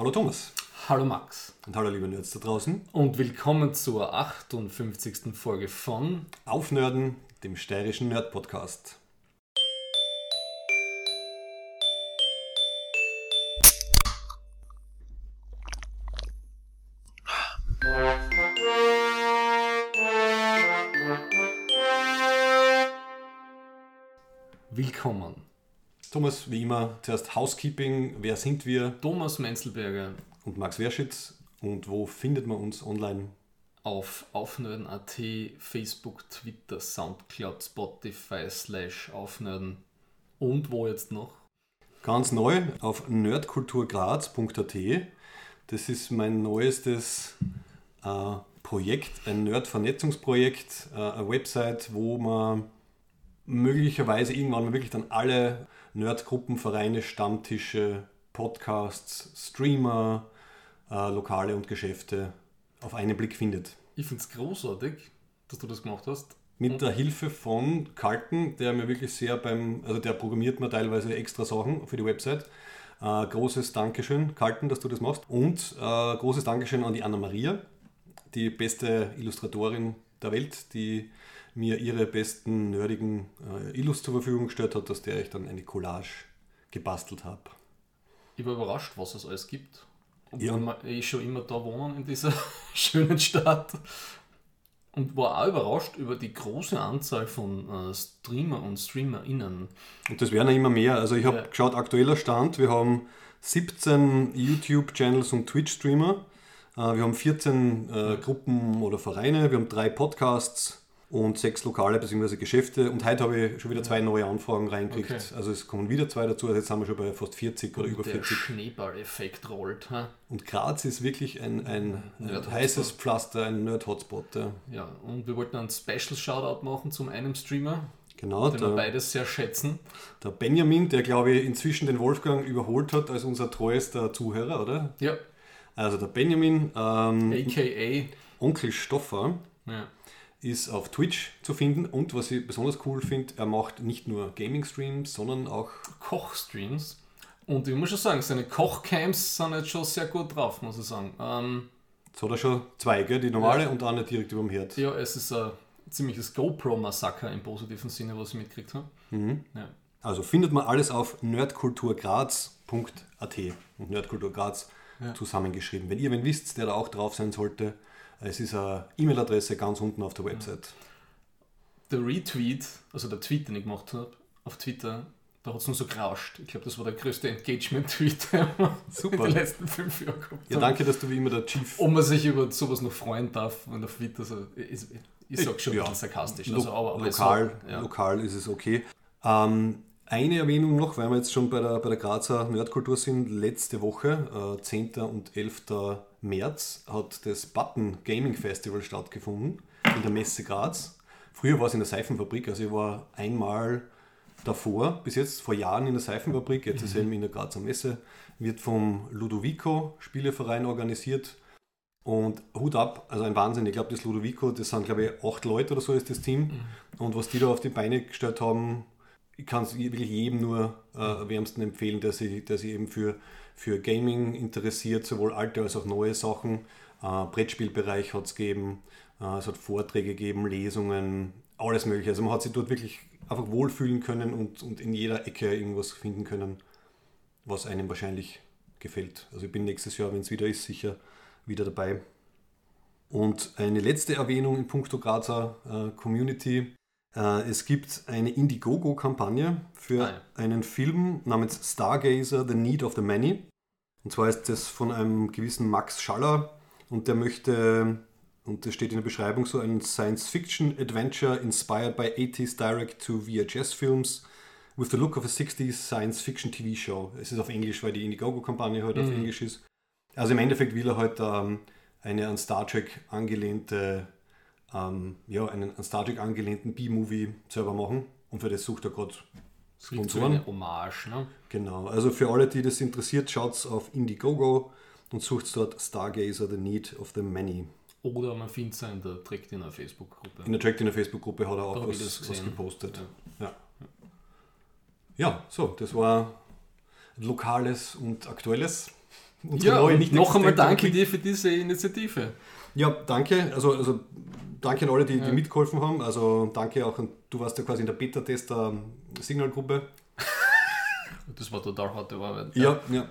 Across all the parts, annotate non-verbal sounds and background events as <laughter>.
Hallo Thomas. Hallo Max. Und hallo liebe Nerds da draußen. Und willkommen zur 58. Folge von Aufnörden, dem steirischen Nerd-Podcast. Willkommen. Thomas, wie immer, zuerst Housekeeping. Wer sind wir? Thomas Menzelberger Und Max Werschitz. Und wo findet man uns online? auf aufnörden.at, Facebook, Twitter, Soundcloud, Spotify, slash aufnörden. Und wo jetzt noch? Ganz neu auf nerdkulturgraz.at. Das ist mein neuestes äh, Projekt, ein Nerd-Vernetzungsprojekt, äh, eine Website, wo man möglicherweise irgendwann mal wirklich dann alle Nerdgruppen, Vereine, Stammtische, Podcasts, Streamer, äh, Lokale und Geschäfte auf einen Blick findet. Ich finde es großartig, dass du das gemacht hast. Mit der Hilfe von Kalten, der mir wirklich sehr beim, also der programmiert mir teilweise extra Sachen für die Website. Äh, großes Dankeschön, Kalten, dass du das machst. Und äh, großes Dankeschön an die Anna-Maria, die beste Illustratorin der Welt, die mir ihre besten nerdigen äh, Illus zur Verfügung gestellt hat, aus der ich dann eine Collage gebastelt habe. Ich war überrascht, was es alles gibt. Obwohl Ja. wir eh schon immer da wohnen in dieser <laughs> schönen Stadt. Und war auch überrascht über die große Anzahl von äh, Streamer und StreamerInnen. Und das werden ja immer mehr. Also ich habe Ja. geschaut, aktueller Stand, wir haben 17 YouTube-Channels und Twitch-Streamer. Äh, Wir haben 14 äh, Gruppen oder Vereine, wir haben drei Podcasts und sechs Lokale bzw. Geschäfte. Und heute habe ich schon wieder zwei neue Anfragen reingekriegt. Okay. Also es kommen wieder zwei dazu. Also jetzt sind wir schon bei fast 40 oder über der 40. Schneeball-Effekt rollt. Ha? Und Graz ist wirklich ein, ein, ein heißes Pflaster, ein Nerd-Hotspot. Ja. Ja, und wir wollten einen Special-Shoutout machen zum einen Streamer, Genau, den wir der, beides sehr schätzen. der Benjamin, der glaube ich inzwischen den Wolfgang überholt hat als unser treuester Zuhörer, oder? Ja, Also der Benjamin, ähm, a.k.a. Onkel Stoffer, Ja. Ist auf Twitch zu finden und was ich besonders cool finde, er macht nicht nur Gaming-Streams, sondern auch, Kochstreams. Und ich muss schon sagen, seine Kochcams sind jetzt schon sehr gut drauf, muss ich sagen. Ähm, jetzt hat er schon zwei, gell? die normale Ja. und eine direkt über dem Herd. ja, es ist ein ziemliches GoPro-Massaker im positiven Sinne, was ich mitgekriegt habe. Mhm. Ja. Also findet man alles auf nerdkulturgraz.at und Nerdkulturgraz Ja. zusammengeschrieben. Wenn ihr wen wisst, der da auch drauf sein sollte, es ist eine E-Mail-Adresse ganz unten auf der Website. Der Retweet, also der Tweet, den ich gemacht habe, auf Twitter, da hat es nur so gerauscht. Ich glaube, das war der größte Engagement-Tweet, <laughs> Super. in den letzten fünf Jahren gehabt Ja, danke, dass du wie immer der Chief Ob man sich über sowas noch freuen darf, wenn auf Twitter so. Ich, ich sag schon Ja. ein bisschen sarkastisch. Also, aber, aber lokal, war- ja. lokal ist es okay. Ähm, eine Erwähnung noch, weil wir jetzt schon bei der, bei der Grazer Nerdkultur sind. Letzte Woche, äh, 10. und 11. März, hat das Button Gaming Festival stattgefunden in der Messe Graz. Früher war es in der Seifenfabrik, also ich war einmal davor, bis jetzt vor Jahren in der Seifenfabrik, jetzt ist eben in der Grazer Messe, wird vom Ludovico Spieleverein organisiert. Und Hut ab, also ein Wahnsinn. Ich glaube, das Ludovico, das sind, glaube ich, acht Leute oder so ist das Team. Und was die da auf die Beine gestellt haben, ich kann es wirklich jedem nur äh, wärmsten empfehlen, der sich, der sich eben für, für Gaming interessiert, sowohl alte als auch neue Sachen. Äh, Brettspielbereich hat es gegeben, äh, es hat Vorträge gegeben, Lesungen, alles mögliche. Also man hat sich dort wirklich einfach wohlfühlen können und, und in jeder Ecke irgendwas finden können, was einem wahrscheinlich gefällt. Also ich bin nächstes Jahr, wenn es wieder ist, sicher wieder dabei. Und eine letzte Erwähnung in puncto Grazer äh, Community. Äh, es gibt eine Indiegogo-Kampagne für Ah, ja. einen Film namens Stargazer, The Need of the Many. Und zwar ist das von einem gewissen Max Schaller und der möchte, und das steht in der Beschreibung, so ein Science-Fiction-Adventure inspired by 80s direct-to-VHS-Films with the look of a 60s Science-Fiction TV-Show. Es ist auf Englisch, weil die Indiegogo-Kampagne heute auf Mhm. Englisch ist. Also im Endeffekt will er halt ähm, eine an Star Trek angelehnte, ähm, ja, einen an Star Trek angelehnten B-Movie selber machen. Und für das sucht er gerade Sponsoren. eine Hommage, ne? Genau, also für alle, die das interessiert, schaut auf Indiegogo und sucht dort Stargazer, The Need of the Many. Oder man findet es in der Track in der Facebook-Gruppe. In der Track in der Facebook-Gruppe hat er auch was, was gepostet. Ja. ja, so, das war lokales und aktuelles. unsere Ja, neue und noch einmal danke dir für diese Initiative. Ja, danke. Also, also danke an alle, die, die Ja. mitgeholfen haben. Also danke auch, an, du warst ja quasi in der Beta-Tester-Signalgruppe. <laughs> Das war total harte Arbeit. Ja, ja.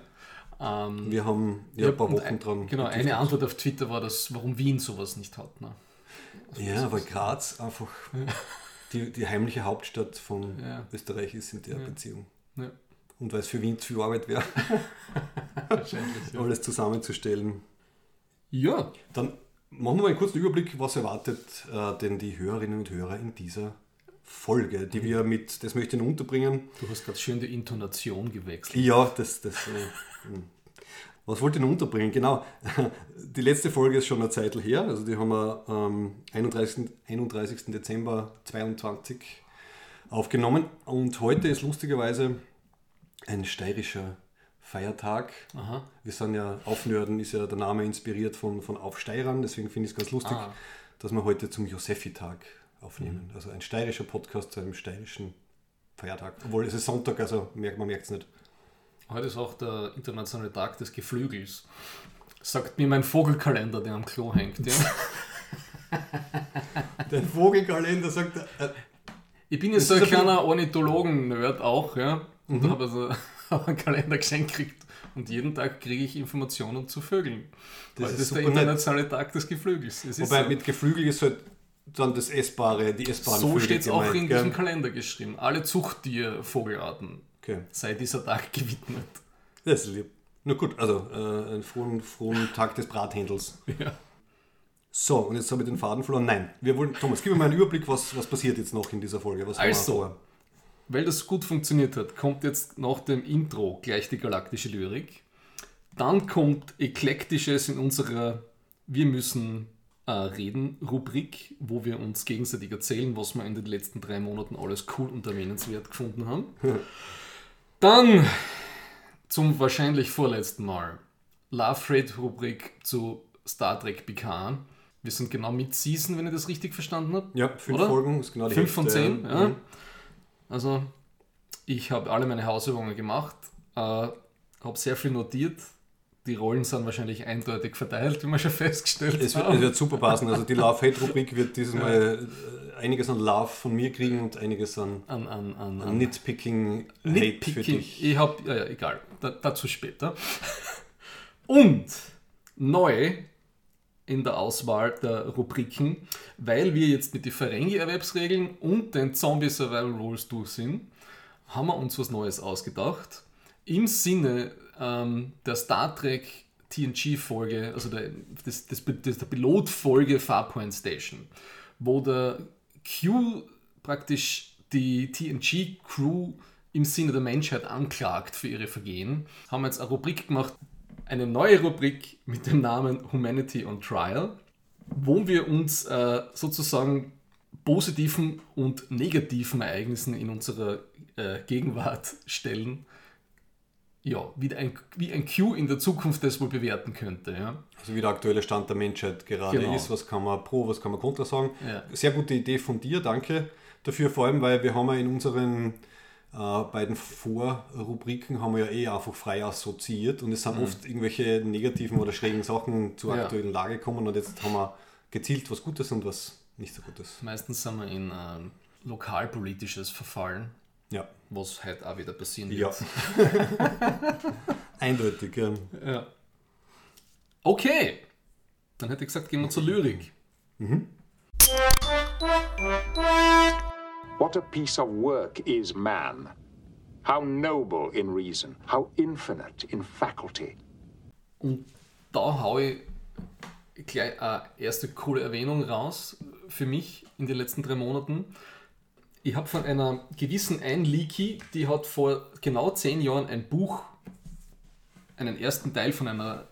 Ähm, Wir haben ja, ja, ein paar Wochen ein- dran. Genau, eine Antwort auf Twitter war das, warum Wien sowas nicht hat. Ne? Ja, weil Graz einfach <laughs> die, die heimliche Hauptstadt von Ja. Österreich ist in der Ja. Beziehung. Ja. Und weil es für Wien zu viel Arbeit wäre, <laughs> alles zusammenzustellen. Ja, Dann machen wir mal einen kurzen Überblick, was erwartet äh, denn die Hörerinnen und Hörer in dieser Folge, die wir mit, das möchte ich unterbringen. du hast gerade schön die Intonation gewechselt. Ja, das, das. Äh, hm. was wollte ich noch unterbringen? Genau. <laughs> Die letzte Folge ist schon eine Zeit her, also die haben wir am 31. 31. Dezember 22 aufgenommen und heute ist lustigerweise ein steirischer Feiertag. Aha. Wir sind ja, Aufnörden ist ja der Name inspiriert von, von Aufsteirern, deswegen finde ich es ganz lustig, Ah. dass wir heute zum Josefi-Tag aufnehmen. Also ein steirischer Podcast zu einem steirischen Feiertag. Obwohl es ist Sonntag, also merkt, man merkt es nicht. Heute ist auch der internationale Tag des Geflügels. Sagt mir mein Vogelkalender, der am Klo hängt. Ja? <laughs> Der Vogelkalender sagt, äh, Ich bin jetzt so ein kleiner Ornithologen-Nerd auch, ja. Und Mhm. habe also <laughs> auch einen Kalender geschenkt gekriegt. Und jeden Tag kriege ich Informationen zu Vögeln. Das ist das ist der internationale Tag des Geflügels. Wobei so. mit Geflügel ist halt dann das Essbare, die essbaren so steht es auch in diesem Kalender geschrieben. Alle Zuchttier-Vogelarten Okay, sei dieser Tag gewidmet. das ist lieb. Na gut, also äh, einen frohen, frohen Tag des Brathändels. <laughs> Ja. So, und jetzt habe ich den Faden verloren. Nein, wir wollen, Thomas, gib mir mal einen Überblick, was, was passiert jetzt noch in dieser Folge. Was Also? Weil das gut funktioniert hat, kommt jetzt nach dem Intro gleich die galaktische Lyrik. Dann kommt Eklektisches in unserer Wir müssen äh, reden Rubrik, wo wir uns gegenseitig erzählen, was wir in den letzten drei Monaten alles cool und erwähnenswert gefunden haben. <laughs> Dann zum wahrscheinlich vorletzten Mal Love Rate Rubrik zu Star Trek Picard. Wir sind genau mit Season, wenn ich das richtig verstanden habe. Ja, fünf Oder? Folgen ist genau die Fünf von Hälfte. zehn, ja. Mhm. Also, ich habe alle meine Hausübungen gemacht, äh, habe sehr viel notiert. Die Rollen sind wahrscheinlich eindeutig verteilt, wie wir schon festgestellt Es wird, haben. es wird super passen. Also die Love-Hate-Rubrik wird dieses Mal äh, einiges an Love von mir kriegen und einiges an, an, an, an, an an Nitpicking-Hate für Nitpicking. dich. Ich habe, ja, ja, egal, da, dazu später. Und neu in der Auswahl der Rubriken, weil wir jetzt mit den Ferengi-Erwerbsregeln und den Zombie-Survival-Rules durch sind, haben wir uns was Neues ausgedacht. Im Sinne ähm, der Star Trek TNG-Folge, also der, das, das, das, der Pilotfolge Farpoint Station, wo der Q praktisch die TNG-Crew im Sinne der Menschheit anklagt für ihre Vergehen, haben wir jetzt eine Rubrik gemacht, eine neue Rubrik mit dem Namen Humanity on Trial, wo wir uns äh, sozusagen positiven und negativen Ereignissen in unserer äh, Gegenwart stellen. Ja, wie ein, wie ein Q in der Zukunft das wohl bewerten könnte. Ja. Also wie der aktuelle Stand der Menschheit gerade Genau. ist, was kann man pro, was kann man kontra sagen. Ja. Sehr gute Idee von dir, danke dafür, vor allem, weil wir haben ja in unseren äh, beiden Vorrubriken haben wir ja eh einfach frei assoziiert und es sind oft irgendwelche negativen oder schrägen Sachen zur Mhm. Ja. aktuellen Lage gekommen und jetzt haben wir gezielt was Gutes und was nicht so Gutes. Meistens sind wir in ähm, lokalpolitisches verfallen, Ja, was heute auch wieder passieren ja. wird. <laughs> eindeutig. Ja. Ja. Okay, dann hätte ich gesagt, gehen wir zur Lyrik. What a piece of work is man. How noble in reason, how infinite in faculty. Und da haue ich gleich eine erste coole Erwähnung raus für mich in den letzten drei Monaten. Ich habe von einer gewissen Anne Leakey, die hat vor genau zehn Jahren ein Buch, einen ersten Teil von einer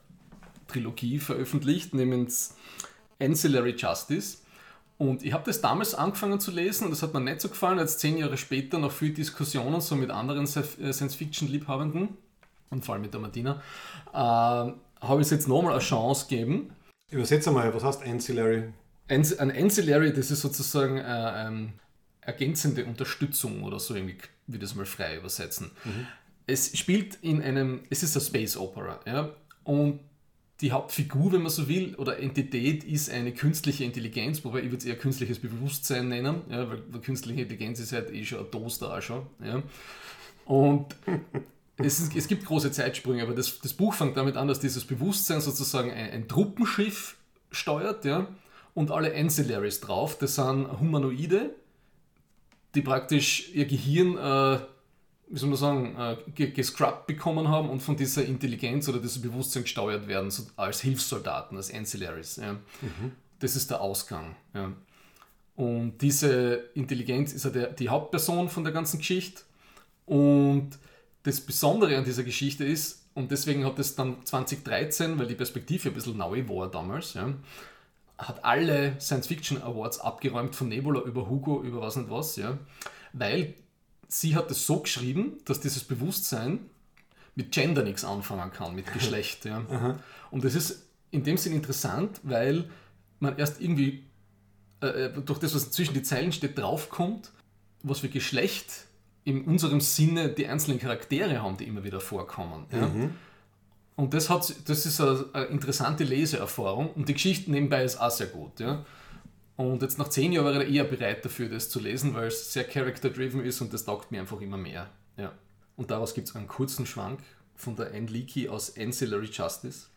Trilogie veröffentlicht, namens Ancillary Justice. Und ich habe das damals angefangen zu lesen und das hat mir nicht so gefallen, als zehn Jahre später nach viel Diskussionen so mit anderen äh, Science-Fiction-Liebhabenden und vor allem mit der Martina, äh, habe ich es jetzt nochmal eine Chance gegeben. Übersetze mal, was heißt Ancillary? An- Ein Ancillary, das ist sozusagen äh, ähm, ergänzende Unterstützung oder so, irgendwie, wie das mal frei übersetzen. Es spielt in einem, es ist eine Space Opera, ja, Und die Hauptfigur, wenn man so will, oder Entität ist eine künstliche Intelligenz, wobei ich würde es eher künstliches Bewusstsein nennen, ja, weil, weil, künstliche Intelligenz ist halt eh schon ein Toaster auch schon. Ja. Und <laughs> es, ist, es, gibt große Zeitsprünge, aber das, das, Buch fängt damit an, dass dieses Bewusstsein sozusagen ein, ein Truppenschiff steuert, ja, und alle Ancillaries drauf, das sind Humanoide, die praktisch ihr Gehirn äh, wie soll man sagen, äh, gescrubbt bekommen haben und von dieser Intelligenz oder diesem Bewusstsein gesteuert werden, so als Hilfssoldaten, als Ancillaries. Ja. Mhm. Das ist der Ausgang. Ja. Und diese Intelligenz ist ja der, die Hauptperson von der ganzen Geschichte. Und das Besondere an dieser Geschichte ist, und deswegen hat es dann 2013, weil die Perspektive ein bisschen neu war damals, ja, hat alle Science-Fiction Awards abgeräumt, von Nebula über Hugo, über was und was, ja, weil sie hat es so geschrieben, dass dieses Bewusstsein mit Gender nichts anfangen kann, mit <laughs> Geschlecht. Ja. Und das ist in dem Sinn interessant, weil man erst irgendwie äh, äh, durch das, was zwischen die Zeilen steht, draufkommt, was für Geschlecht in unserem Sinne die einzelnen Charaktere haben, die immer wieder vorkommen. Ja. Mhm. Und das, hat, das ist eine, eine, interessante Leseerfahrung und die Geschichte nebenbei ist auch sehr gut. Ja. Und jetzt nach zehn Jahren wäre ich eher bereit dafür, das zu lesen, weil es sehr character-driven ist und das taugt mir einfach immer mehr. Ja. Und daraus gibt es einen kurzen Schwank von der Anne Leakey aus Ancillary Justice.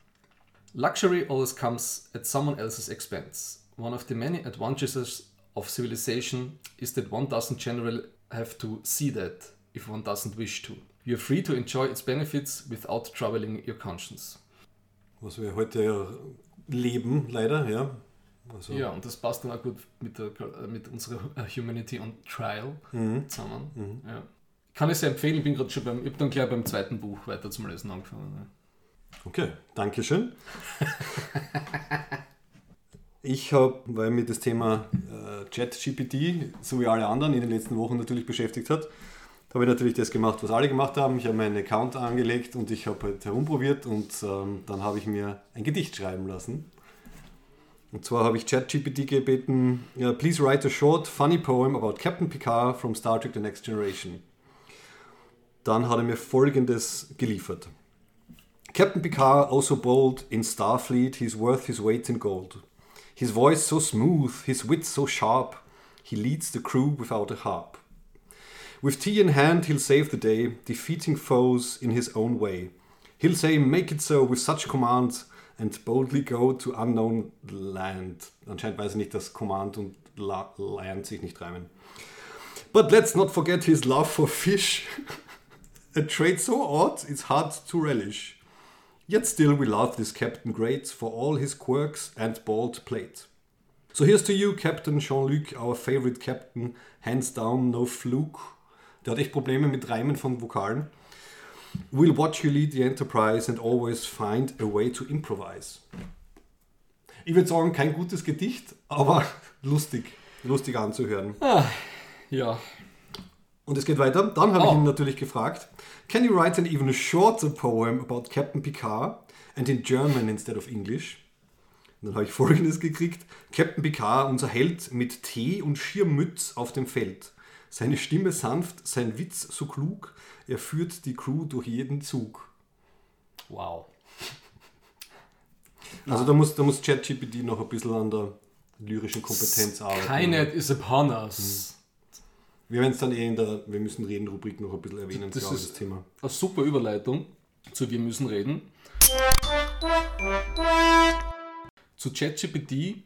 Luxury always comes at someone else's expense. One of the many advantages of civilization is that one doesn't generally have to see that if one doesn't wish to. You're free to enjoy its benefits without troubling your conscience. Was wir heute ja leben, leider, ja. Also ja, und das passt dann auch gut mit, der, mit unserer Humanity on Trial mhm. zusammen. Mhm. Ja. Kann ich sehr empfehlen, ich bin gerade schon beim, ich dann gleich beim zweiten Buch weiter zum Lesen angefangen. Ja. Okay, danke schön. ich habe, weil mir das Thema äh, ChatGPT, so wie alle anderen, in den letzten Wochen natürlich beschäftigt hat, habe ich natürlich das gemacht, was alle gemacht haben. Ich habe meinen Account angelegt und ich habe halt herumprobiert und ähm, dann habe ich mir ein Gedicht schreiben lassen. Und zwar habe ich ChatGPT gebeten, please write a short, funny poem about Captain Picard from Star Trek The Next Generation. Dann hat er mir folgendes geliefert. Captain Picard, also bold, in Starfleet, he's worth his weight in gold. His voice so smooth, his wit so sharp, he leads the crew without a harp. With tea in hand, he'll save the day, defeating foes in his own way. He'll say, Make it so with such command, and boldly go to unknown land. Anscheinend weiß ich nicht, dass Command und La Land sich nicht reimen. But let's not forget his love for fish. <laughs> A trait so odd, it's hard to relish. Yet still we love this Captain Great for all his quirks and bald plate. So here's to you, Captain Jean-Luc, our favorite captain, hands down, no fluke. Der hat echt Probleme mit Reimen von Vokalen. We'll watch you lead the enterprise and always find a way to improvise. Ich würde sagen, kein gutes Gedicht, aber <laughs> lustig, lustig anzuhören. Ah, ja. Und es geht weiter. Dann habe oh. ich ihn natürlich gefragt, can you write an even shorter poem about Captain Picard and in German instead of English? Und dann habe ich <laughs> folgendes gekriegt. Captain Picard, unser Held mit Tee und Schirmmütz auf dem Feld. Seine Stimme sanft, sein Witz so klug, er führt die Crew durch jeden Zug. Wow. Also da muss, da muss ChatGPT noch ein bisschen an der lyrischen Kompetenz arbeiten. Skynet is upon us. Mhm. Wir werden es dann eh in der Wir müssen reden Rubrik noch ein bisschen erwähnen, das, ist das Thema. Eine super Überleitung zu Wir müssen reden. Zu ChatGPT.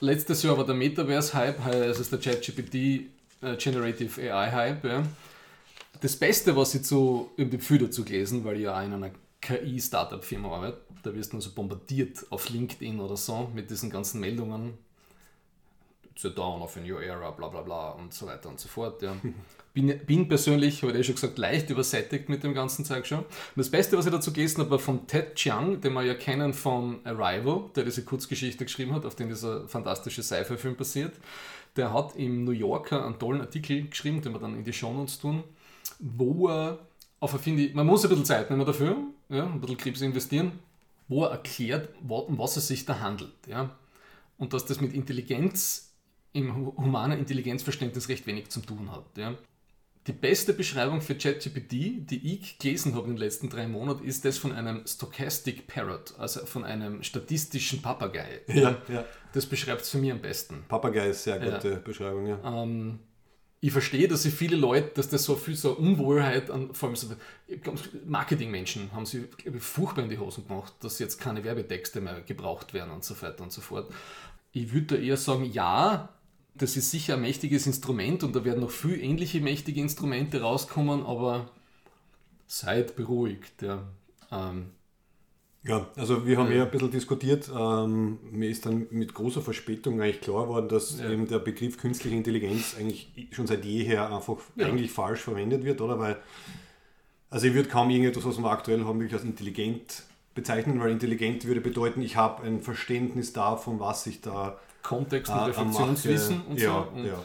Letztes Jahr war der Metaverse-Hype, also ist der ChatGPT äh, Generative AI-Hype. Ja das Beste, was ich zu, ich habe viel dazu gelesen, weil ich ja auch in einer KI-Startup-Firma arbeite. Da wirst du nur so bombardiert auf LinkedIn oder so mit diesen ganzen Meldungen. It's a dawn of a new era, bla bla bla und so weiter und so fort. Ja. <laughs> Bin, bin persönlich, habe ich eh schon gesagt, leicht übersättigt mit dem ganzen Zeug schon. Und das Beste, was ich dazu gelesen habe, war von Ted Chiang, den wir ja kennen von Arrival, der diese Kurzgeschichte geschrieben hat, auf dem dieser fantastische Sci-Fi-Film passiert. Der hat im New Yorker einen tollen Artikel geschrieben, den wir dann in die Show Notes tun wo er auf finde man muss ein bisschen Zeit nehmen dafür, ja, ein bisschen Krebs investieren, wo er erklärt, um was es sich da handelt. Ja. Und dass das mit Intelligenz, im humanen Intelligenzverständnis recht wenig zu tun hat. Ja. Die beste Beschreibung für ChatGPT, die ich gelesen habe in den letzten drei Monaten, ist das von einem Stochastic Parrot, also von einem statistischen Papagei. Ja, ja. Das beschreibt es für mich am besten. Papagei ist sehr gute Beschreibung, ja. Ähm, ich verstehe, dass sich viele Leute, dass das so viel so Unwohlheit an, vor allem so Marketingmenschen haben sie furchtbar in die Hosen gemacht, dass jetzt keine Werbetexte mehr gebraucht werden und so weiter und so fort. Ich würde da eher sagen, ja, das ist sicher ein mächtiges Instrument und da werden noch viel ähnliche mächtige Instrumente rauskommen, aber seid beruhigt. Ja. Ähm, ja, also wir haben ja ein bisschen diskutiert. Ähm, mir ist dann mit großer Verspätung eigentlich klar geworden, dass ja. eben der Begriff künstliche Intelligenz eigentlich schon seit jeher einfach ja. eigentlich falsch verwendet wird, oder? Weil, also ich würde kaum irgendetwas, was wir aktuell haben, wirklich als intelligent bezeichnen, weil intelligent würde bedeuten, ich habe ein Verständnis davon, was ich da Kontext und Reflexionswissen und ja, so. Und ja.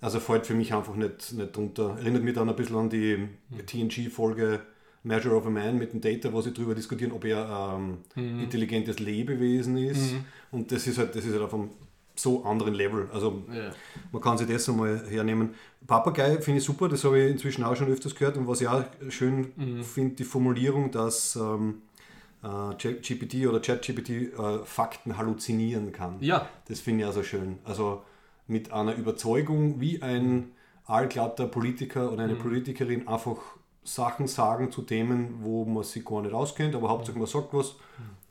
Also fällt für mich einfach nicht, nicht drunter. Erinnert mich dann ein bisschen an die mhm. TNG-Folge Measure of a Man mit dem Data, wo sie darüber diskutieren, ob er ähm, mhm. intelligentes Lebewesen ist. Mhm. Und das ist halt, das ist halt auf einem so anderen Level. Also ja. man kann sich das einmal hernehmen. Papagei finde ich super, das habe ich inzwischen auch schon öfters gehört. Und was ich auch schön mhm. finde, die Formulierung, dass ähm, äh, GPT oder ChatGPT äh, Fakten halluzinieren kann. Ja. Das finde ich also schön. Also mit einer Überzeugung, wie ein allglatter Politiker oder eine mhm. Politikerin einfach Sachen sagen zu Themen, wo man sich gar nicht auskennt, aber hauptsächlich man sagt was.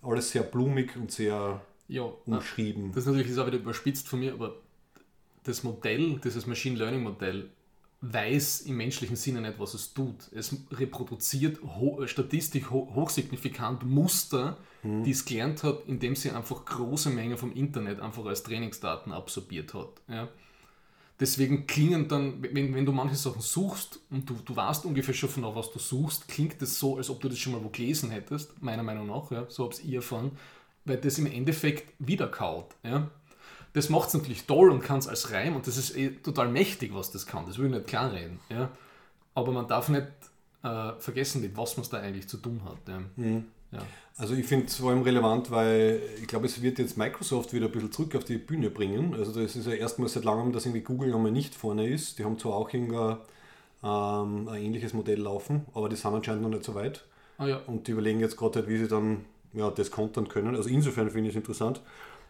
Alles sehr blumig und sehr ja, umschrieben. Das ist natürlich auch wieder überspitzt von mir, aber das Modell, dieses Machine Learning Modell, weiß im menschlichen Sinne nicht, was es tut. Es reproduziert ho statistisch ho hochsignifikant Muster, mhm. die es gelernt hat, indem sie einfach große Mengen vom Internet einfach als Trainingsdaten absorbiert hat. Ja. Deswegen klingen dann, wenn, wenn du manche Sachen suchst und du, du weißt ungefähr schon von was du suchst, klingt das so, als ob du das schon mal wo gelesen hättest, meiner Meinung nach, ja, so habe ich erfahren, weil das im Endeffekt wiederkaut. Ja. Das macht es natürlich toll und kann es als Reim und das ist eh total mächtig, was das kann. Das will ich nicht kleinreden. Ja? Aber man darf nicht äh, vergessen, mit was man da eigentlich zu tun hat. Ja. Mhm. Ja. Also ich finde es vor allem relevant, weil ich glaube, es wird jetzt Microsoft wieder ein bisschen zurück auf die Bühne bringen. Also das ist ja erstmal seit langem, dass irgendwie Google nochmal nicht vorne ist. Die haben zwar auch ähm, ein ähnliches Modell laufen, aber die sind anscheinend noch nicht so weit. Ah, ja. Und die überlegen jetzt gerade, halt, wie sie dann ja, das kontern können. Also insofern finde ich es interessant.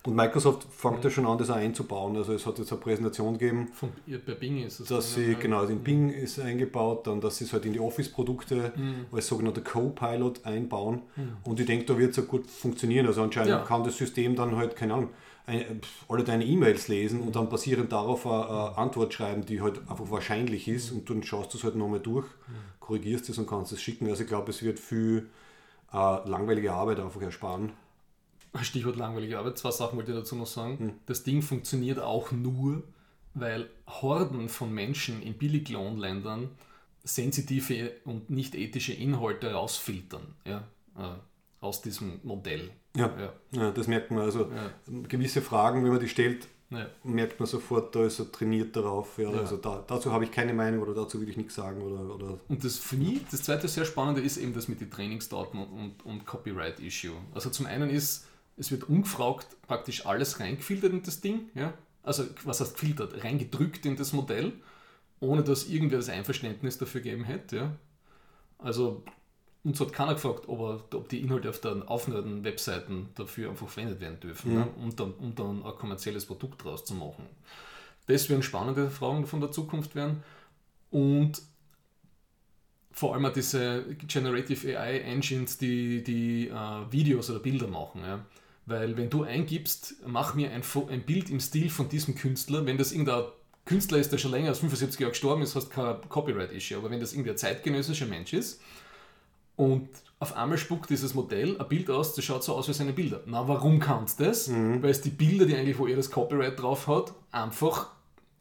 Und Microsoft fängt ja schon an, das auch einzubauen. Also es hat jetzt eine Präsentation gegeben. Von, bei Bing ist es. Dass sie, genau, also in Bing ist eingebaut, dann, dass sie es halt in die Office-Produkte mhm. als sogenannter Co-Pilot einbauen. Mhm. Und ich denke, da wird es auch gut funktionieren. Also anscheinend ja. kann das System dann halt, keine Ahnung, eine, alle deine E-Mails lesen und dann basierend darauf eine, eine, Antwort schreiben, die halt einfach wahrscheinlich ist und dann schaust du es halt nochmal durch, korrigierst es und kannst es schicken. Also ich glaube, es wird viel äh, langweilige Arbeit einfach ersparen. Stichwort langweilige Arbeit, zwei Sachen wollte ich dazu noch sagen. Hm. Das Ding funktioniert auch nur, weil Horden von Menschen in Billiglohnländern sensitive und nicht ethische Inhalte rausfiltern ja, äh, aus diesem Modell. Ja, ja. ja das merkt man. Also gewisse Fragen, wenn man die stellt, merkt man sofort, da ist er trainiert darauf. Also da, dazu habe ich keine Meinung oder dazu will ich nichts sagen. Oder, oder und das für mich, das zweite sehr spannende ist eben das mit den Trainingsdaten und, und, und Copyright-Issue. Also zum einen ist es wird ungefragt praktisch alles reingefiltert in das Ding, ja? also was heißt gefiltert, reingedrückt in das Modell, ohne dass irgendwer das Einverständnis dafür gegeben hätte. Ja? Also uns hat keiner gefragt, ob, er, ob die Inhalte auf den aufnehmenden Webseiten dafür einfach verwendet werden dürfen, mhm. ne? um, dann, um dann ein kommerzielles Produkt draus zu machen. Das werden spannende Fragen von der Zukunft werden. Und vor allem diese Generative AI Engines, die, die uh, Videos oder Bilder machen. Ja. Weil wenn du eingibst, mach mir ein, ein Bild im Stil von diesem Künstler, wenn das irgendein Künstler ist, der schon länger als 75 Jahre gestorben ist, hast du kein Copyright-Issue. Aber wenn das irgendwie ein zeitgenössischer Mensch ist und auf einmal spuckt dieses Modell ein Bild aus, das schaut so aus wie seine Bilder. Na, warum kann es das? Mhm. Weil es die Bilder, die eigentlich, wo er das Copyright drauf hat, einfach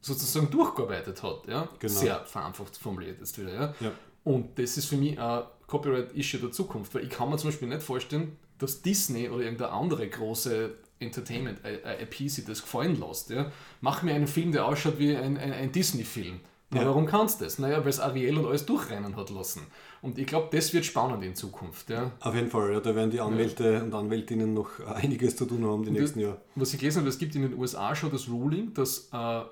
sozusagen durchgearbeitet hat. Ja? Genau. Sehr vereinfacht formuliert jetzt wieder. Ja? ja. Und das ist für mich ein Copyright-Issue der Zukunft, weil ich kann mir zum Beispiel nicht vorstellen, dass Disney oder irgendeine andere große Entertainment-IP äh, sich das gefallen lässt. Ja? Mach mir einen Film, der ausschaut wie ein, ein, ein Disney-Film. Ja. Warum kannst du das? Naja, weil es Ariel und alles durchrennen hat lassen. Und ich glaube, das wird spannend in Zukunft. Ja. Auf jeden Fall, ja, da werden die Anwälte ja. und Anwältinnen noch einiges zu tun haben die nächsten Jahre. Was ich gelesen habe, es gibt in den USA schon das Ruling, dass äh,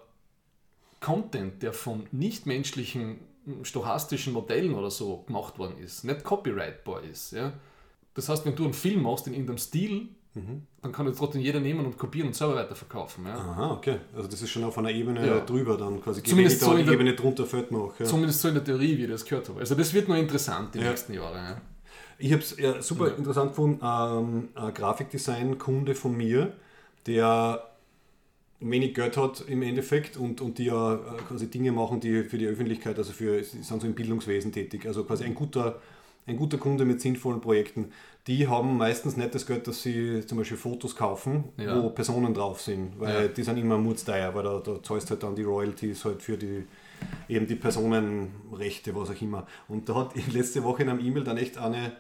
Content, der von nichtmenschlichen stochastischen Modellen oder so gemacht worden ist, nicht copyrightbar ist. Ja? Das heißt, wenn du einen Film machst in irgendeinem Stil, Mhm. dann kann jetzt trotzdem jeder nehmen und kopieren und selber weiterverkaufen. Ja? Aha, okay. Also das ist schon auf einer Ebene Ja. drüber dann quasi. Zumindest so in der- Ebene drunter fällt noch. Ja. Zumindest so in der Theorie, wie ich das gehört habe. Also das wird noch interessant die Ja. nächsten Jahre. Ja? Ich habe es super interessant gefunden. Ähm, ein Grafikdesign-Kunde von mir, der wenig Geld hat im Endeffekt und, und die ja äh, quasi Dinge machen, die für die Öffentlichkeit, also für, sie sind so im Bildungswesen tätig. Also quasi ein guter, ein guter Kunde mit sinnvollen Projekten. Die haben meistens nicht das Geld, dass sie zum Beispiel Fotos kaufen, Ja. wo Personen drauf sind, weil Ja. die sind immer mordsteuer, weil da, da zahlst halt dann die Royalties halt für die eben die Personenrechte, was auch immer. Und da hat <laughs> letzte Woche in einem E-Mail dann echt eine,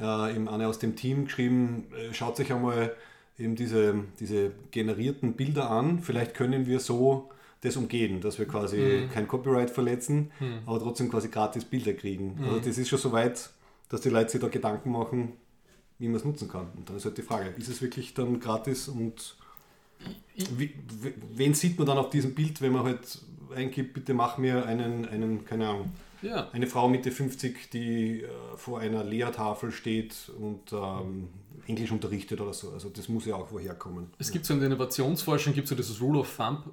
äh, eben eine aus dem Team geschrieben, äh, schaut sich einmal eben diese, diese generierten Bilder an, vielleicht können wir so das umgehen, dass wir quasi kein Copyright verletzen, aber trotzdem quasi gratis Bilder kriegen. Also das ist schon so weit, dass die Leute sich da Gedanken machen, wie man es nutzen kann. Und dann ist halt die Frage, ist es wirklich dann gratis und wie, wen sieht man dann auf diesem Bild, wenn man halt eingibt, bitte mach mir einen, einen keine Ahnung, Ja. eine Frau Mitte 50, die äh, vor einer Lehrtafel steht und ähm, Englisch unterrichtet oder so. Also das muss ja auch woher kommen. Es gibt so in der Innovationsforschung gibt es so dieses Rule of Thumb,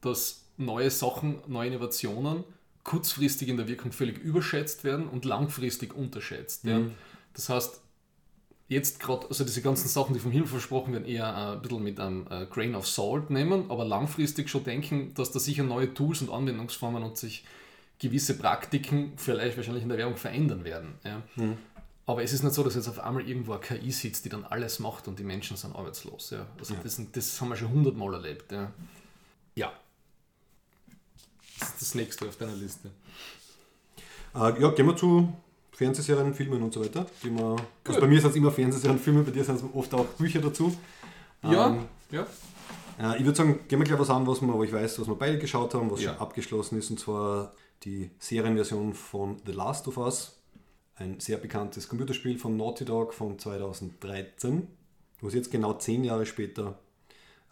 dass neue Sachen, neue Innovationen kurzfristig in der Wirkung völlig überschätzt werden und langfristig unterschätzt. Ja. Das heißt, jetzt gerade, also diese ganzen Sachen, die vom Himmel versprochen werden, eher äh, ein bisschen mit einem äh, Grain of Salt nehmen, aber langfristig schon denken, dass da sicher neue Tools und Anwendungsformen und sich gewisse Praktiken vielleicht wahrscheinlich in der Werbung verändern werden. Ja. Aber es ist nicht so, dass jetzt auf einmal irgendwo eine KI sitzt, die dann alles macht und die Menschen sind arbeitslos. Ja. Also Das, das haben wir schon hundertmal erlebt. Ja. ja. Das ist das nächste auf deiner Liste. Äh, ja, gehen wir zu Fernsehserien, Filmen und so weiter. Die wir, also bei mir sind es immer Fernsehserien, Filme, bei dir sind es oft auch Bücher dazu. Ja, Ähm, ja. Äh, ich würde sagen, gehen wir gleich was an, was wir, wo ich weiß, was wir beide geschaut haben, was Ja. schon abgeschlossen ist, und zwar die Serienversion von The Last of Us. Ein sehr bekanntes Computerspiel von Naughty Dog von 2013, was jetzt genau zehn Jahre später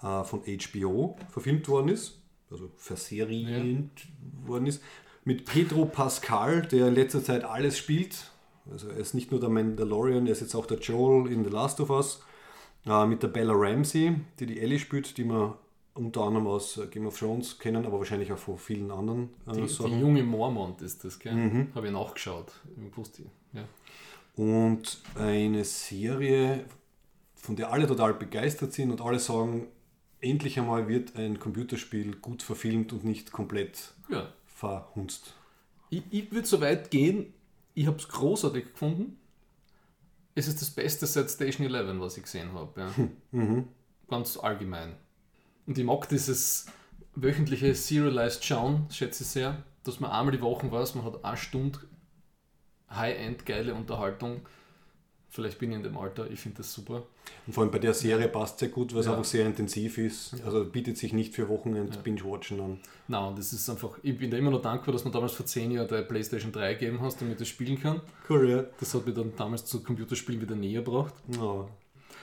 äh, von HBO verfilmt worden ist, also verserient worden ist, mit Pedro Pascal, der in letzter Zeit alles spielt. Also er ist nicht nur der Mandalorian, er ist jetzt auch der Joel in The Last of Us. Äh, mit der Bella Ramsey, die die Ellie spielt, die wir unter anderem aus Game of Thrones kennen, aber wahrscheinlich auch von vielen anderen äh, Die, die junge Mormont ist das, gell? Mhm. Habe ich nachgeschaut. Ich wusste, ja. Und eine Serie, von der alle total begeistert sind und alle sagen, endlich einmal wird ein Computerspiel gut verfilmt und nicht komplett ja. verhunzt. Ich, ich würde so weit gehen, ich habe es großartig gefunden. Es ist das Beste seit Station 11, was ich gesehen habe. Ja. Mhm. Ganz allgemein. Und ich mag dieses wöchentliche Serialized Schauen, schätze ich sehr, dass man einmal die Woche weiß, man hat eine Stunde High-End geile Unterhaltung. Vielleicht bin ich in dem Alter, ich finde das super. Und vor allem bei der Serie passt sehr gut, weil es Ja. einfach sehr intensiv ist. Also bietet sich nicht für Wochenend Binge-Watchen an. Na, und das ist einfach, ich bin da immer noch dankbar, dass man damals vor 10 Jahren der PlayStation 3 gegeben hast, damit ich das spielen kann. Cool, ja. Das hat mich dann damals zu Computerspielen wieder näher gebracht. Ja.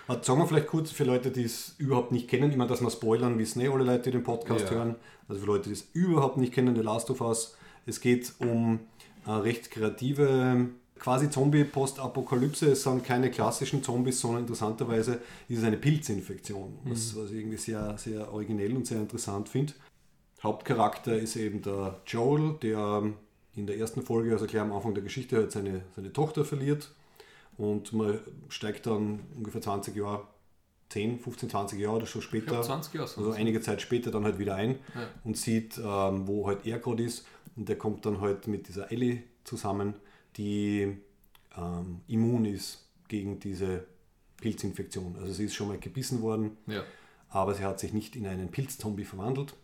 Aber Sagen wir vielleicht kurz für Leute, die es überhaupt nicht kennen, immer, dass wir spoilern, wissen eh alle Leute, die den Podcast Ja. hören. Also für Leute, die es überhaupt nicht kennen, The Last of Us. Es geht um eine recht kreative, quasi Zombie-Postapokalypse. Es sind keine klassischen Zombies, sondern interessanterweise ist es eine Pilzinfektion, was, was ich irgendwie sehr, sehr originell und sehr interessant finde. Hauptcharakter ist eben der Joel, der in der ersten Folge, also gleich am Anfang der Geschichte, halt seine, seine Tochter verliert. Und man steigt dann ungefähr 20 Jahre, 10, 15, 20 Jahre oder schon später, glaube 20 Jahre. also einige Zeit später dann halt wieder ein Ja. und sieht, ähm, wo halt er gerade ist. Und der kommt dann halt mit dieser Ellie zusammen, die ähm, immun ist gegen diese Pilzinfektion. Also sie ist schon mal gebissen worden, Ja. aber sie hat sich nicht in einen Pilzzombie verwandelt.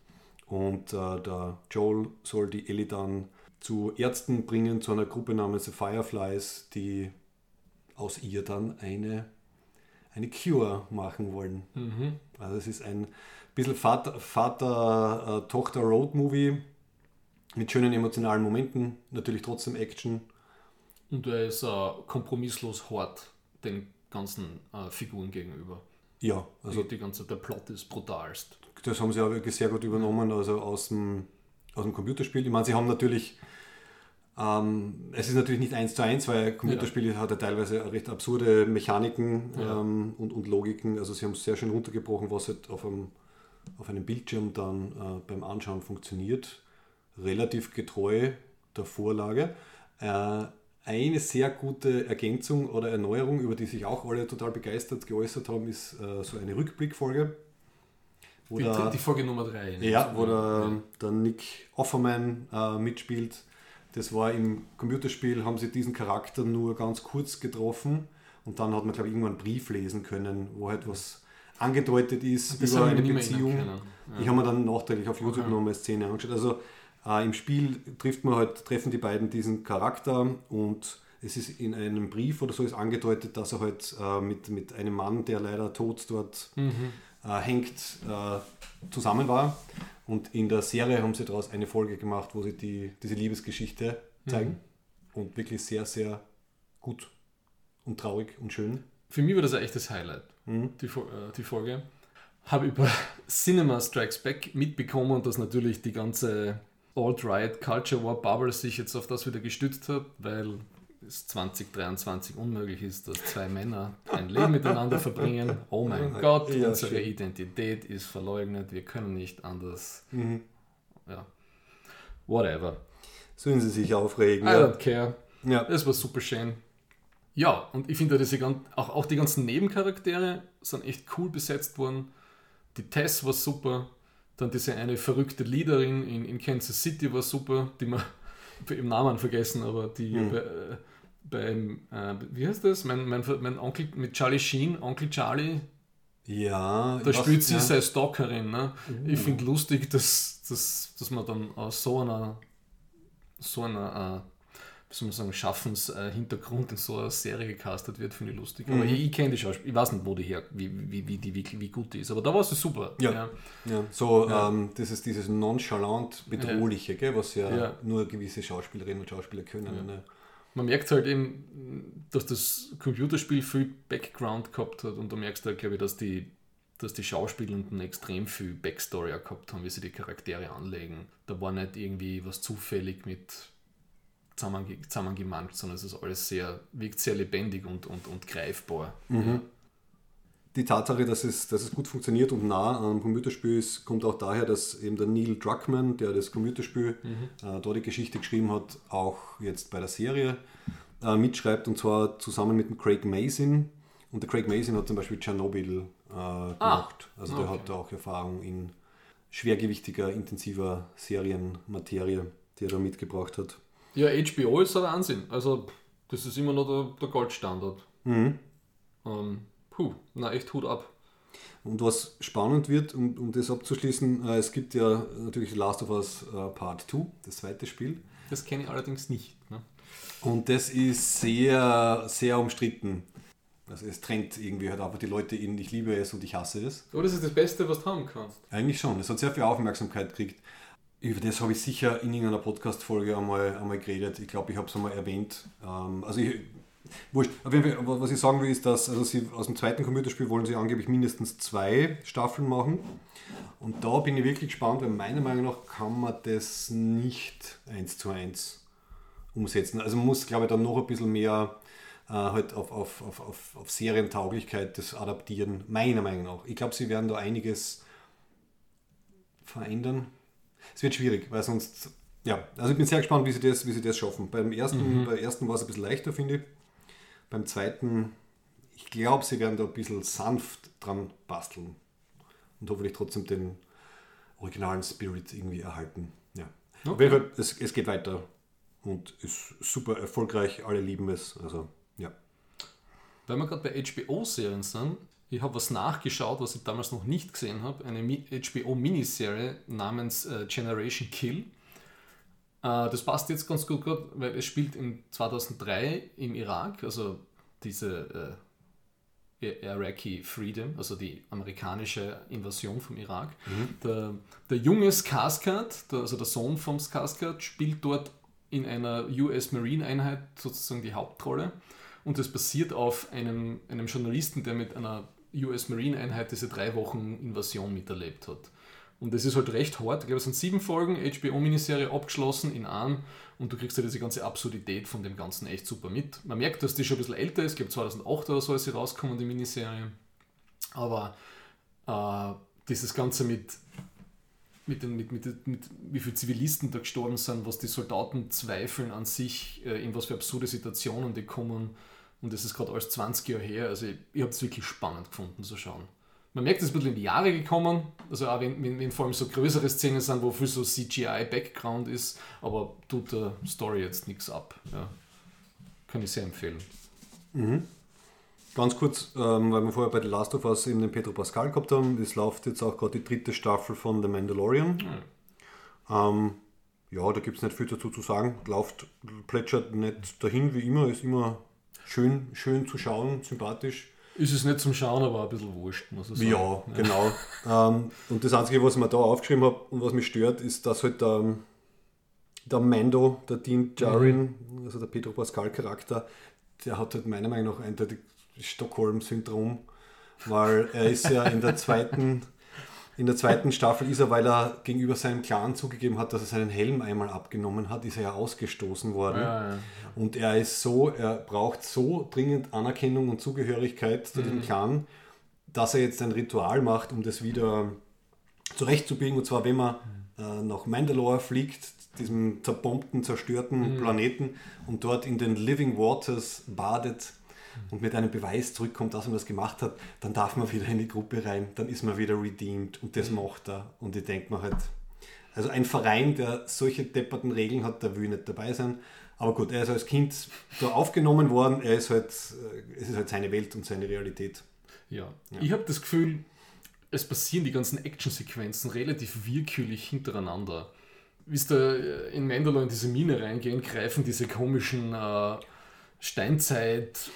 Und äh, der Joel soll die Ellie dann zu Ärzten bringen, zu einer Gruppe namens The Fireflies, die aus ihr dann eine, eine Cure machen wollen. Mhm. Also es ist ein bisschen Vater-Tochter-Road-Movie mit schönen emotionalen Momenten, natürlich trotzdem Action. Und er ist äh, kompromisslos hart den ganzen äh, Figuren gegenüber. Ja, also Also die ganze, der Plot ist brutalst. das haben sie auch wirklich sehr gut übernommen, also aus dem, aus dem Computerspiel. Ich meine, sie haben natürlich Ähm, es ist natürlich nicht eins zu eins, weil Computerspiele ja. hat ja teilweise recht absurde Mechaniken ja. ähm, und, und Logiken. Also sie haben es sehr schön runtergebrochen, was halt auf einem, auf einem Bildschirm dann äh, beim Anschauen funktioniert. Relativ getreu der Vorlage. Äh, eine sehr gute Ergänzung oder Erneuerung, über die sich auch alle total begeistert geäußert haben, ist äh, so eine Rückblickfolge. Die, der, die, Folge Nummer 3. Ja, wo der, ja. der Nick Offerman äh, mitspielt. Das war im Computerspiel, haben sie diesen Charakter nur ganz kurz getroffen und dann hat man, glaube ich, irgendwann einen Brief lesen können, wo halt was angedeutet ist über eine Beziehung. Ja. Ich habe mir dann nachträglich auf YouTube okay. noch eine Szene angeschaut. Also äh, Im Spiel trifft man halt, treffen die beiden diesen Charakter und es ist in einem Brief oder so ist angedeutet, dass er halt äh, mit, mit einem Mann, der leider tot dort mhm. äh, hängt, äh, zusammen war. Und in der Serie haben sie daraus eine Folge gemacht, wo sie die, diese Liebesgeschichte zeigen. Mhm. Und wirklich sehr, sehr gut und traurig und schön. Für mich war das ein echtes Highlight, mhm. die, äh, die Folge. Habe über <laughs> Cinema Strikes Back mitbekommen, dass natürlich die ganze Alt-Right Culture War Bubble sich jetzt auf das wieder gestützt hat, weil es 2023 unmöglich ist, dass zwei Männer ein Leben miteinander verbringen. Oh mein <laughs> Gott, ja, unsere schön. Identität ist verleugnet, wir können nicht anders. Mhm. Ja, whatever. Sollen sie sich aufregen? I ja. don't care. Ja. Das war super schön. Ja, und ich finde, diese, auch, auch die ganzen Nebencharaktere sind echt cool besetzt worden. Die Tess war super. Dann diese eine verrückte Leaderin in, in Kansas City war super, die wir <laughs> im Namen vergessen, aber die mhm. bei, äh, beim, äh, wie heißt das? Mein, mein, mein Onkel mit Charlie Sheen, Onkel Charlie. Ja. Da spielt sie ja. seine Stalkerin. Ne? Uh. Ich finde lustig, dass, dass, dass man dann aus so einer, so einer äh, soll man sagen, Schaffenshintergrund in so einer Serie gecastet wird, finde ich lustig. Aber mhm. ich, ich kenne die Schauspieler, ich weiß nicht, wo die her, wie, wie, wie, die, wie, wie gut die ist, aber da war sie super. Ja, ja. ja. so ja. Ähm, das ist dieses nonchalant bedrohliche, gell, was ja, nur gewisse Schauspielerinnen und Schauspieler können. Ne? Man merkt halt eben, dass das Computerspiel viel Background gehabt hat und da merkst du halt, glaube ich, dass die dass die Schauspielenden extrem viel Backstory gehabt haben, wie sie die Charaktere anlegen. Da war nicht irgendwie was zufällig mit zusammenge zusammengemanscht, sondern es ist alles sehr, wirkt sehr lebendig und, und, und greifbar. Mhm. Ja. Die Tatsache, dass es, dass es gut funktioniert und nah am Computerspiel ist, kommt auch daher, dass eben der Neil Druckmann, der das Computerspiel mhm. äh, dort die Geschichte geschrieben hat, auch jetzt bei der Serie äh, mitschreibt und zwar zusammen mit dem Craig Mason. Und der Craig Mason hat zum Beispiel Tschernobyl äh, gemacht. Ah, also der okay. hat auch Erfahrung in schwergewichtiger, intensiver Serienmaterie, die er da mitgebracht hat. Ja, HBO ist ein Wahnsinn. Also, das ist immer noch der, der Goldstandard. Mhm. Ähm, puh, na echt Hut ab. Und was spannend wird, um, um das abzuschließen, äh, es gibt ja natürlich Last of Us äh, Part 2, das zweite Spiel. Das kenne ich allerdings nicht. Ne? Und das ist sehr, sehr umstritten. Also es trennt irgendwie halt einfach die Leute in ich liebe es und ich hasse es. Aber das ist das Beste, was du haben kannst. Eigentlich schon. Es hat sehr viel Aufmerksamkeit gekriegt. Über das habe ich sicher in irgendeiner Podcast-Folge einmal, einmal geredet. Ich glaube, ich habe es einmal erwähnt. Ähm, also ich, wurscht. Auf jeden Fall, was ich sagen will, ist, dass also sie aus dem zweiten Computerspiel wollen sie angeblich mindestens zwei Staffeln machen. Und da bin ich wirklich gespannt, weil meiner Meinung nach kann man das nicht eins zu eins umsetzen. Also man muss, glaube ich, dann noch ein bisschen mehr äh, halt auf, auf, auf, auf, auf Serientauglichkeit das adaptieren, meiner Meinung nach. Ich glaube, sie werden da einiges verändern es wird schwierig, weil sonst, ja, also ich bin sehr gespannt, wie sie das, wie sie das schaffen. Beim ersten, mhm. Beim ersten war es ein bisschen leichter, finde ich. Beim zweiten, ich glaube, sie werden da ein bisschen sanft dran basteln und hoffentlich trotzdem den originalen Spirit irgendwie erhalten. Ja. Okay. Auf jeden Fall, es, es geht weiter und ist super erfolgreich, alle lieben es. Also, ja. Weil wir gerade bei HBO-Serien sind, ich habe was nachgeschaut, was ich damals noch nicht gesehen habe. Eine HBO-Miniserie namens äh, Generation Kill. Äh, das passt jetzt ganz gut, weil es spielt in 2003 im Irak, also diese äh, Iraqi Freedom, also die amerikanische Invasion vom Irak. Mhm. Der, der junge Skarsgård, der, also der Sohn vom Skarsgård, spielt dort in einer US Marine Einheit sozusagen die Hauptrolle. Und das basiert auf einem, einem Journalisten, der mit einer US Marine Einheit diese drei Wochen Invasion miterlebt hat. Und das ist halt recht hart. Ich glaube, es sind sieben Folgen, HBO-Miniserie abgeschlossen in einem und du kriegst halt diese ganze Absurdität von dem Ganzen echt super mit. Man merkt, dass die schon ein bisschen älter ist. Ich glaube, 2008 oder so ist sie rausgekommen, die Miniserie. Aber äh, dieses Ganze mit, mit, den, mit, mit, mit wie viele Zivilisten da gestorben sind, was die Soldaten zweifeln an sich, äh, in was für absurde Situationen die kommen. Und das ist gerade alles 20 Jahre her. Also ich, ich habe es wirklich spannend gefunden zu schauen. Man merkt, es ist ein bisschen in die Jahre gekommen, also auch wenn, wenn, wenn vor allem so größere Szenen sind, wo viel so CGI-Background ist, aber tut der Story jetzt nichts ab. Ja. Kann ich sehr empfehlen. Mhm. Ganz kurz, ähm, weil wir vorher bei The Last of Us eben den Pedro Pascal gehabt haben, es läuft jetzt auch gerade die dritte Staffel von The Mandalorian. Mhm. Ähm, ja, da gibt es nicht viel dazu zu sagen. Läuft, plätschert nicht dahin wie immer, ist immer schön, schön zu schauen, sympathisch. Ist es nicht zum Schauen, aber ein bisschen wurscht, muss ich sagen. Ja, genau. <laughs> ähm, und das Einzige, was ich mir da aufgeschrieben habe und was mich stört, ist, dass halt der, der Mando, der Dean Jarin, mhm. also der Pedro Pascal-Charakter, der hat halt meiner Meinung nach eindeutig Stockholm-Syndrom, weil er ist ja in der zweiten <laughs> in der zweiten Staffel ist er, weil er gegenüber seinem Clan zugegeben hat, dass er seinen Helm einmal abgenommen hat, ist er ja ausgestoßen worden. Ja, ja. Und er ist so, er braucht so dringend Anerkennung und Zugehörigkeit zu mhm. dem Clan, dass er jetzt ein Ritual macht, um das wieder zurechtzubiegen. Und zwar, wenn man äh, nach Mandalore fliegt, diesem zerbombten, zerstörten mhm. Planeten und dort in den Living Waters badet, und mit einem Beweis zurückkommt, dass man das gemacht hat, dann darf man wieder in die Gruppe rein, dann ist man wieder redeemed und das macht er. Und ich denke mir halt, also ein Verein, der solche depperten Regeln hat, der will nicht dabei sein. Aber gut, er ist als Kind da aufgenommen worden, er ist halt, äh, es ist halt seine Welt und seine Realität. Ja, ja. ich habe das Gefühl, es passieren die ganzen Actionsequenzen relativ willkürlich hintereinander. Wie es da in Mandalore in diese Mine reingehen, greifen diese komischen äh, Steinzeit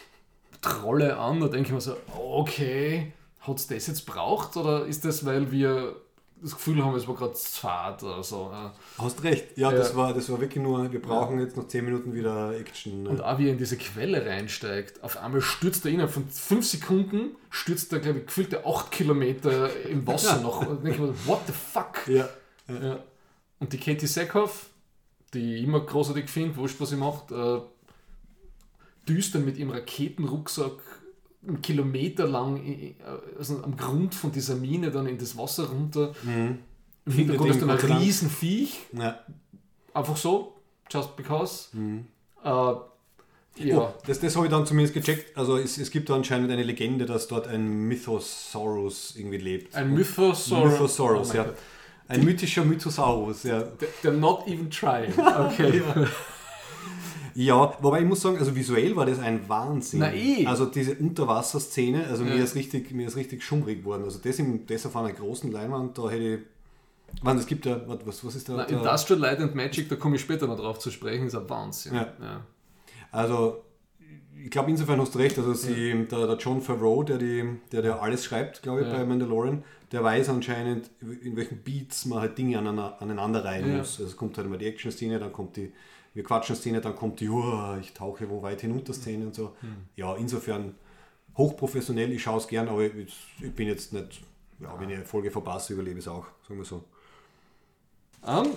Trolle an, da denke ich mir so, okay, hat es das jetzt braucht oder ist das, weil wir das Gefühl haben, es war gerade Fahrt oder so. Hast recht, ja, ja, Das, war, das war wirklich nur, wir brauchen ja. jetzt noch 10 Minuten wieder Action. Ne? Und auch wie er in diese Quelle reinsteigt, auf einmal stürzt er innerhalb von 5 Sekunden, stürzt er, glaube ich, gefühlte 8 Kilometer im Wasser noch. Und denke ich mir, what the fuck? <laughs> Ja. ja. Und die Katie Seckhoff, die ich immer großartig finde, wurscht, was sie macht, äh, düst dann mit ihrem Raketenrucksack einen Kilometer lang also am Grund von dieser Mine dann in das Wasser runter. Mhm. Im Hintergrund ist dann ein Riesenviech. Ja. Einfach so, just because. Mhm. Äh, ja. Oh, das, das habe ich dann zumindest gecheckt. Also es, es gibt da anscheinend eine Legende, dass dort ein Mythosaurus irgendwie lebt. Ein Mythosaurus? Mythosaurus, oh ja. Ein mythischer Mythosaurus, ja. They're not even trying. Okay. ja. <laughs> <laughs> Ja, wobei ich muss sagen, also visuell war das ein Wahnsinn. Na eh. Also diese Unterwasserszene, also ja. mir, ist richtig, mir ist richtig schummrig geworden. Also das, im, das auf einer großen Leinwand, da hätte ich... Wann, es gibt ja, was, was ist da? Na, Industrial Light and Magic, da komme ich später noch drauf zu sprechen, ist ein Wahnsinn. Ja. ja. Also, ich glaube, insofern hast du recht. Also, sie, ja. der, der, John Favreau, der, die, der, der alles schreibt, glaube ich, bei Mandalorian, der weiß anscheinend, in welchen Beats man halt Dinge aneinander, aneinander reihen muss. Also, es kommt halt immer die Action-Szene, dann kommt die wir quatschen Szene, dann kommt die, oh, ich tauche wo weit hinunter Szene und so. Mhm. Ja, insofern hochprofessionell, ich schaue es gern, aber ich, ich, bin jetzt nicht, ja, wenn ich eine Folge verpasse, überlebe ich es auch, sagen wir so. Um,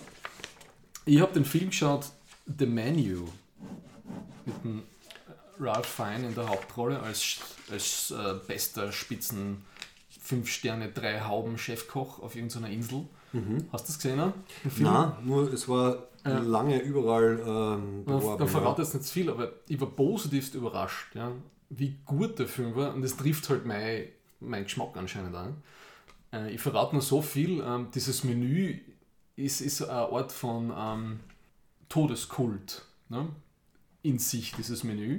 ich habe den Film geschaut, The Menu, mit dem Ralph Fine in der Hauptrolle als, als äh, bester Spitzen 5 Sterne, 3 Hauben Chefkoch auf irgendeiner Insel. Mhm. Hast du das gesehen? Nein, nur es war ja. lange überall ähm, beworben. Da verrate jetzt nicht zu viel, aber ich war positivst überrascht, ja, wie gut der Film war und das trifft halt mein, mein Geschmack anscheinend an. Äh, ich verrate nur so viel, ähm, dieses Menü ist, ist eine Art von ähm, Todeskult ne? in sich, dieses Menü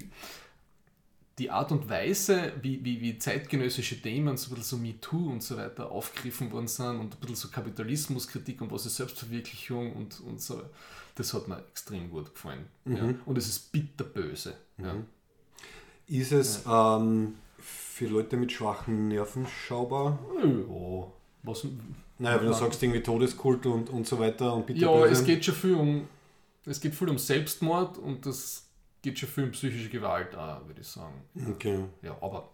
die Art und Weise, wie, wie, wie zeitgenössische Themen, so ein bisschen so MeToo und so weiter aufgegriffen worden sind und ein bisschen so Kapitalismuskritik und was ist Selbstverwirklichung und, und so, das hat mir extrem gut gefallen. Mhm. Ja. Und es ist bitterböse. Mhm. Ja. Ist es ja. ähm, für Leute mit schwachen Nerven schaubar? Ja. Was, naja, wenn du sagst irgendwie Todeskult und, und so weiter und bitterböse. Ja, es geht schon viel um es geht viel um Selbstmord und das geht schon viel um psychische Gewalt auch, würde ich sagen. Okay. Ja, aber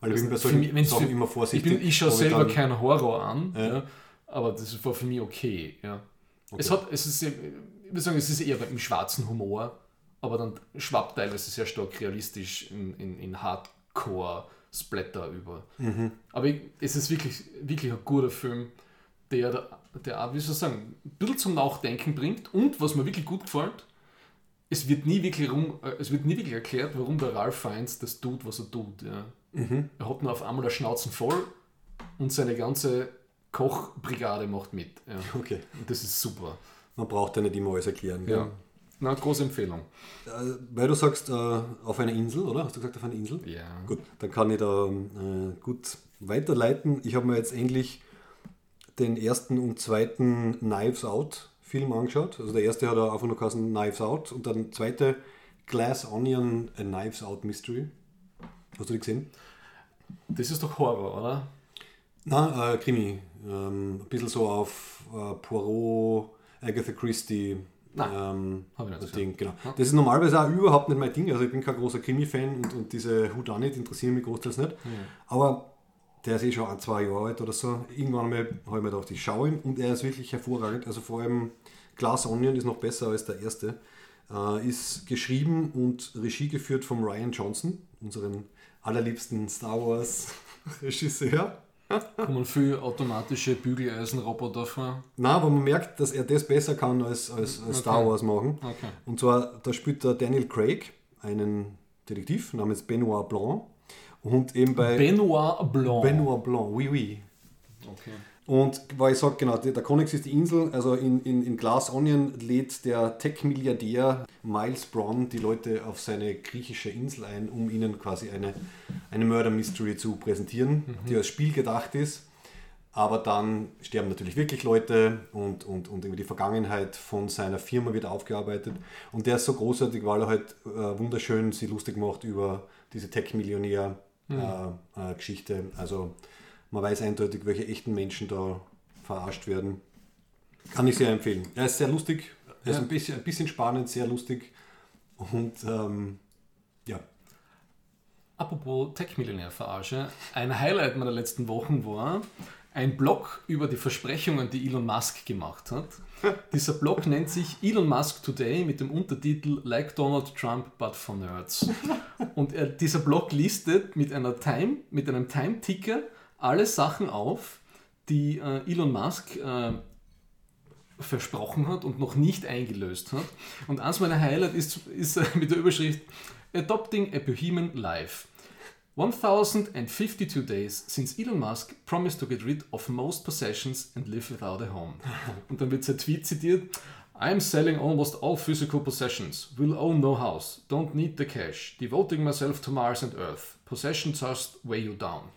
also ich bin bei solchen Sachen immer vorsichtig. Ich, bin, ich schaue selber keinen Horror an, ja. Ja, Aber das war für mich okay. Ja. Es, hat, es ist, ich würde sagen, es ist eher im schwarzen Humor, aber dann schwappt teilweise sehr stark realistisch in, in, in Hardcore-Splatter über. Mhm. Aber ich, es ist wirklich, wirklich ein guter Film, der, der auch, wie soll ich sagen, ein bisschen zum Nachdenken bringt und was mir wirklich gut gefällt, es wird nie wirklich, rum, äh, es wird nie wirklich erklärt, warum der Ralph Fiennes das tut, was er tut. Ja. Mhm. Er hat nur auf einmal der Schnauzen voll und seine ganze Kochbrigade macht mit. Ja. Okay. Und das ist super. Man braucht ja nicht immer alles erklären. gell? Ja. Na, große Empfehlung. Äh, Weil du sagst, äh, auf einer Insel, oder? Hast du gesagt, auf einer Insel? Ja. Gut, dann kann ich da gut weiterleiten. Ich habe mir jetzt endlich den ersten und zweiten Knives Out Film angeschaut. Also der erste hat er einfach nur geheißen Knives Out und der zweite Glass Onion, a Knives Out Mystery. Hast du die gesehen? Das ist doch Horror, oder? Na, äh, Krimi. Ähm, ein bisschen so auf äh, Poirot, Agatha Christie. Nein, ähm, das. Ding, genau. Das ist normalerweise auch überhaupt nicht mein Ding. Also ich bin kein großer Krimi-Fan und, und diese Whodunit interessieren mich großteils nicht. Aber der ist eh schon ein, zwei Jahre alt oder so. Irgendwann einmal habe ich mir gedacht, ich schaue ihn und er ist wirklich hervorragend. Also vor allem Glass Onion ist noch besser als der erste. Äh, ist geschrieben und Regie geführt von Ryan Johnson, unseren allerliebsten Star Wars <laughs> Regisseur. Kommen viele automatische Bügeleisenroboter vor. Na, aber man merkt, dass er das besser kann als, als, als Star Okay. Wars machen. Okay. Und zwar, da spielt der Daniel Craig, einen Detektiv namens Benoit Blanc. Und eben bei Benoit Blanc. Benoit Blanc, oui, oui. Okay. Und weil ich sage, genau, der Konix ist die Insel, also in, in, in Glass Onion lädt der Tech-Milliardär Miles Braun die Leute auf seine griechische Insel ein, um ihnen quasi eine, eine Murder-Mystery zu präsentieren, die als Spiel gedacht ist. Aber dann sterben natürlich wirklich Leute und, und, und die Vergangenheit von seiner Firma wird aufgearbeitet. Und der ist so großartig, weil er halt äh, wunderschön sie lustig macht über diese Tech-Millionär-Geschichte. also man weiß eindeutig, welche echten Menschen da verarscht werden. Kann ich sehr empfehlen. Er ist sehr lustig, er ist ein bisschen, ein bisschen spannend, sehr lustig. Und ähm, ja, Apropos Tech-Millionär-Verarsche, ein Highlight meiner letzten Wochen war ein Blog über die Versprechungen, die Elon Musk gemacht hat. <laughs> Dieser Blog nennt sich Elon Musk Today mit dem Untertitel Like Donald Trump but for Nerds. Und er, dieser Blog listet mit, einer Time, mit einem Time-Ticker alle Sachen auf, die äh, Elon Musk äh, versprochen hat und noch nicht eingelöst hat. Und eins meiner Highlight ist, ist äh, mit der Überschrift Adopting a Bohemian Life. 1052 days since Elon Musk promised to get rid of most possessions and live without a home. <laughs> Und dann wird sein Tweet zitiert. I'm selling almost all physical possessions. Will own no house. Don't need the cash. Devoting myself to Mars and Earth. Possessions just weigh you down.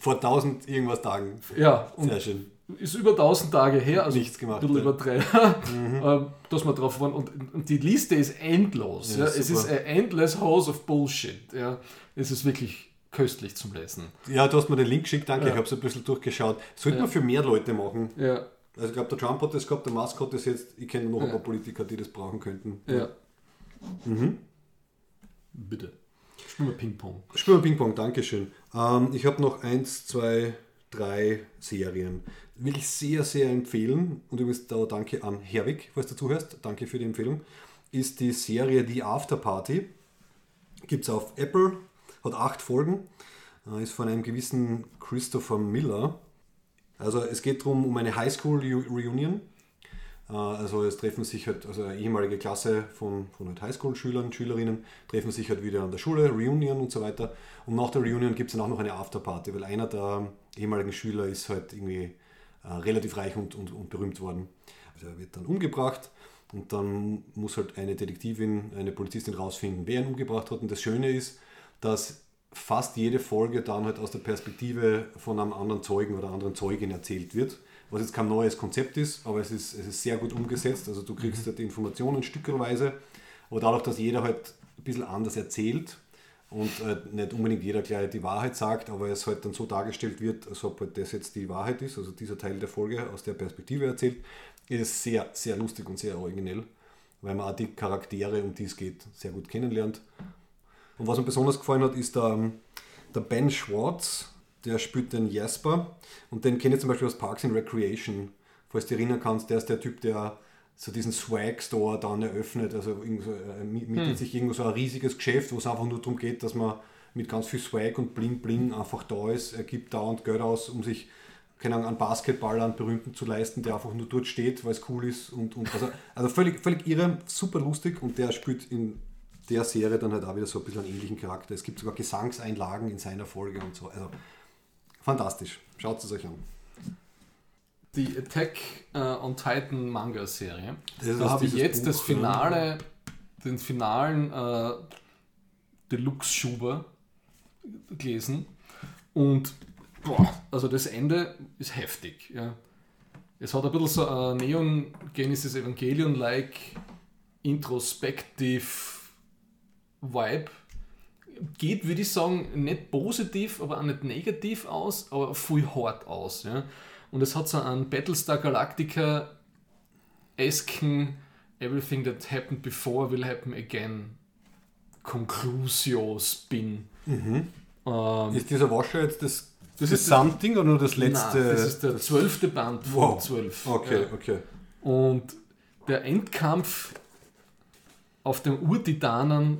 vor 1000 irgendwas Tagen. Ja, Sehr schön. Ist über 1000 Tage her, also Nichts gemacht, ein bisschen ja. übertreiben, <laughs> ähm, dass wir drauf waren. Und, und die Liste ist endlos. Ja, Ja, es ist ein endless hose of Bullshit. Ja. Es ist wirklich köstlich zum Lesen. Ja, du hast mir den Link geschickt, danke. Ja. Ich habe es ein bisschen durchgeschaut. Sollte man für mehr Leute machen. Ja, Also ich glaube, der Trump hat das gehabt, der Musk hat das jetzt. Ich kenne noch ein paar Politiker, die das brauchen könnten. ja. Bitte. Spielen wir Ping-Pong. Spielen wir Ping-Pong, Dankeschön. Ähm, ich habe noch eins, zwei, drei Serien. Will ich sehr, sehr empfehlen. Und übrigens da danke an Herwig, falls du zuhörst. Danke für die Empfehlung. Ist die Serie The After Party. Gibt es auf Apple, hat acht Folgen. Äh, ist von einem gewissen Christopher Miller. Also es geht darum, um eine Highschool-Reunion. Äh, Also es treffen sich halt, also eine ehemalige Klasse von, von halt Highschool-Schülern, Schülerinnen, treffen sich halt wieder an der Schule, Reunion und so weiter. Und nach der Reunion gibt es dann auch noch eine Afterparty, weil einer der ehemaligen Schüler ist halt irgendwie äh, relativ reich und, und, und berühmt worden. Also er wird dann umgebracht und dann muss halt eine Detektivin, eine Polizistin rausfinden, wer ihn umgebracht hat. Und das Schöne ist, dass fast jede Folge dann halt aus der Perspektive von einem anderen Zeugen oder anderen Zeugin erzählt wird. Was jetzt kein neues Konzept ist, aber es ist, es ist sehr gut umgesetzt. Also du kriegst halt die Informationen stückelweise, aber dadurch, dass jeder halt ein bisschen anders erzählt und äh, nicht unbedingt jeder gleich die Wahrheit sagt, aber es halt dann so dargestellt wird, als ob halt das jetzt die Wahrheit ist, also dieser Teil der Folge aus der Perspektive erzählt, ist sehr, sehr lustig und sehr originell, weil man auch die Charaktere, um die es geht, sehr gut kennenlernt. Und was mir besonders gefallen hat, ist der, der Ben Schwartz, der spielt den Jasper. Und den kenne ich zum Beispiel aus Parks and Recreation, falls du dich erinnern kannst, der ist der Typ, der so diesen Swag-Store dann eröffnet, also irgendwo, äh, mietet Hm. sich irgendwo so ein riesiges Geschäft, wo es einfach nur darum geht, dass man mit ganz viel Swag und Bling Bling einfach da ist. Er gibt dauernd Geld aus, um sich keine Ahnung, einen Basketballer, einen Berühmten zu leisten, der einfach nur dort steht, weil es cool ist. Und, und also, also völlig, völlig irre, super lustig und der spielt in der Serie dann halt auch wieder so ein bisschen einen ähnlichen Charakter. Es gibt sogar Gesangseinlagen in seiner Folge und so. Also fantastisch. Schaut es euch an. Die Attack äh, on Titan Manga Serie. Das Da habe ich jetzt das Buch, ja. Finale, den finalen äh, Deluxe Schuber gelesen und boah, also das Ende ist heftig. Ja. Es hat ein bisschen so ein Neon Genesis Evangelion-like Introspective Vibe. Geht, würde ich sagen, nicht positiv, aber auch nicht negativ aus, aber viel hart aus. Ja. Und es hat so einen Battlestar Galactica esken Everything that happened before will happen again Conclusio Spin. Ähm, Ist dieser Washer jetzt das, Das das Something oder nur das letzte? Nein, das ist der zwölfte Band von Wow. zwölf. Okay, Ja. okay. Und der Endkampf auf dem Urtitanen,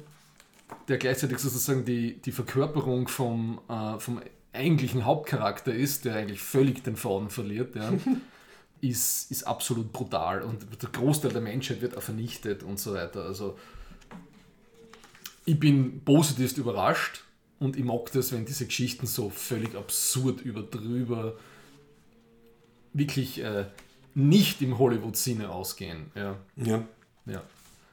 der gleichzeitig sozusagen die, die Verkörperung vom, äh, vom eigentlichen Hauptcharakter ist, der eigentlich völlig den Faden verliert, ja, <laughs> ist, ist absolut brutal. Und der Großteil der Menschheit wird auch vernichtet und so weiter. Also ich bin positivst überrascht und ich mag das, wenn diese Geschichten so völlig absurd überdrüber wirklich äh, nicht im Hollywood-Sinne ausgehen. Ja, Ja. ja.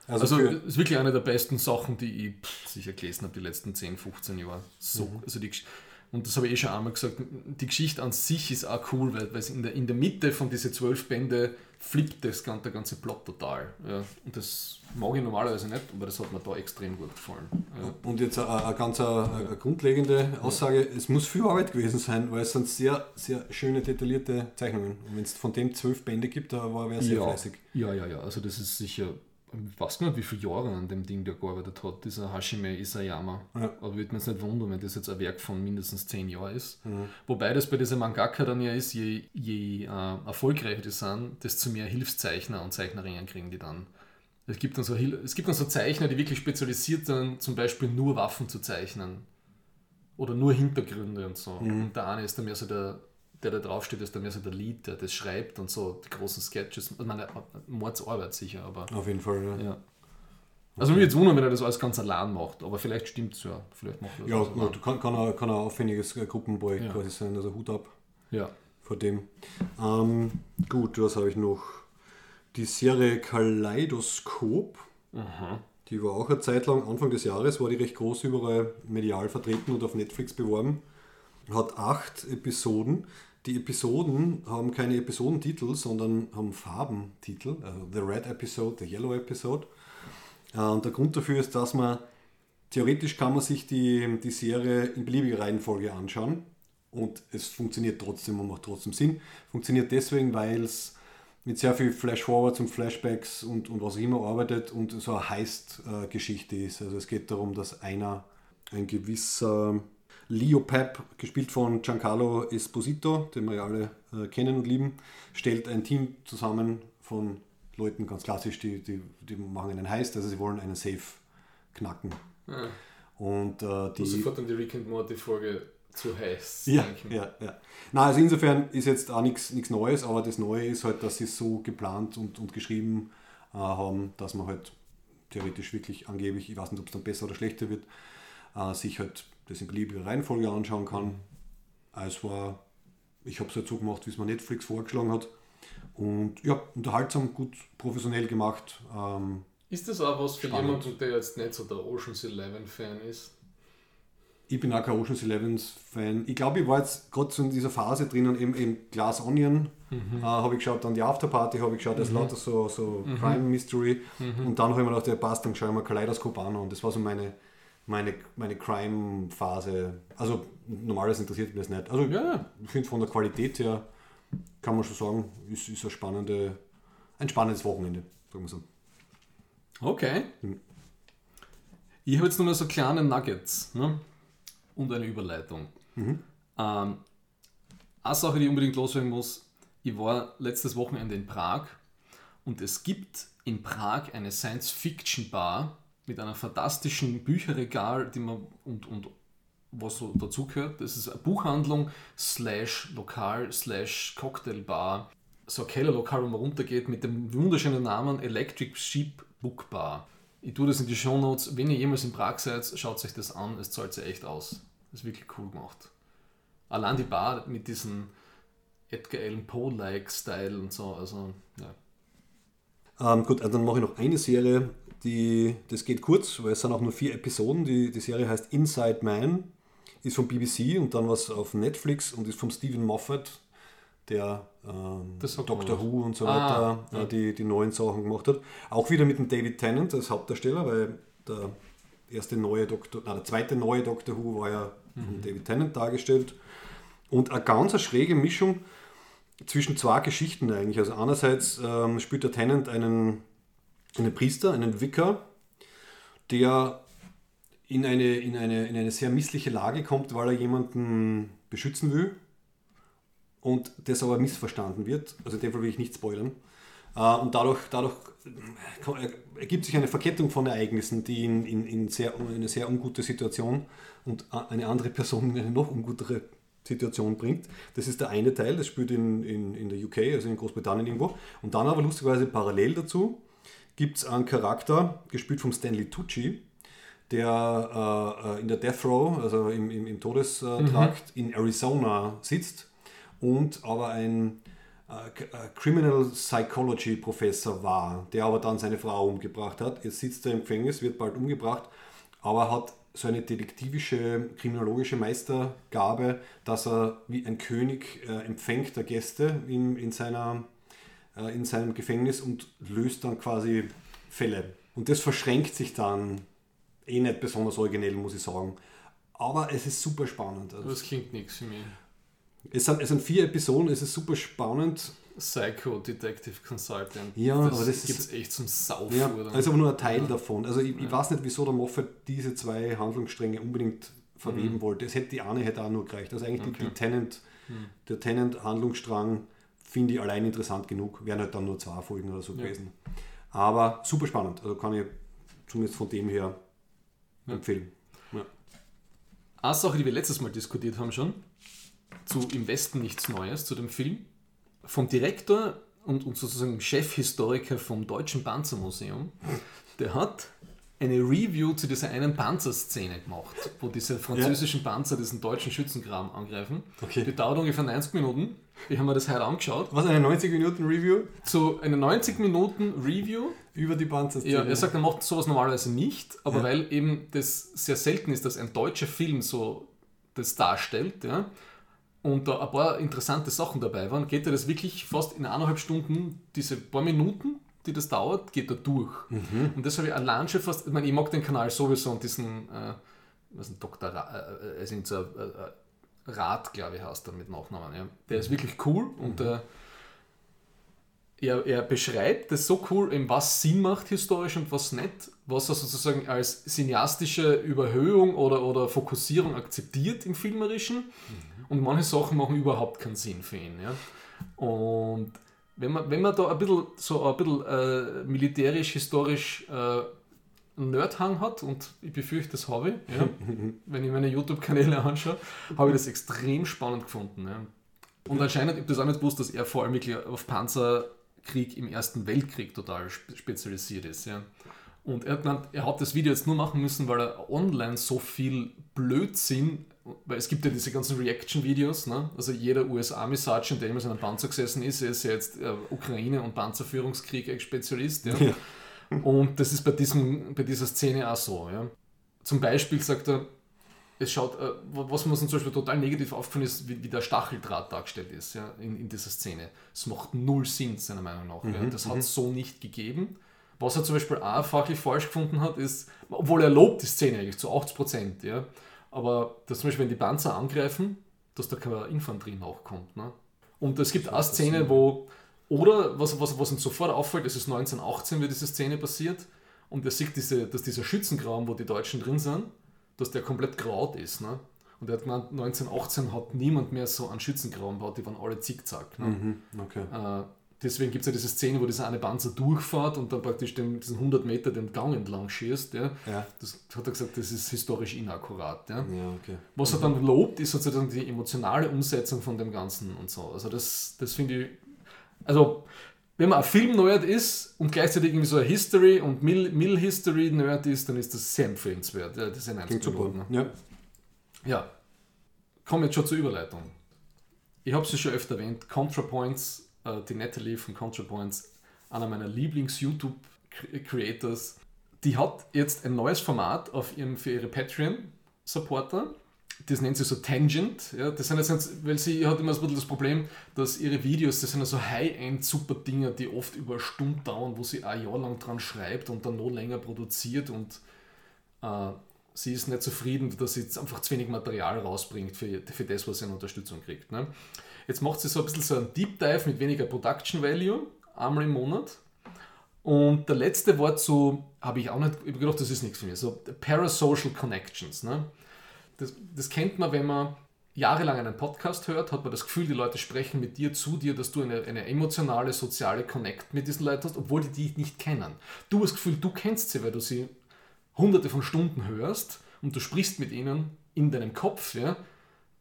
Also, Also, ist wirklich eine der besten Sachen, die ich pff, sicher gelesen habe die letzten 10, 15 Jahre. So, Mhm. also die, und das habe ich eh schon einmal gesagt, die Geschichte an sich ist auch cool, weil, weil es in der, in der Mitte von diesen zwölf Bände flippt das, gan- der ganze Plot total. Ja. Und das mag ich normalerweise nicht, aber das hat mir da extrem gut gefallen. Ja. und jetzt eine, ganz eine, grundlegende Aussage, es muss viel Arbeit gewesen sein, weil es sind sehr, sehr schöne, detaillierte Zeichnungen. Und wenn es von dem zwölf Bände gibt, da war wer sehr ja. fleißig. Ja, ja, ja. Also das ist sicher, ich weiß gar nicht, wie viele Jahre an dem Ding der gearbeitet hat, dieser Hashime Isayama. Ja. Aber würde mich nicht wundern, wenn das jetzt ein Werk von mindestens zehn Jahren ist. Mhm. Wobei das bei dieser Mangaka dann ja ist, je, je äh, erfolgreicher die sind, desto mehr Hilfszeichner und Zeichnerinnen kriegen die dann. Es gibt, dann so, es gibt dann so Zeichner, die wirklich spezialisiert sind, zum Beispiel nur Waffen zu zeichnen. Oder nur Hintergründe und so. Und der eine ist dann mehr so der, der da draufsteht, ist dann mehr so der Lead, der das schreibt und so, die großen Sketches. Ich meine, Mordsarbeit sicher, aber Auf jeden Fall, ja. ja. Also mir jetzt wundern, wenn er das alles ganz allein macht, aber vielleicht stimmt es ja. Vielleicht macht er das Ja, alles na, kann, kann, ein, kann ein aufwendiges äh, Gruppenprojekt Ja. quasi sein, also Hut ab Ja. vor dem. Ähm, gut, was habe ich noch? Die Serie Kaleidoskop, die war auch eine Zeit lang, Anfang des Jahres, war die recht groß überall medial vertreten und auf Netflix beworben. Hat acht Episoden. Die Episoden haben keine Episodentitel, sondern haben Farbentitel. Also The Red Episode, The Yellow Episode. Äh, Und der Grund dafür ist, dass man theoretisch kann man sich die, die Serie in beliebiger Reihenfolge anschauen und es funktioniert trotzdem und macht trotzdem Sinn. Funktioniert deswegen, weil es mit sehr viel Flashforwards und Flashbacks und, und was auch immer arbeitet und so eine Heist-Geschichte ist. Also es geht darum, dass einer, ein gewisser Leo Pep, gespielt von Giancarlo Esposito, den wir ja alle äh, kennen und lieben, stellt ein Team zusammen von Leuten, ganz klassisch, die, die, die machen einen Heist, also sie wollen einen Safe knacken. Und äh, die, sofort an die Rick and Morty Folge zu heiß ja, ja, ja. Na, also insofern ist jetzt auch nichts nichts Neues, aber das Neue ist halt, dass sie es so geplant und, und geschrieben äh, haben, dass man halt theoretisch wirklich angeblich, ich weiß nicht, ob es dann besser oder schlechter wird, äh, sich halt das in beliebiger Reihenfolge anschauen kann. Es war, ich habe es halt so gemacht, wie es mir Netflix vorgeschlagen hat. Und ja, unterhaltsam, gut, professionell gemacht. Ähm, Ist das auch was für Spannend. jemanden, der jetzt nicht so der Ocean's Eleven Fan ist? Ich bin auch kein Ocean's Elevens Fan. Ich glaube, ich war jetzt gerade so in dieser Phase drinnen, eben, eben Glass Onion äh, habe ich geschaut, dann die Afterparty habe ich geschaut, das ist lauter so, so Crime Mystery. Und dann habe ich mir gedacht, der passt, dann schaue ich mir Kaleidoskop an. Und das war so meine, meine, meine Crime-Phase. Also normalerweise interessiert mich das nicht. Also Ja, ich finde von der Qualität her, kann man schon sagen, ist, ist eine spannende, ein spannendes Wochenende, sagen wir so. Okay. Hm. Ich habe jetzt nochmal so kleine Nuggets ne? und eine Überleitung. Mhm. Ähm, eine Sache, die ich unbedingt loswerden muss, ich war letztes Wochenende in Prag und es gibt in Prag eine Science-Fiction-Bar mit einem fantastischen Bücherregal die man, und, und was so dazugehört. Das ist eine Buchhandlung slash Lokal slash Cocktailbar. So ein Kellerlokal, wo man runtergeht mit dem wunderschönen Namen Electric Sheep Book Bar. Ich tue das in die Show Notes. Wenn ihr jemals in Prag seid, schaut euch das an. Es zahlt sich echt aus. Das ist wirklich cool gemacht. Allein die Bar mit diesem Edgar Allan Poe-like Style und so. Also, ja. Ähm, gut, also dann mache ich noch eine Serie, die, das geht kurz, weil es sind auch nur vier Episoden. Die, die Serie heißt Inside Man, ist vom BBC und dann was auf Netflix und ist vom Stephen Moffat, der ähm, Doctor Who und so ah, weiter ja. die, die neuen Sachen gemacht hat. Auch wieder mit dem David Tennant als Hauptdarsteller, weil der erste neue Doctor, nein, der zweite neue Doctor Who war ja mhm. David Tennant dargestellt. Und eine ganz schräge Mischung zwischen zwei Geschichten eigentlich. Also einerseits ähm, spielt der Tennant einen, einen Priester, einen Vicar, der in eine, in, eine, in eine sehr missliche Lage kommt, weil er jemanden beschützen will und das aber missverstanden wird. Also in dem Fall will ich nicht spoilern. Äh, und dadurch, dadurch ergibt sich eine Verkettung von Ereignissen, die ihn in, in, sehr, in eine sehr ungute Situation und eine andere Person in eine noch ungutere Situation bringt. Das ist der eine Teil, das spielt in, in, in der UK, also in Großbritannien irgendwo. Und dann aber lustigerweise parallel dazu gibt es einen Charakter, gespielt vom Stanley Tucci, der äh, in der Death Row, also im, im, im Todestrakt mhm. in Arizona sitzt und aber ein äh, äh, Criminal Psychology Professor war, der aber dann seine Frau umgebracht hat. Jetzt sitzt er im Gefängnis, wird bald umgebracht, aber hat so eine detektivische, kriminologische Meistergabe, dass er wie ein König äh, empfängt der Gäste in, in, seiner, äh, in seinem Gefängnis und löst dann quasi Fälle. Und das verschränkt sich dann eh nicht besonders originell, muss ich sagen. Aber es ist super spannend. Also das klingt nichts für mich. Es sind, es sind vier Episoden, es ist super spannend. Psycho Detective Consultant. Ja, das aber das gibt es echt zum Saufen. Ja, also aber nur ein Teil ja. davon. Also ich, ich, weiß nicht, wieso der Moffat diese zwei Handlungsstränge unbedingt verweben mhm. wollte. Es hätte die eine hätte auch nur gereicht. Also eigentlich okay. die, die Tenant, mhm. der Tenant-Handlungsstrang finde ich allein interessant genug. Wären halt dann nur zwei Folgen oder so ja. gewesen. Aber super spannend. Also kann ich zumindest von dem her empfehlen. Ja. Eine Sache, die wir letztes Mal diskutiert haben schon, zu Im Westen nichts Neues, zu dem Film vom Direktor und, und sozusagen Chefhistoriker vom Deutschen Panzermuseum, der hat eine Review zu dieser einen Panzerszene gemacht, wo diese französischen ja. Panzer diesen deutschen Schützenkram angreifen. Okay. Die dauert ungefähr 90 Minuten. Ich habe mir das heute angeschaut. Was, eine 90 Minuten Review? Zu einer 90 Minuten Review. Über die Panzerszene. Ja, er sagt, er macht sowas normalerweise nicht, aber ja. weil eben das sehr selten ist, dass ein deutscher Film so das darstellt, ja, und da ein paar interessante Sachen dabei waren, geht er das wirklich fast in eineinhalb Stunden, diese paar Minuten, die das dauert, geht er durch. Mhm. Und das habe ich allein schon fast, ich meine, ich mag den Kanal sowieso und diesen, äh, was ein. Ra, äh, äh, so, äh, Rat, glaube ich, heißt er mit Nachnamen. Ja. Der ist wirklich cool und mhm. er, er beschreibt das so cool, was Sinn macht historisch und was nicht, was er sozusagen als cineastische Überhöhung oder, oder Fokussierung akzeptiert im Filmerischen. Mhm und manche Sachen machen überhaupt keinen Sinn für ihn. Ja? Und wenn man, wenn man da ein bisschen, so ein bisschen äh, militärisch, historisch äh, einen Nerdhang hat, und ich befürchte, das habe ich, ja? <laughs> wenn ich meine YouTube-Kanäle anschaue, habe ich das extrem spannend gefunden. Ja? Und anscheinend, ich habe das auch nicht gewusst, dass er vor allem auf Panzerkrieg im Ersten Weltkrieg total spezialisiert ist. Ja? Und er hat, gemeint, er hat das Video jetzt nur machen müssen, weil er online so viel Blödsinn weil es gibt ja diese ganzen Reaction-Videos, ne? also jeder US-Army-Sergeant, der immer in einem Panzer gesessen ist, ist ja jetzt äh, Ukraine- und Panzerführungskrieg-Spezialist. Ja? ja? Und das ist bei, diesem, bei dieser Szene auch so. Ja? Zum Beispiel sagt er, es schaut, äh, was mir zum Beispiel total negativ aufgefallen ist, wie, wie der Stacheldraht dargestellt ist ja, in, in dieser Szene. Es macht null Sinn, seiner Meinung nach. Mhm, ja? Das hat es mhm. so nicht gegeben. Was er zum Beispiel auch fachlich falsch gefunden hat, ist, obwohl er lobt die Szene eigentlich zu 80 Prozent, ja, aber dass zum Beispiel, wenn die Panzer angreifen, dass da keine Infanterie nachkommt. Ne? Und es gibt eine Szene, wo, oder was, was, was uns sofort auffällt, es ist 1918, wie diese Szene passiert, und er sieht, diese, dass dieser Schützengraben, wo die Deutschen drin sind, dass der komplett graut ist. Ne? Und er hat gemeint, 1918 hat niemand mehr so einen Schützengraben gebaut, die waren alle zickzack. Ne? Mhm, okay. Äh, deswegen gibt es ja diese Szene, wo dieser eine Panzer durchfährt und dann praktisch den, diesen 100 Meter den Gang entlang schießt. Ja? Ja. Das hat er gesagt, das ist historisch inakkurat. Ja? Ja, okay. Was er dann lobt, ist sozusagen die emotionale Umsetzung von dem Ganzen und so. Also das, das finde ich, also wenn man ein Film-Nerd ist und gleichzeitig irgendwie so ein History- und Mill-History-Nerd ist, dann ist das sehr empfehlenswert. Ja, das ist ein Klingt super. Ne? Ja. Ja, kommen jetzt schon zur Überleitung. Ich habe es ja schon öfter erwähnt, ContraPoints, äh, die Natalie von ContraPoints, einer meiner Lieblings-YouTube-Creators, die hat jetzt ein neues Format auf ihrem, für ihre Patreon-Supporter. Das nennt sie so Tangent. Ja, das sind jetzt, weil sie hat immer so ein bisschen das Problem, dass ihre Videos, das sind ja so High-End-Super-Dinger, die oft über Stunden dauern, wo sie ein Jahr lang dran schreibt und dann noch länger produziert und äh, sie ist nicht zufrieden, dass sie jetzt einfach zu wenig Material rausbringt für, für das, was sie an Unterstützung kriegt. Ne? Jetzt macht sie so ein bisschen so einen Deep Dive mit weniger Production Value, einmal im Monat. Und der letzte Wort so, habe ich auch nicht, ich gedacht, das ist nichts für mich, so Parasocial Connections. Ne? Das, das kennt man, wenn man jahrelang einen Podcast hört, hat man das Gefühl, die Leute sprechen mit dir zu dir, dass du eine, eine emotionale, soziale Connect mit diesen Leuten hast, obwohl die dich nicht kennen. Du hast das Gefühl, du kennst sie, weil du sie hunderte von Stunden hörst und du sprichst mit ihnen in deinem Kopf, ja,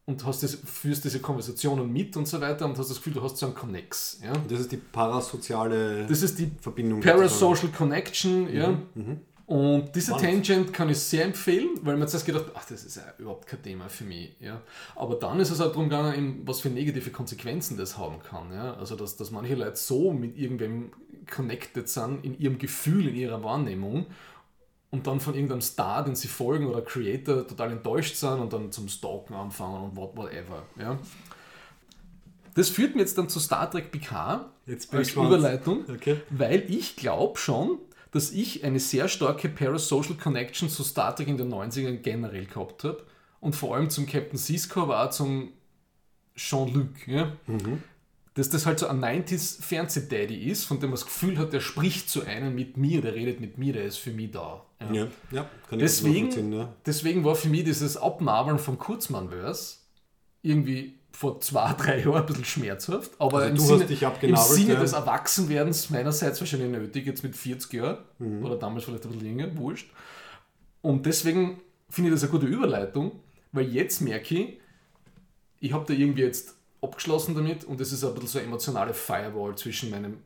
und hast das, führst diese Konversationen mit und so weiter und hast das Gefühl, du hast so einen Connex. Ja. Das ist die parasoziale Das ist die Verbindung. Parasocial Connection, ja. Mhm. Und diese. Tangent kann ich sehr empfehlen, weil man zuerst gedacht, ach, das ist ja überhaupt kein Thema für mich. Ja. Aber dann ist es auch darum gegangen, was für negative Konsequenzen das haben kann. Ja. Also, dass, dass manche Leute so mit irgendwem connected sind in ihrem Gefühl, in ihrer Wahrnehmung und dann von irgendeinem Star, den sie folgen oder Creator total enttäuscht sind und dann zum Stalken anfangen und what, whatever. Ja. Das führt mir jetzt dann zu Star Trek Picard Jetzt bin als ich. Überleitung, Okay. weil ich glaube schon, dass ich eine sehr starke Parasocial Connection zu Star Trek in den 90ern generell gehabt habe und vor allem zum Captain Sisko, auch zum Jean-Luc. Ja? Dass das halt so ein 90s Fernseh-Daddy ist, von dem man das Gefühl hat, der spricht zu einem mit mir, der redet mit mir, der ist für mich da. Ja. Ja, ja, kann ich Deswegen, ja. deswegen war für mich dieses Abnabeln vom Kurzmann-Verse irgendwie vor zwei, drei Jahren ein bisschen schmerzhaft. Aber Also im, Sinne, im Sinne ja. des Erwachsenwerdens meinerseits wahrscheinlich nötig, jetzt mit 40 Jahren Mhm. oder damals vielleicht ein bisschen länger, wurscht. Und deswegen finde ich das eine gute Überleitung, weil jetzt merke ich, ich habe da irgendwie jetzt abgeschlossen damit und es ist ein bisschen so eine emotionale Firewall zwischen meinem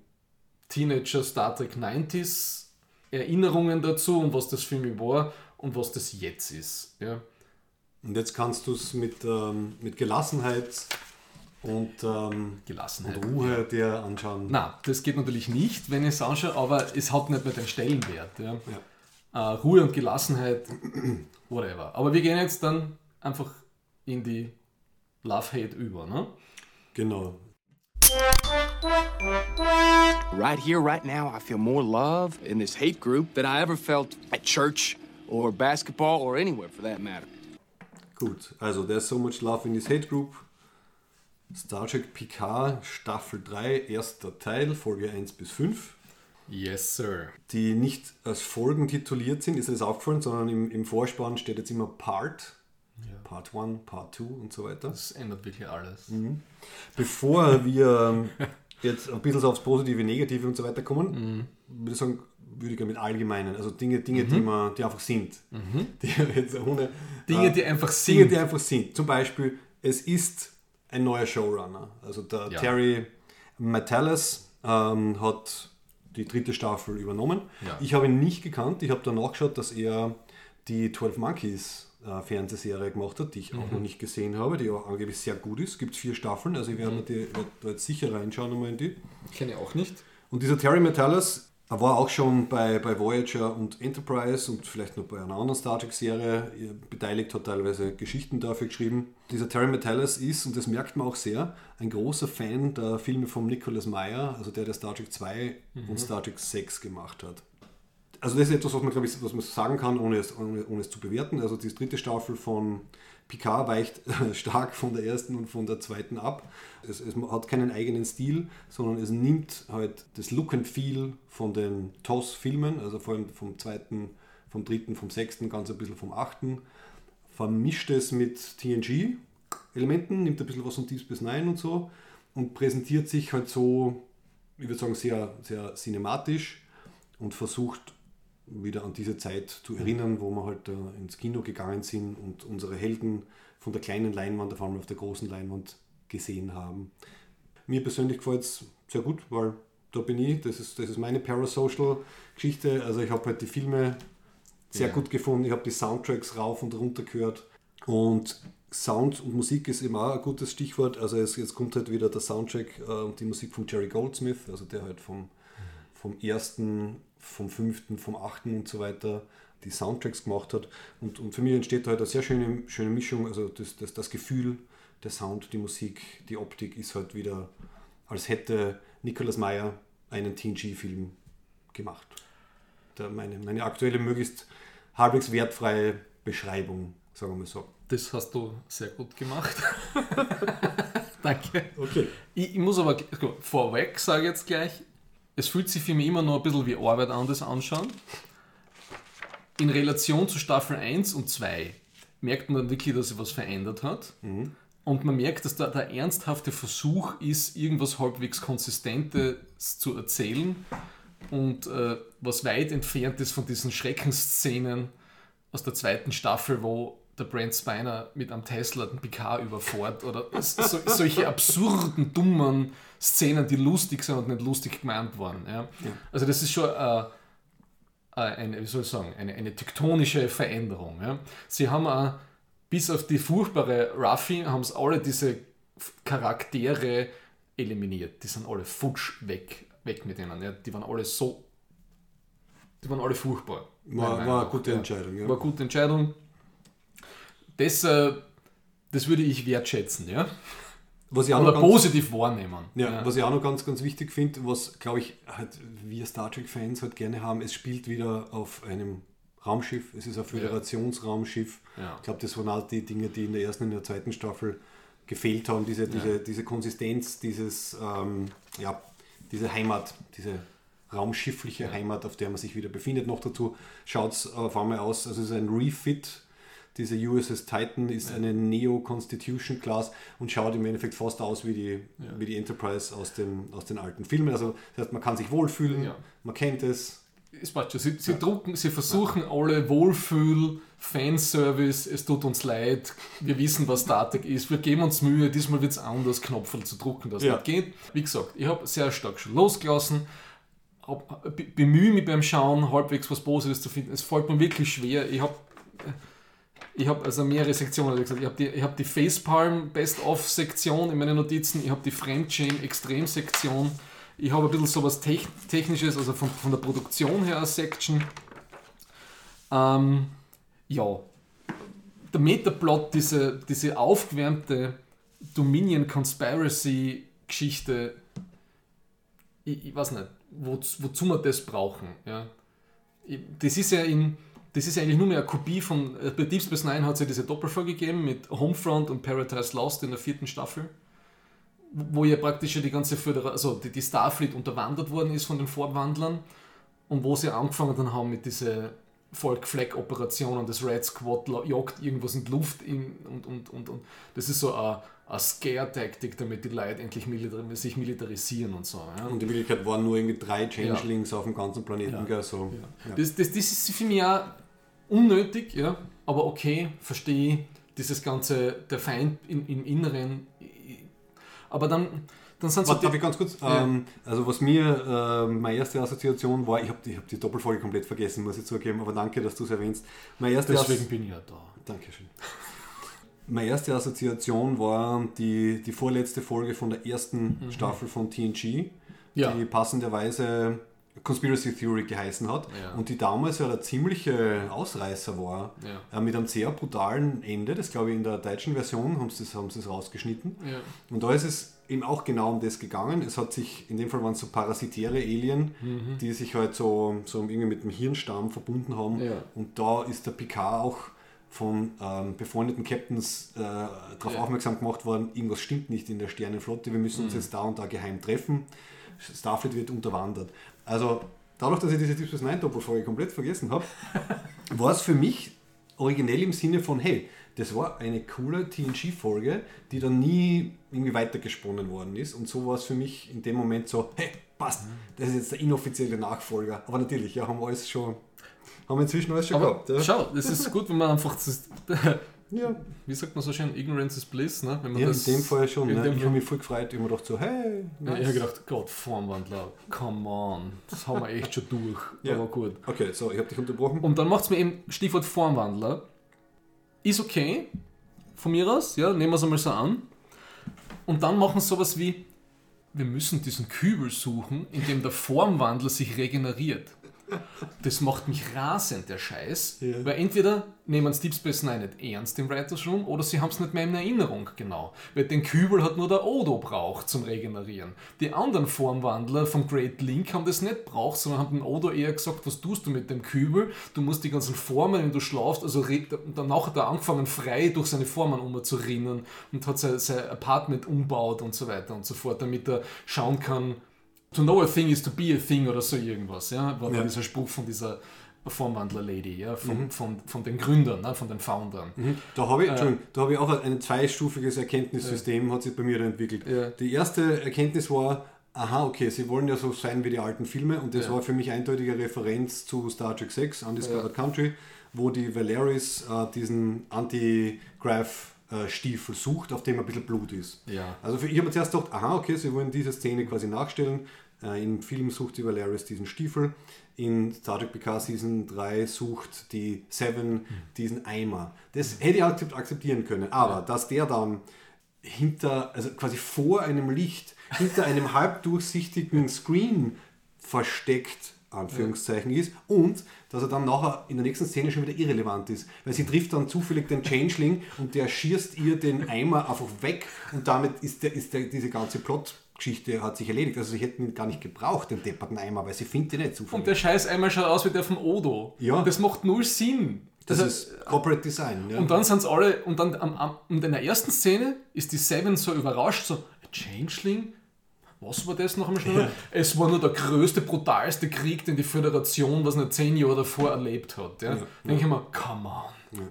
Teenager Star Trek 90s Erinnerungen dazu und was das für mich war und was das jetzt ist. Ja. Und jetzt kannst du es mit, ähm, mit Gelassenheit und, ähm, Gelassenheit. und Ruhe dir anschauen. Na, das geht natürlich nicht, wenn ich es anschaue, aber es hat nicht mehr den Stellenwert. Ja. Äh, Ruhe und Gelassenheit, <clears throat> whatever. Aber wir gehen jetzt dann einfach in die Love-Hate über. Ne? Genau. Right here, right now, I feel more love in this hate group than I ever felt at church or basketball or anywhere for that matter. Gut, also There's So Much Love in This Hate Group. Star Trek Picard Staffel 3, erster Teil, Folge 1 bis 5. Yes, sir. Die nicht als Folgen tituliert sind, ist das aufgefallen, sondern im, im Vorspann steht jetzt immer Part. Part 1, Part 2 und so weiter. Das ändert wirklich alles. Bevor wir ähm, jetzt ein bisschen so aufs Positive, Negative und so weiter kommen, würde ich sagen, würde ich gerne mit Allgemeinen, also Dinge, Dinge die, man, die einfach sind. <laughs> Die jetzt ohne, Dinge, äh, die einfach Dinge, sind. die einfach sind. Zum Beispiel, es ist ein neuer Showrunner. Also der Ja. Terry Matalas ähm, hat die dritte Staffel übernommen. Ja. Ich habe ihn nicht gekannt. Ich habe dann nachgeschaut, dass er die 12 Monkeys äh, Fernsehserie gemacht hat, die ich Mhm. auch noch nicht gesehen habe, die auch angeblich sehr gut ist. Es gibt vier Staffeln, also ich werde Mhm. mir die, werd da jetzt sicher reinschauen einmal in die. Kenne ich auch nicht. Und dieser Terry Matalas er war auch schon bei, bei Voyager und Enterprise und vielleicht noch bei einer anderen Star Trek-Serie beteiligt, hat teilweise Geschichten dafür geschrieben. Dieser Terry Matalas ist, und das merkt man auch sehr, ein großer Fan der Filme von Nicholas Meyer, also der, der Star Trek 2 und Star Trek 6 gemacht hat. Also das ist etwas, was man, glaube ich, was man sagen kann, ohne es, ohne, ohne es zu bewerten. Also die dritte Staffel von Picard weicht <laughs> stark von der ersten und von der zweiten ab. Es, es hat keinen eigenen Stil, sondern es nimmt halt das Look and Feel von den TOS-Filmen, also vor allem vom zweiten, vom dritten, vom sechsten, ganz ein bisschen vom achten, vermischt es mit TNG-Elementen, nimmt ein bisschen was von Deep Space Nine und so und präsentiert sich halt so, ich würde sagen, sehr, sehr cinematisch und versucht wieder an diese Zeit zu erinnern, wo wir halt äh, ins Kino gegangen sind und unsere Helden von der kleinen Leinwand auf einmal auf der großen Leinwand gesehen haben. Mir persönlich gefällt es sehr gut, weil da bin ich, das ist, das ist meine Parasocial-Geschichte. Also ich habe halt die Filme sehr Ja. gut gefunden, ich habe die Soundtracks rauf und runter gehört und Sound und Musik ist immer ein gutes Stichwort. Also es, jetzt kommt halt wieder der Soundtrack äh, und die Musik von Jerry Goldsmith, also der halt vom, vom ersten, vom fünften, vom achten und so weiter die Soundtracks gemacht hat. Und, und für mich entsteht da halt eine sehr schöne, schöne Mischung. Also das, das, das Gefühl, der Sound, die Musik, die Optik ist halt wieder, als hätte Nicolas Meyer einen TNG-Film gemacht. Da meine, meine aktuelle, möglichst halbwegs wertfreie Beschreibung, sagen wir mal so. Das hast du sehr gut gemacht. <laughs> Danke. Okay. Ich, ich muss aber vorweg, sage ich jetzt gleich, es fühlt sich für mich immer noch ein bisschen wie Arbeit an, das anschauen. In Relation zu Staffel 1 und 2 merkt man wirklich, dass sich was verändert hat. Und man merkt, dass da der ernsthafte Versuch ist, irgendwas halbwegs Konsistentes zu erzählen und äh, was weit entfernt ist von diesen Schreckensszenen aus der zweiten Staffel, wo der Brent Spiner mit einem Tesla den PK überfährt oder so, solche absurden, dummen Szenen, die lustig sind und nicht lustig gemeint waren. Ja. Also das ist schon äh, äh, eine, wie soll ich sagen, eine, eine tektonische Veränderung. Ja. Sie haben auch, bis auf die furchtbare Ruffy, haben es alle diese Charaktere eliminiert. Die sind alle futsch weg, weg mit denen. Ja. Die waren alle so, die waren alle furchtbar. War, war eine gute Ja. Entscheidung. Ja. War eine gute Entscheidung. Das, äh, das würde ich wertschätzen, ja. Was ich auch Oder noch ganz, positiv wahrnehmen. ja, was ich auch noch ganz, ganz wichtig finde, was glaube ich halt wir Star Trek-Fans halt gerne haben, es spielt wieder auf einem Raumschiff, es ist ein Föderationsraumschiff. Ja. Ich glaube, das waren all die Dinge, die in der ersten und der zweiten Staffel gefehlt haben, diese, diese, diese Konsistenz, dieses, ähm, ja, diese Heimat, diese raumschiffliche Heimat, auf der man sich wieder befindet. Noch dazu schaut es auf einmal aus, also es ist ein Refit. Diese USS Titan ist eine Neo-Constitution-Class und schaut im Endeffekt fast aus wie die, wie die Enterprise aus den, aus den alten Filmen. Also das heißt, man kann sich wohlfühlen, Ja. man kennt es. Es passt schon. Sie, sie drucken, sie versuchen alle Wohlfühl, Fanservice, es tut uns leid, wir wissen, was Statik ist, wir geben uns Mühe, diesmal wird es anders, Knopf zu drucken, das Ja. nicht geht. Wie gesagt, ich habe sehr stark schon losgelassen, be- bemühe mich beim Schauen, halbwegs was Positives zu finden. Es fällt mir wirklich schwer. Ich habe ich habe also mehrere Sektionen. wie gesagt. Ich habe die, hab die Facepalm Best-of-Sektion in meinen Notizen, ich habe die Fremdschämen-Extrem-Sektion, ich habe ein bisschen sowas Tech Technisches, also von, von der Produktion her eine Section. Ähm, ja, der Metaplot, diese, diese aufgewärmte Dominion Conspiracy Geschichte, ich, ich weiß nicht, wo, wozu wir das brauchen. Ja. Das ist ja in, das ist ja eigentlich nur mehr eine Kopie von, äh, bei Deep Space Nine hat es ja diese Doppelfolge gegeben mit Homefront und Paradise Lost in der vierten Staffel, wo ja praktisch ja die ganze Föderation, also die, die Starfleet unterwandert worden ist von den Vorwandlern und wo sie angefangen dann haben mit diese Volk-Fleck-Operationen, das Red Squad jagt irgendwas in die Luft in, und, und, und, und das ist so eine, eine Scare-Taktik, damit die Leute endlich militar sich militarisieren und so. Ja. Und in Wirklichkeit waren nur irgendwie drei Changelings auf dem ganzen Planeten. Ja. So. Ja. Das, das, das ist für mich auch unnötig, ja, aber okay, verstehe dieses ganze, der Feind in, im Inneren. Aber dann, dann sind so Warte, darf ich ganz kurz? Ja. Ähm, also was mir äh, meine erste Assoziation war, ich habe die, ich hab die Doppelfolge komplett vergessen, muss ich zugeben, aber danke, dass du es erwähnst. Meine erste deswegen bin ich ja da. Dankeschön. Meine erste Assoziation war die, die vorletzte Folge von der ersten Staffel von TNG, Mhm. Ja. die passenderweise Conspiracy Theory geheißen hat Ja. und die damals ja der ziemliche Ausreißer war. Ja. Äh, mit einem sehr brutalen Ende, das glaube ich in der deutschen Version haben sie es haben sie es rausgeschnitten. Ja. Und da ist es eben auch genau um das gegangen. Es hat sich, in dem Fall waren es so parasitäre Alien, Mhm. die sich halt so, so irgendwie mit dem Hirnstamm verbunden haben. Und da ist der Picard auch von ähm, befreundeten Captains äh, darauf aufmerksam gemacht worden, irgendwas stimmt nicht in der Sternenflotte, wir müssen uns Mhm. jetzt da und da geheim treffen. Starfleet wird unterwandert. Also dadurch, dass ich diese Deep Space Nine Doppelfolge komplett vergessen habe, <laughs> war es für mich originell im Sinne von, hey, das war eine coole TNG-Folge, die dann nie irgendwie weitergesponnen worden ist. Und so war es für mich in dem Moment so, hey, passt, das ist jetzt der inoffizielle Nachfolger. Aber natürlich, ja, haben wir alles schon, haben wir inzwischen alles schon Aber gehabt. Ja. schau, das ist gut, wenn man einfach Ja. wie sagt man so schön, Ignorance is Bliss, ne? Wenn man Ja, in das, dem Fall schon. in Ne? Ich habe mich voll gefreut. Ich habe mir gedacht so, hey, Ja, nice. ich habe gedacht, Gott, Formwandler, come on, das haben wir echt schon durch. <laughs> Ja. Aber gut. Okay, so, ich habe dich unterbrochen. Und dann macht es mir eben, Stichwort Formwandler, ist okay, von mir aus, ja, nehmen wir es einmal so an. Und dann machen sie sowas wie, wir müssen diesen Kübel suchen, in dem der Formwandler sich regeneriert. Das macht mich rasend, der Scheiß. Ja. Weil entweder nehmen sie Deep Space Nine nicht ernst im Writers Room oder sie haben es nicht mehr in Erinnerung genau. Weil den Kübel hat nur der Odo braucht zum Regenerieren. Die anderen Formwandler vom Great Link haben das nicht braucht, sondern haben den Odo eher gesagt, was tust du mit dem Kübel? Du musst die ganzen Formen, wenn du schlafst, also danach hat er angefangen frei durch seine Formen umzurinnen und hat sein, sein Apartment umbaut und so weiter und so fort, damit er schauen kann, To know a thing is to be a thing oder so irgendwas, ja, war Ja. dieser Spruch von dieser Formwandler-Lady, ja, von, von, von den Gründern, ne, von den Foundern. Da habe ich, Entschuldigung, da habe ich auch ein zweistufiges Erkenntnissystem, hat sich bei mir entwickelt. Ja. Die erste Erkenntnis war, aha, okay, sie wollen ja so sein wie die alten Filme und das Ja. war für mich eindeutige Referenz zu Star Trek 6, Undiscovered Country, wo die Valeris äh, diesen Anti-Grav-Stiefel sucht, auf dem ein bisschen Blut ist. Ja. Also für, ich habe mir zuerst gedacht, aha, okay, sie wollen diese Szene quasi nachstellen. Äh, Im Film sucht die Valeris diesen Stiefel. In Star Trek PK Season 3 sucht die Seven diesen Eimer. Das hätte ich akzept- akzeptieren können. Aber dass der dann hinter, also quasi vor einem Licht, hinter einem halbdurchsichtigen Screen versteckt, Anführungszeichen ist, und dass er dann nachher in der nächsten Szene schon wieder irrelevant ist. Weil sie trifft dann zufällig den Changeling und der schießt ihr den Eimer einfach weg und damit ist, der, ist der, diese ganze Plotgeschichte hat sich erledigt. Also sie hätten ihn gar nicht gebraucht, den depperten Eimer, weil sie findet ihn nicht zufällig. Und der Scheiß einmal schaut aus wie der vom Odo. Ja. Das macht null Sinn. das Also- ist Corporate Design. Ja. Und dann sind alle, und dann am, am, und in der ersten Szene ist die Seven so überrascht, so, "A Changeling? Was war das noch einmal schnell? Es war nur der größte, brutalste Krieg, den die Föderation, was nicht zehn Jahre davor erlebt hat. Ja? denke ich mir, come on.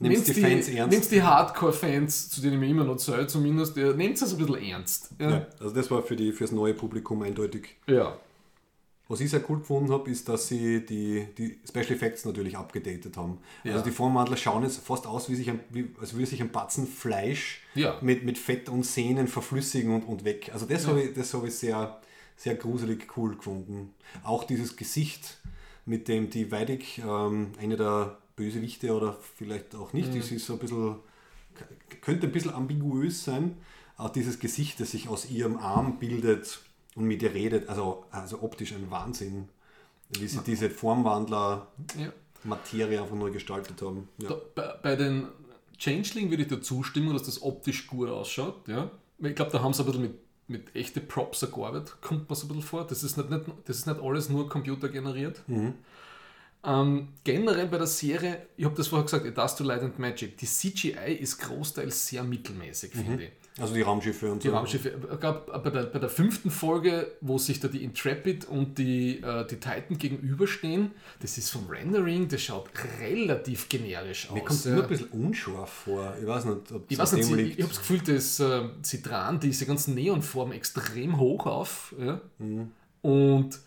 Nimmst die, Fans ernst. Nehmt die Hardcore-Fans, zu denen ich mir immer noch zähle, zumindest, ja, nehmt es ein bisschen ernst. Ja. ja, also das war für die, fürs neue Publikum eindeutig ja. Was ich sehr cool gefunden habe, ist, dass sie die, die Special Effects natürlich abgedatet haben. Ja. Also die Formwandler schauen jetzt fast aus, wie sich ein, wie, als würde sich ein Batzen Fleisch Ja. mit, mit Fett und Sehnen verflüssigen und, und weg. Also das habe ich, das habe ich sehr, sehr gruselig cool gefunden. Auch dieses Gesicht, mit dem die Weidig, ähm, eine der Bösewichte oder vielleicht auch nicht, Mhm. das ist so ein bisschen, könnte ein bisschen ambiguös sein. Auch dieses Gesicht, das sich aus ihrem Arm bildet und mit ihr redet, also, also optisch ein Wahnsinn, wie sie diese Formwandler-Materie ja. einfach neu gestaltet haben. Ja. Da, bei, bei den Changeling würde ich dir zustimmen, dass das optisch gut ausschaut. Ja? Ich glaube, da haben sie ein bisschen mit, mit echten Props gearbeitet, kommt mir so ein bisschen vor. Das ist nicht, nicht, das ist nicht alles nur computergeneriert. Ähm, generell bei der Serie, ich habe das vorher gesagt, It Does to Light and Magic, die CGI ist großteils sehr mittelmäßig, finde ich. Also die Raumschiffe und Die so. Raumschiffe. Ich glaub, bei, der, bei der fünften Folge, wo sich da die Intrepid und die, äh, die Titan gegenüberstehen, das ist vom Rendering, das schaut relativ generisch aus. Mir kommt ja. nur ein bisschen unscharf vor. Ich weiß nicht, ob Ich es weiß nicht, sie, liegt. ich habe das Gefühl, dass äh, sie tragen diese ganzen Neonformen extrem hoch auf. Ja? Mhm. Und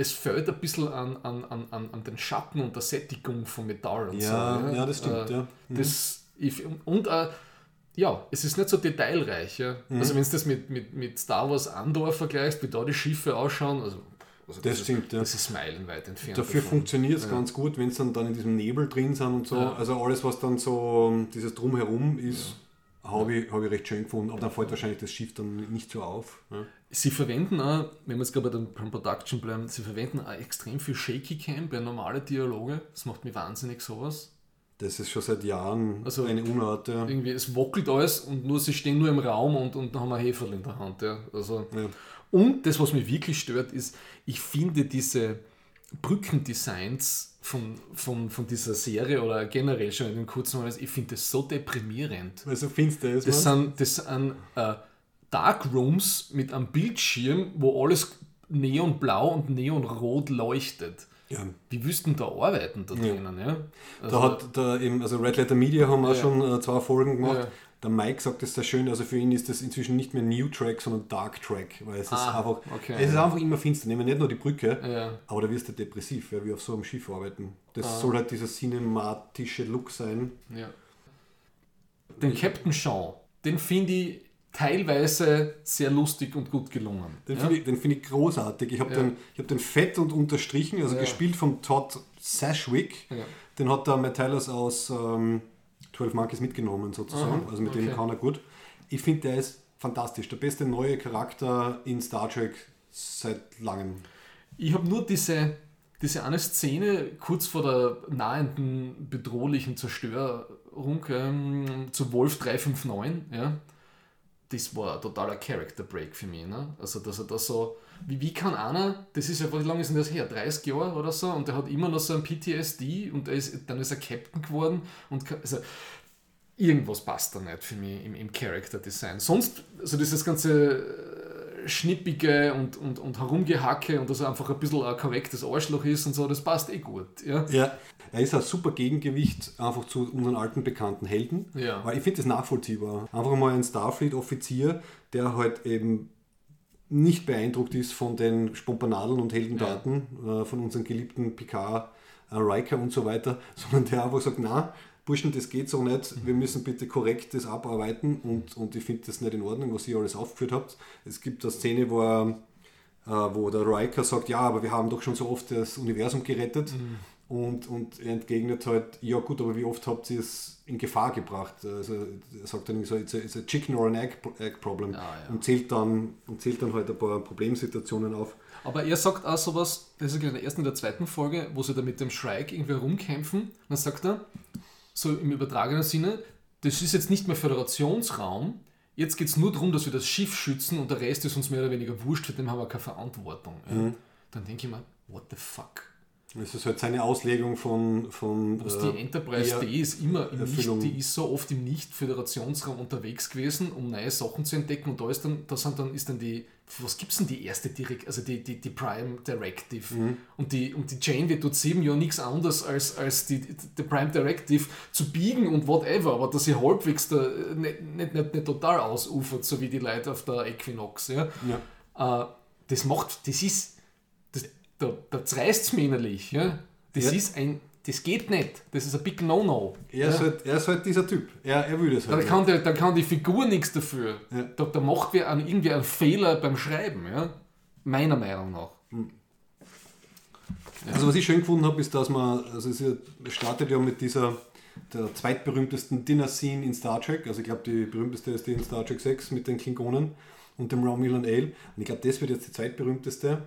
es fällt ein bisschen an, an, an, an den Schatten und der Sättigung von Metall und Ja, so. ja, das stimmt, ja. Mhm. Das, ich, und äh, ja, es ist nicht so detailreich. Ja? Mhm. Also wenn du das mit, mit, mit Star Wars Andor vergleichst, wie da die Schiffe ausschauen, also, also Das stimmt, ist, ja. das ist meilenweit entfernt. Dafür funktioniert es ganz gut, wenn es dann, dann in diesem Nebel drin sind und so. Ja. Also alles, was dann so dieses Drumherum ist, habe ich, hab ich recht schön gefunden. Aber dann fällt wahrscheinlich das Schiff dann nicht so auf. Ja. Sie verwenden auch, wenn wir jetzt gerade bei dem beim Production bleiben, sie verwenden auch extrem viel Shaky Cam bei normalen Dialoge. Das macht mich wahnsinnig sowas. Das ist schon seit Jahren Also- eine Unart. Ja. Irgendwie, es wackelt alles und nur sie stehen nur im Raum und, und haben ein Heferl in der Hand. Ja. Also, Ja. Und das, was mich wirklich stört, ist, ich finde diese Brückendesigns von, von, von dieser Serie oder generell schon in den kurzen Moments, ich finde das so deprimierend. Weil so finster ist Das man. sind, das sind äh, Darkrooms mit einem Bildschirm, wo alles neonblau und neonrot leuchtet. Ja. Wie wüssten da arbeiten da drinnen? Ja. Also, Da hat da eben, also Red Letter Media haben auch Ja. schon äh, zwei Folgen gemacht. Der Mike sagt das sehr schön, also für ihn ist das inzwischen nicht mehr New Track, sondern Dark Track, weil es ist Ah, einfach, okay. es ist einfach immer finster. Nehmen wir nicht nur die Brücke, Ja. aber da wirst du depressiv, weil wir auf so einem Schiff arbeiten. Das Ah. soll halt dieser cinematische Look sein. Ja. Den Captain Sean, den finde ich teilweise sehr lustig und gut gelungen. Den ja? finde ich, den find ich großartig. Ich habe Ja. den, ich hab den fett und unterstrichen, also Ja. gespielt von Todd Sashwick. Den hat der Tylers aus ähm, 12 Monkeys mitgenommen sozusagen. Aha, also mit dem okay. kann er gut. Ich finde, der ist fantastisch. Der beste neue Charakter in Star Trek seit langem. Ich habe nur diese, diese eine Szene kurz vor der nahenden bedrohlichen Zerstörung ähm, zu Wolf 359, ja, das war ein totaler Character Break für mich. Ne? Also, dass er da so, wie, wie kann einer, das ist ja, wie lange ist denn das her? 30 Jahre oder so, und der hat immer noch so ein PTSD und ist, dann ist er Captain geworden und kann, also, irgendwas passt da nicht für mich im, im Character Design. Sonst, also dieses ganze äh, Schnippige und, und, und Herumgehacke und dass er einfach ein bisschen ein korrektes Arschloch ist und so, das passt eh gut. Ja? Ja, er ist ein super Gegengewicht einfach zu unseren alten bekannten Helden. Ja. Weil ich finde das nachvollziehbar. Einfach mal ein Starfleet-Offizier, der halt eben nicht beeindruckt ist von den Spompanadeln und Heldendaten äh, von unseren geliebten Picard, äh, Riker und so weiter, <laughs> sondern der einfach sagt, na, Burschen, das geht so nicht, wir müssen bitte korrekt das abarbeiten und, und ich finde das nicht in Ordnung, was ihr alles aufgeführt habt. Es gibt eine Szene, wo äh, wo der Riker sagt, ja, aber wir haben doch schon so oft das Universum gerettet. Und, und er entgegnet halt, ja gut, aber wie oft habt ihr es in Gefahr gebracht? Also er sagt dann so, it's a, it's a chicken or an egg, egg problem. Ah, ja. Und, zählt dann, und zählt dann halt ein paar Problemsituationen auf. Aber er sagt auch sowas, das ist in der ersten und der zweiten Folge, wo sie da mit dem Shrike irgendwie rumkämpfen. Dann sagt er, so im übertragenen Sinne, das ist jetzt nicht mehr Föderationsraum, jetzt geht es nur darum, dass wir das Schiff schützen und der Rest ist uns mehr oder weniger wurscht, für den haben wir keine Verantwortung. Ja. Dann denke ich mir, what the fuck? Das ist halt seine Auslegung von. von Was äh, die Enterprise D ist immer im nicht, die ist so oft im Nicht-Föderationsraum unterwegs gewesen, um neue Sachen zu entdecken. Und da ist dann, da sind dann, ist dann die, was gibt es denn die erste Direkt, also die, die, die Prime Directive. Mhm. Und die, und die Janeway tut sieben Jahre nichts anderes als, als die, die Prime Directive zu biegen und whatever, aber dass sie halbwegs da nicht, nicht, nicht, nicht total ausufert, so wie die Leute auf der Equinox. Ja. Ja. Äh, das macht, das ist, das, da, da zerreißt es mich innerlich. Ja? Das Ja. ist ein, das geht nicht. Das ist ein big No-No. er, ist halt, er ist halt dieser Typ. Er, er will das Da halt. kann, der, da kann die Figur nichts dafür. Ja. Da, da macht wer einen, irgendwie einen Fehler beim Schreiben. Ja? Meiner Meinung nach. Also was ich schön gefunden habe, ist, dass man, also ja- es startet ja mit dieser der zweitberühmtesten Dinner-Scene in Star Trek. Also ich glaube, die berühmteste ist die in Star Trek 6 mit den Klingonen und dem Romulan Ale. Und ich glaube, das wird jetzt die zweitberühmteste,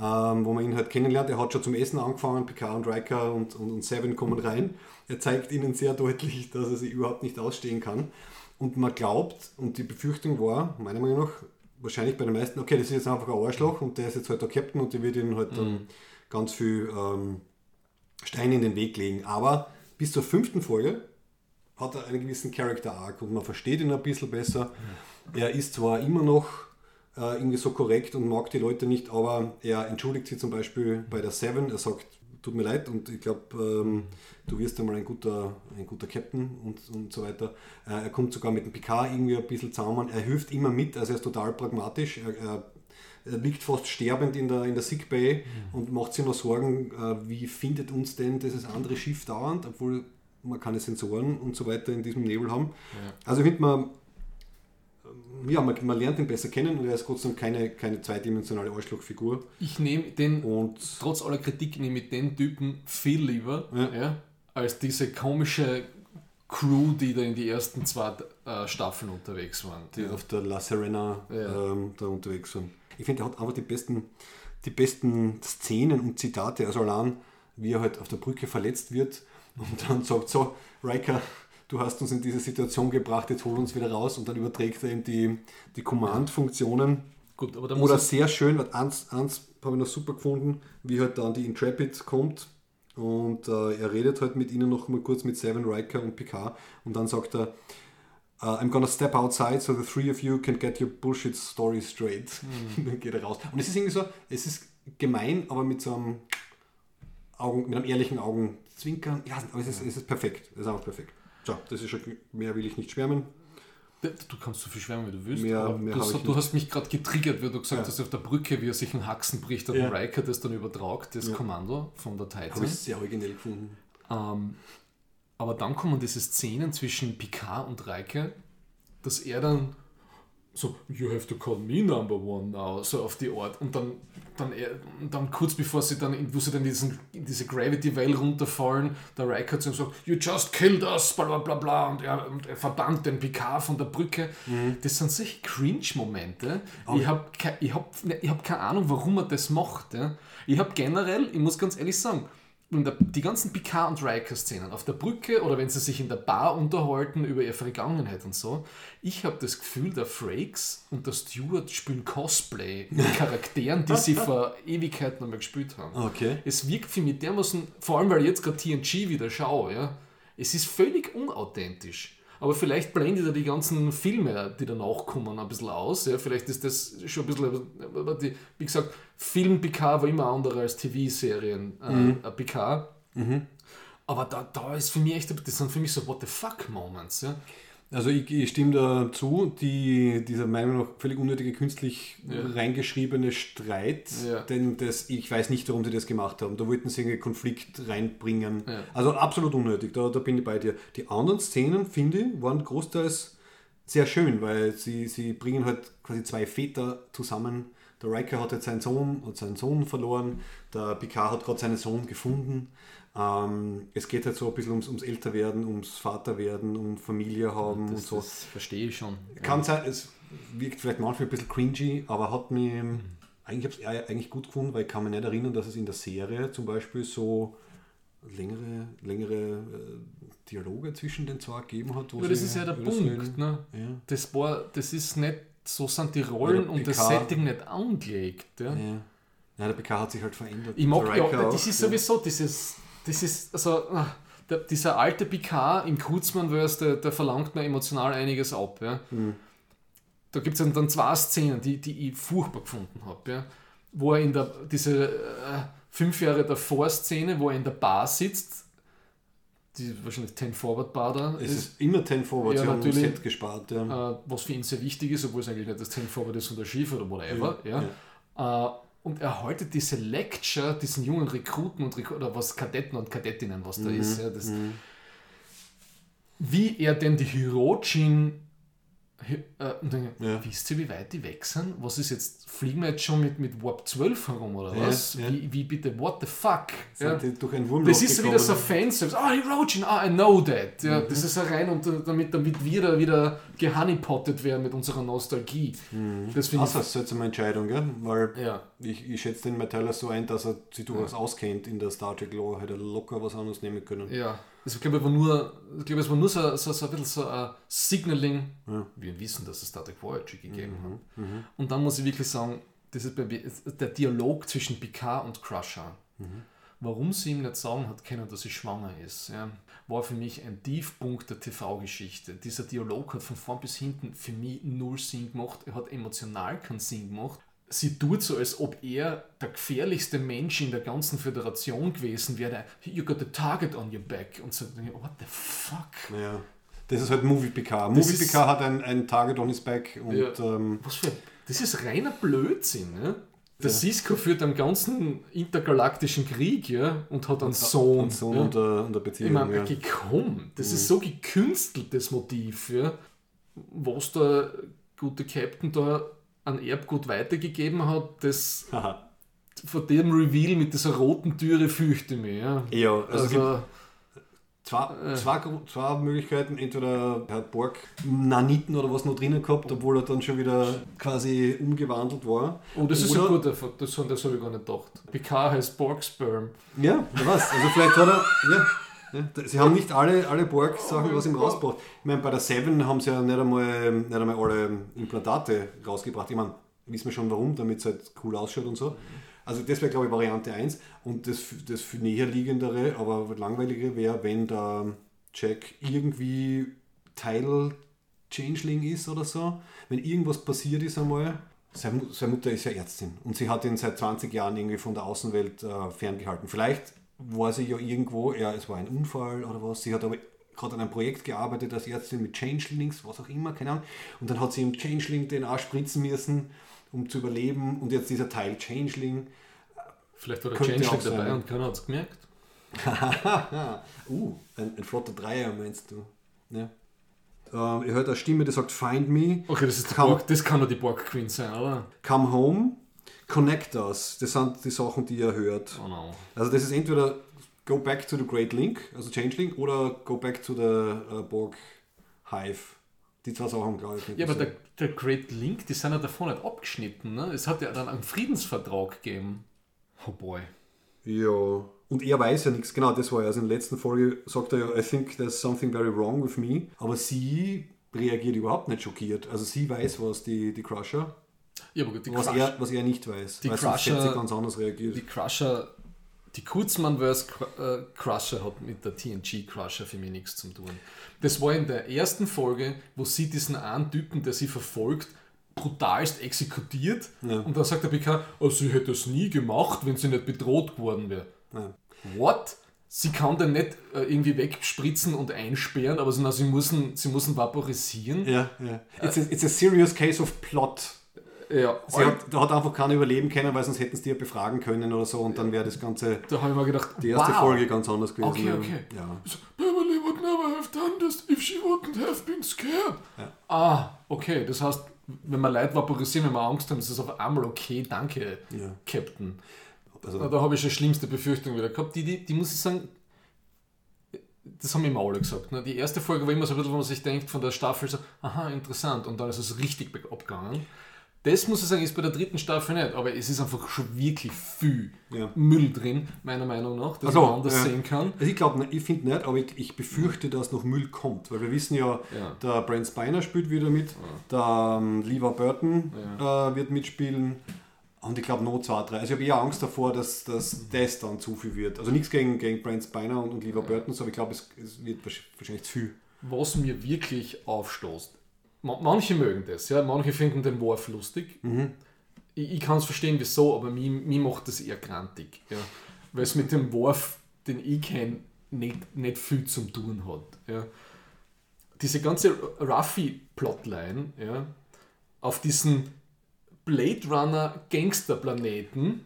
ähm, wo man ihn halt kennenlernt. Er hat schon zum Essen angefangen, Picard und Riker und, und, und Seven kommen rein. Er zeigt ihnen sehr deutlich, <laughs> dass er sie überhaupt nicht ausstehen kann. Und man glaubt, und die Befürchtung war, meiner Meinung nach, wahrscheinlich bei den meisten, okay, das ist jetzt einfach ein Arschloch und der ist jetzt halt der Captain und der wird ihnen halt dann ganz viel ähm, Steine in den Weg legen. Aber bis zur fünften Folge hat er einen gewissen Character Arc und man versteht ihn ein bisschen besser. Er ist zwar immer noch äh, irgendwie so korrekt und mag die Leute nicht, aber er entschuldigt sie zum Beispiel bei der Seven. Er sagt, tut mir leid und ich glaube, ähm, du wirst einmal ein guter, ein guter Captain und, und so weiter. Äh, er kommt sogar mit dem Picard irgendwie ein bisschen zusammen. Er hilft immer mit, also er ist total pragmatisch. Er, er, er liegt fast sterbend in der, in der Sickbay und macht sich noch Sorgen, äh, wie findet uns denn dieses andere Schiff dauernd, obwohl man keine Sensoren und so weiter in diesem Nebel haben. Also ich finde man, ja, man, man lernt ihn besser kennen und er ist Gott sei Dank keine, keine zweidimensionale Arschlochfigur. Ich nehme den, Und trotz aller Kritik, nehme ich den Typen viel lieber, Ja. ja. als diese komische Crew, die da in die ersten zwei äh, Staffeln unterwegs waren. die auf der La Serena Ja. ähm, da unterwegs waren. Ich finde, er hat einfach die besten, die besten Szenen und Zitate. Also allein, wie er halt auf der Brücke verletzt wird und dann sagt, so, Riker, du hast uns in diese Situation gebracht, jetzt hol uns wieder raus und dann überträgt er ihm die, die Command-Funktionen. Gut, aber da muss Oder sehr schön, weil eins, eins habe ich noch super gefunden, wie halt dann die Intrepid kommt und äh, er redet halt mit ihnen noch mal kurz mit Seven, Riker und Picard und dann sagt er, uh, I'm gonna step outside so the three of you can get your bullshit story straight. Mhm. <laughs> dann geht er raus. Und es ist irgendwie so, es ist gemein, aber mit so einem Augen, mit einem ehrlichen Augenzwinkern. Ja, aber es ist, es ist perfekt. Es ist einfach perfekt. So, das ist schon, mehr will ich nicht schwärmen. Du kannst so viel schwärmen, wie du willst. Mehr- mehr du, habe hast- ich du hast mich gerade getriggert, weil du gesagt Ja. hast, auf der Brücke, wie er sich einen Haxen bricht, hat Ja. Riker das dann übertragt, das Ja. Kommando von der Habe Titan. ich sehr originell gefunden. Ähm, aber dann kommen diese Szenen zwischen Picard und Riker, dass er dann so, you have to call me number one now, so auf die Art. Und dann, dann, dann kurz bevor sie dann, in- wo sie dann diesen, in diese Gravity Well runterfallen, der Riker zu ihm sagt, you just killed us, bla bla bla bla, und er, und er verbannt den Picard von der Brücke. Das sind solche Cringe-Momente. Ich habe ich hab, ich hab keine Ahnung, warum er das macht. Ja. Ich habe generell, ich muss ganz ehrlich sagen, der, die ganzen Picard- und Riker-Szenen auf der Brücke oder wenn sie sich in der Bar unterhalten über ihre Vergangenheit und so, ich habe das Gefühl, der Frakes und der Stewart spielen Cosplay <laughs> mit Charakteren, die sie vor Ewigkeiten einmal gespielt haben. Okay. Es wirkt für mich dermaßen, vor allem weil ich jetzt gerade TNG wieder schaue, ja, es ist völlig unauthentisch. Aber vielleicht blendet er die ganzen Filme, die danach kommen, ein bisschen aus. Ja. Vielleicht ist das schon ein bisschen, die, wie gesagt, Film Picard war immer andere als TV-Serien äh, Picard. Aber da, da ist für mich echt, das sind für mich so What the fuck Moments. Ja. Also ich, ich stimme dazu, die, dieser Meinung nach völlig unnötige künstlich reingeschriebene Streit, Ja. denn das, ich weiß nicht, warum sie das gemacht haben. Da wollten sie irgendwie Konflikt reinbringen. Ja. Also absolut unnötig, da, da bin ich bei dir. Die anderen Szenen, finde ich, waren großteils sehr schön, weil sie, sie bringen halt quasi zwei Väter zusammen. Der Riker hat jetzt seinen Sohn und seinen Sohn verloren, der Picard hat gerade seinen Sohn gefunden. Ähm, es geht halt so ein bisschen ums, ums Älterwerden, ums Vaterwerden, um Familie haben und Das, so. das verstehe ich schon. Kann sein, es wirkt vielleicht manchmal ein bisschen cringy, aber hat mich eigentlich, hab's eher eigentlich gut gefunden, weil ich kann mich nicht erinnern, dass es in der Serie zum Beispiel so längere, längere äh, Dialoge zwischen den zwei gegeben hat. wo Ja, das ist ja der Punkt. Ne? Ja. Das, war, das ist nicht, so sind die Rollen und das. Setting nicht angelegt. Ja. Ja. Ja, der PK hat sich halt verändert. Ich mag ja, das auch, ist ja. sowieso dieses, das ist, also, ah, der, dieser alte Picard im Kurzmann-Verse, der, der verlangt mir emotional einiges ab. Ja. Hm. Da gibt es dann zwei Szenen, die, die ich furchtbar gefunden habe. Ja. Wo er in der, diese äh, fünf Jahre davor Szene, wo er in der Bar sitzt, die wahrscheinlich 10 Forward da Es ist, ist immer 10 Forward, Ja, sie haben natürlich. Set gespart. Ja. äh, was für ihn sehr wichtig ist, obwohl es eigentlich nicht das 10 Forward ist und der Schiff oder whatever. Ja. Äh, und er haltet diese Lecture diesen jungen Rekruten und Rekru- oder was Kadetten und Kadettinnen, was da ist. Ja, das, Wie er denn die Hirojin Hi- äh, und dann, Ja. wisst ihr, wie weit die weg sind? Was ist jetzt, fliegen wir jetzt schon mit, mit Warp 12 herum oder Ja, was? ja. Wie, wie bitte, what the fuck? Ja. Sind durch ein Wurmloch Das ist wieder so gekommen. Fanservice. Ah, Hirojin, ah, I know that. Ja, Mhm. Das ist ja rein, und, damit, damit wir da wieder gehoneypottet werden mit unserer Nostalgie. Das finde Also, das ist jetzt eine Entscheidung, gell? weil ich. Ich, ich schätze den Metaller so ein, dass er sich durchaus auskennt in der Star Trek Lore, hätte er locker was anderes nehmen können. Ja, ich glaube, es war nur, ich glaube, es war nur so, so, so ein bisschen so ein Signaling. Wir wissen, dass es Star Trek Voyager gegeben hat. Und dann muss ich wirklich sagen, das ist der Dialog zwischen Picard und Crusher. Warum sie ihm nicht sagen hat können, dass sie schwanger ist, ja, war für mich ein Tiefpunkt der TV-Geschichte. Dieser Dialog hat von vorn bis hinten für mich null Sinn gemacht. Er hat emotional keinen Sinn gemacht. Sie tut so, als ob er der gefährlichste Mensch in der ganzen Föderation gewesen wäre. You got a target on your back. Und so, what the fuck? Ja. Das ist halt Movie PK. Movie ist- PK hat ein, ein Target on his back und Ja. ähm, Was für. Das ist reiner Blödsinn, ja? Der Cisco führt einen ganzen intergalaktischen Krieg, ja, und hat einen Sohn. und so ja. unter, unter Ich Beziehung. meine, ja. komm, das ist so gekünsteltes Motiv, ja, was der gute Captain da an Erbgut weitergegeben hat, das Haha. vor dem Reveal mit dieser roten Türe fürchte ich mich. Ja, Ja, also, also zwei, zwei, Gru- zwei Möglichkeiten. Entweder er hat Borg Naniten oder was noch drinnen gehabt, obwohl er dann schon wieder quasi umgewandelt war. oh, das ist Oder- ein guter, das, das habe ich gar nicht gedacht. Picard heißt Borg-Sperm. Ja, wer weiß. Also vielleicht hat er. Ja, ja, sie haben nicht alle, alle Borg-Sachen was ihm rausgebracht. Ich meine, bei der Seven haben sie ja nicht einmal, nicht einmal alle Implantate rausgebracht. Ich meine, wissen wir schon warum, damit es halt cool ausschaut und so. Also das wäre, glaube ich, Variante 1. Und das, das näherliegendere, aber langweilige wäre, wenn der Jack irgendwie Teil Changeling ist oder so. Wenn irgendwas passiert ist einmal. Seine Mutter ist ja Ärztin und sie hat ihn seit 20 Jahren irgendwie von der Außenwelt äh, ferngehalten. Vielleicht war sie ja irgendwo, ja, es war ein Unfall oder was, sie hat aber gerade an einem Projekt gearbeitet als Ärztin mit Changelings, was auch immer, keine Ahnung. Und dann hat sie im Changeling DNA spritzen müssen, um zu überleben. Und jetzt dieser Teil Changeling. Vielleicht war der Changeling dabei und keiner hat es gemerkt. <laughs> uh, ein, ein flotter Dreier meinst du. Ja. Ähm, ihr hört eine Stimme, die sagt Find me, Okay, das, ist Kann- Borg, das kann doch die Borg Queen sein, oder? come home, connect us. Das sind die Sachen, die ihr hört. Oh no. Also das ist entweder Go back to the Great Link, also Changeling, oder Go back to the uh, Borg Hive. Die zwei Sachen, glaube ich. nicht Ja, aber der, der Great Link, die sind ja davon nicht abgeschnitten. Ne? Es hat ja dann einen Friedensvertrag gegeben. Oh boy. Ja, und er weiß ja nichts, genau, das war ja, also in der letzten Folge sagt er ja, I think there's something very wrong with me, aber sie reagiert überhaupt nicht schockiert. Also sie weiß, was die, die Crusher, Ja, aber die, was, Crush, er, was er nicht weiß, Die sonst Crusher- ganz anders reagiert. die Crusher, die Kurzmann vs. Äh, Crusher hat mit der TNG Crusher für mich nichts zu tun. Das war in der ersten Folge, wo sie diesen einen Typen, der sie verfolgt, brutalst exekutiert. Und dann sagt der PK, oh, sie hätte es nie gemacht, wenn sie nicht bedroht geworden wäre. Ja. What? Sie kann den nicht äh, irgendwie wegspritzen und einsperren, aber sie, na, sie, müssen, sie müssen vaporisieren. Ja, ja. It's a, it's a serious case of plot. Ja, Sie hat, da hat einfach keiner überleben können, weil sonst hätten sie die ja befragen können oder so und dann wäre das Ganze, da habe ich mir gedacht, die erste wow. Folge ganz anders gewesen. Okay, ja. okay. Ja. So, Beverly would never have done this if she wouldn't have been scared. Ah, okay. Das heißt, wenn wir Leute vaporisieren, wenn wir Angst haben, ist das auf einmal okay. Danke, Ja. Captain. Also, Na, da habe ich schon schlimmste Befürchtung wieder gehabt. Die, die, die muss ich sagen, das haben immer alle gesagt. Ne? Die erste Folge war immer so ein bisschen, wo man sich denkt, von der Staffel so, aha, interessant. Und dann ist es richtig abgegangen. Das muss ich sagen, ist bei der dritten Staffel nicht, aber es ist einfach schon wirklich viel Ja. Müll drin, meiner Meinung nach, dass Ach so, man anders ja. sehen kann. Also ich glaube, ich finde nicht, aber ich, ich befürchte, dass noch Müll kommt, weil wir wissen ja, Ja. der Brent Spiner spielt wieder mit, der ähm, Lever Burton äh, wird mitspielen und ich glaube noch zwei, drei. Also ich habe eher Angst davor, dass, dass das dann zu viel wird. Also nichts gegen, gegen Brent Spiner und, und Lever Burton, so, aber ich glaube, es, es wird wahrsch- wahrscheinlich zu viel. was mir wirklich aufstoßt. Ma- Manche mögen das, ja, manche finden den Wurf lustig. Ich, ich kann es verstehen, wieso, aber mir, mir macht das eher grantig. Ja. Weil es mit dem Wurf, den ich kenne, nicht, nicht viel zum tun hat. Ja. Diese ganze Ruffy-Plotline ja, auf diesen Blade Runner Gangsterplaneten.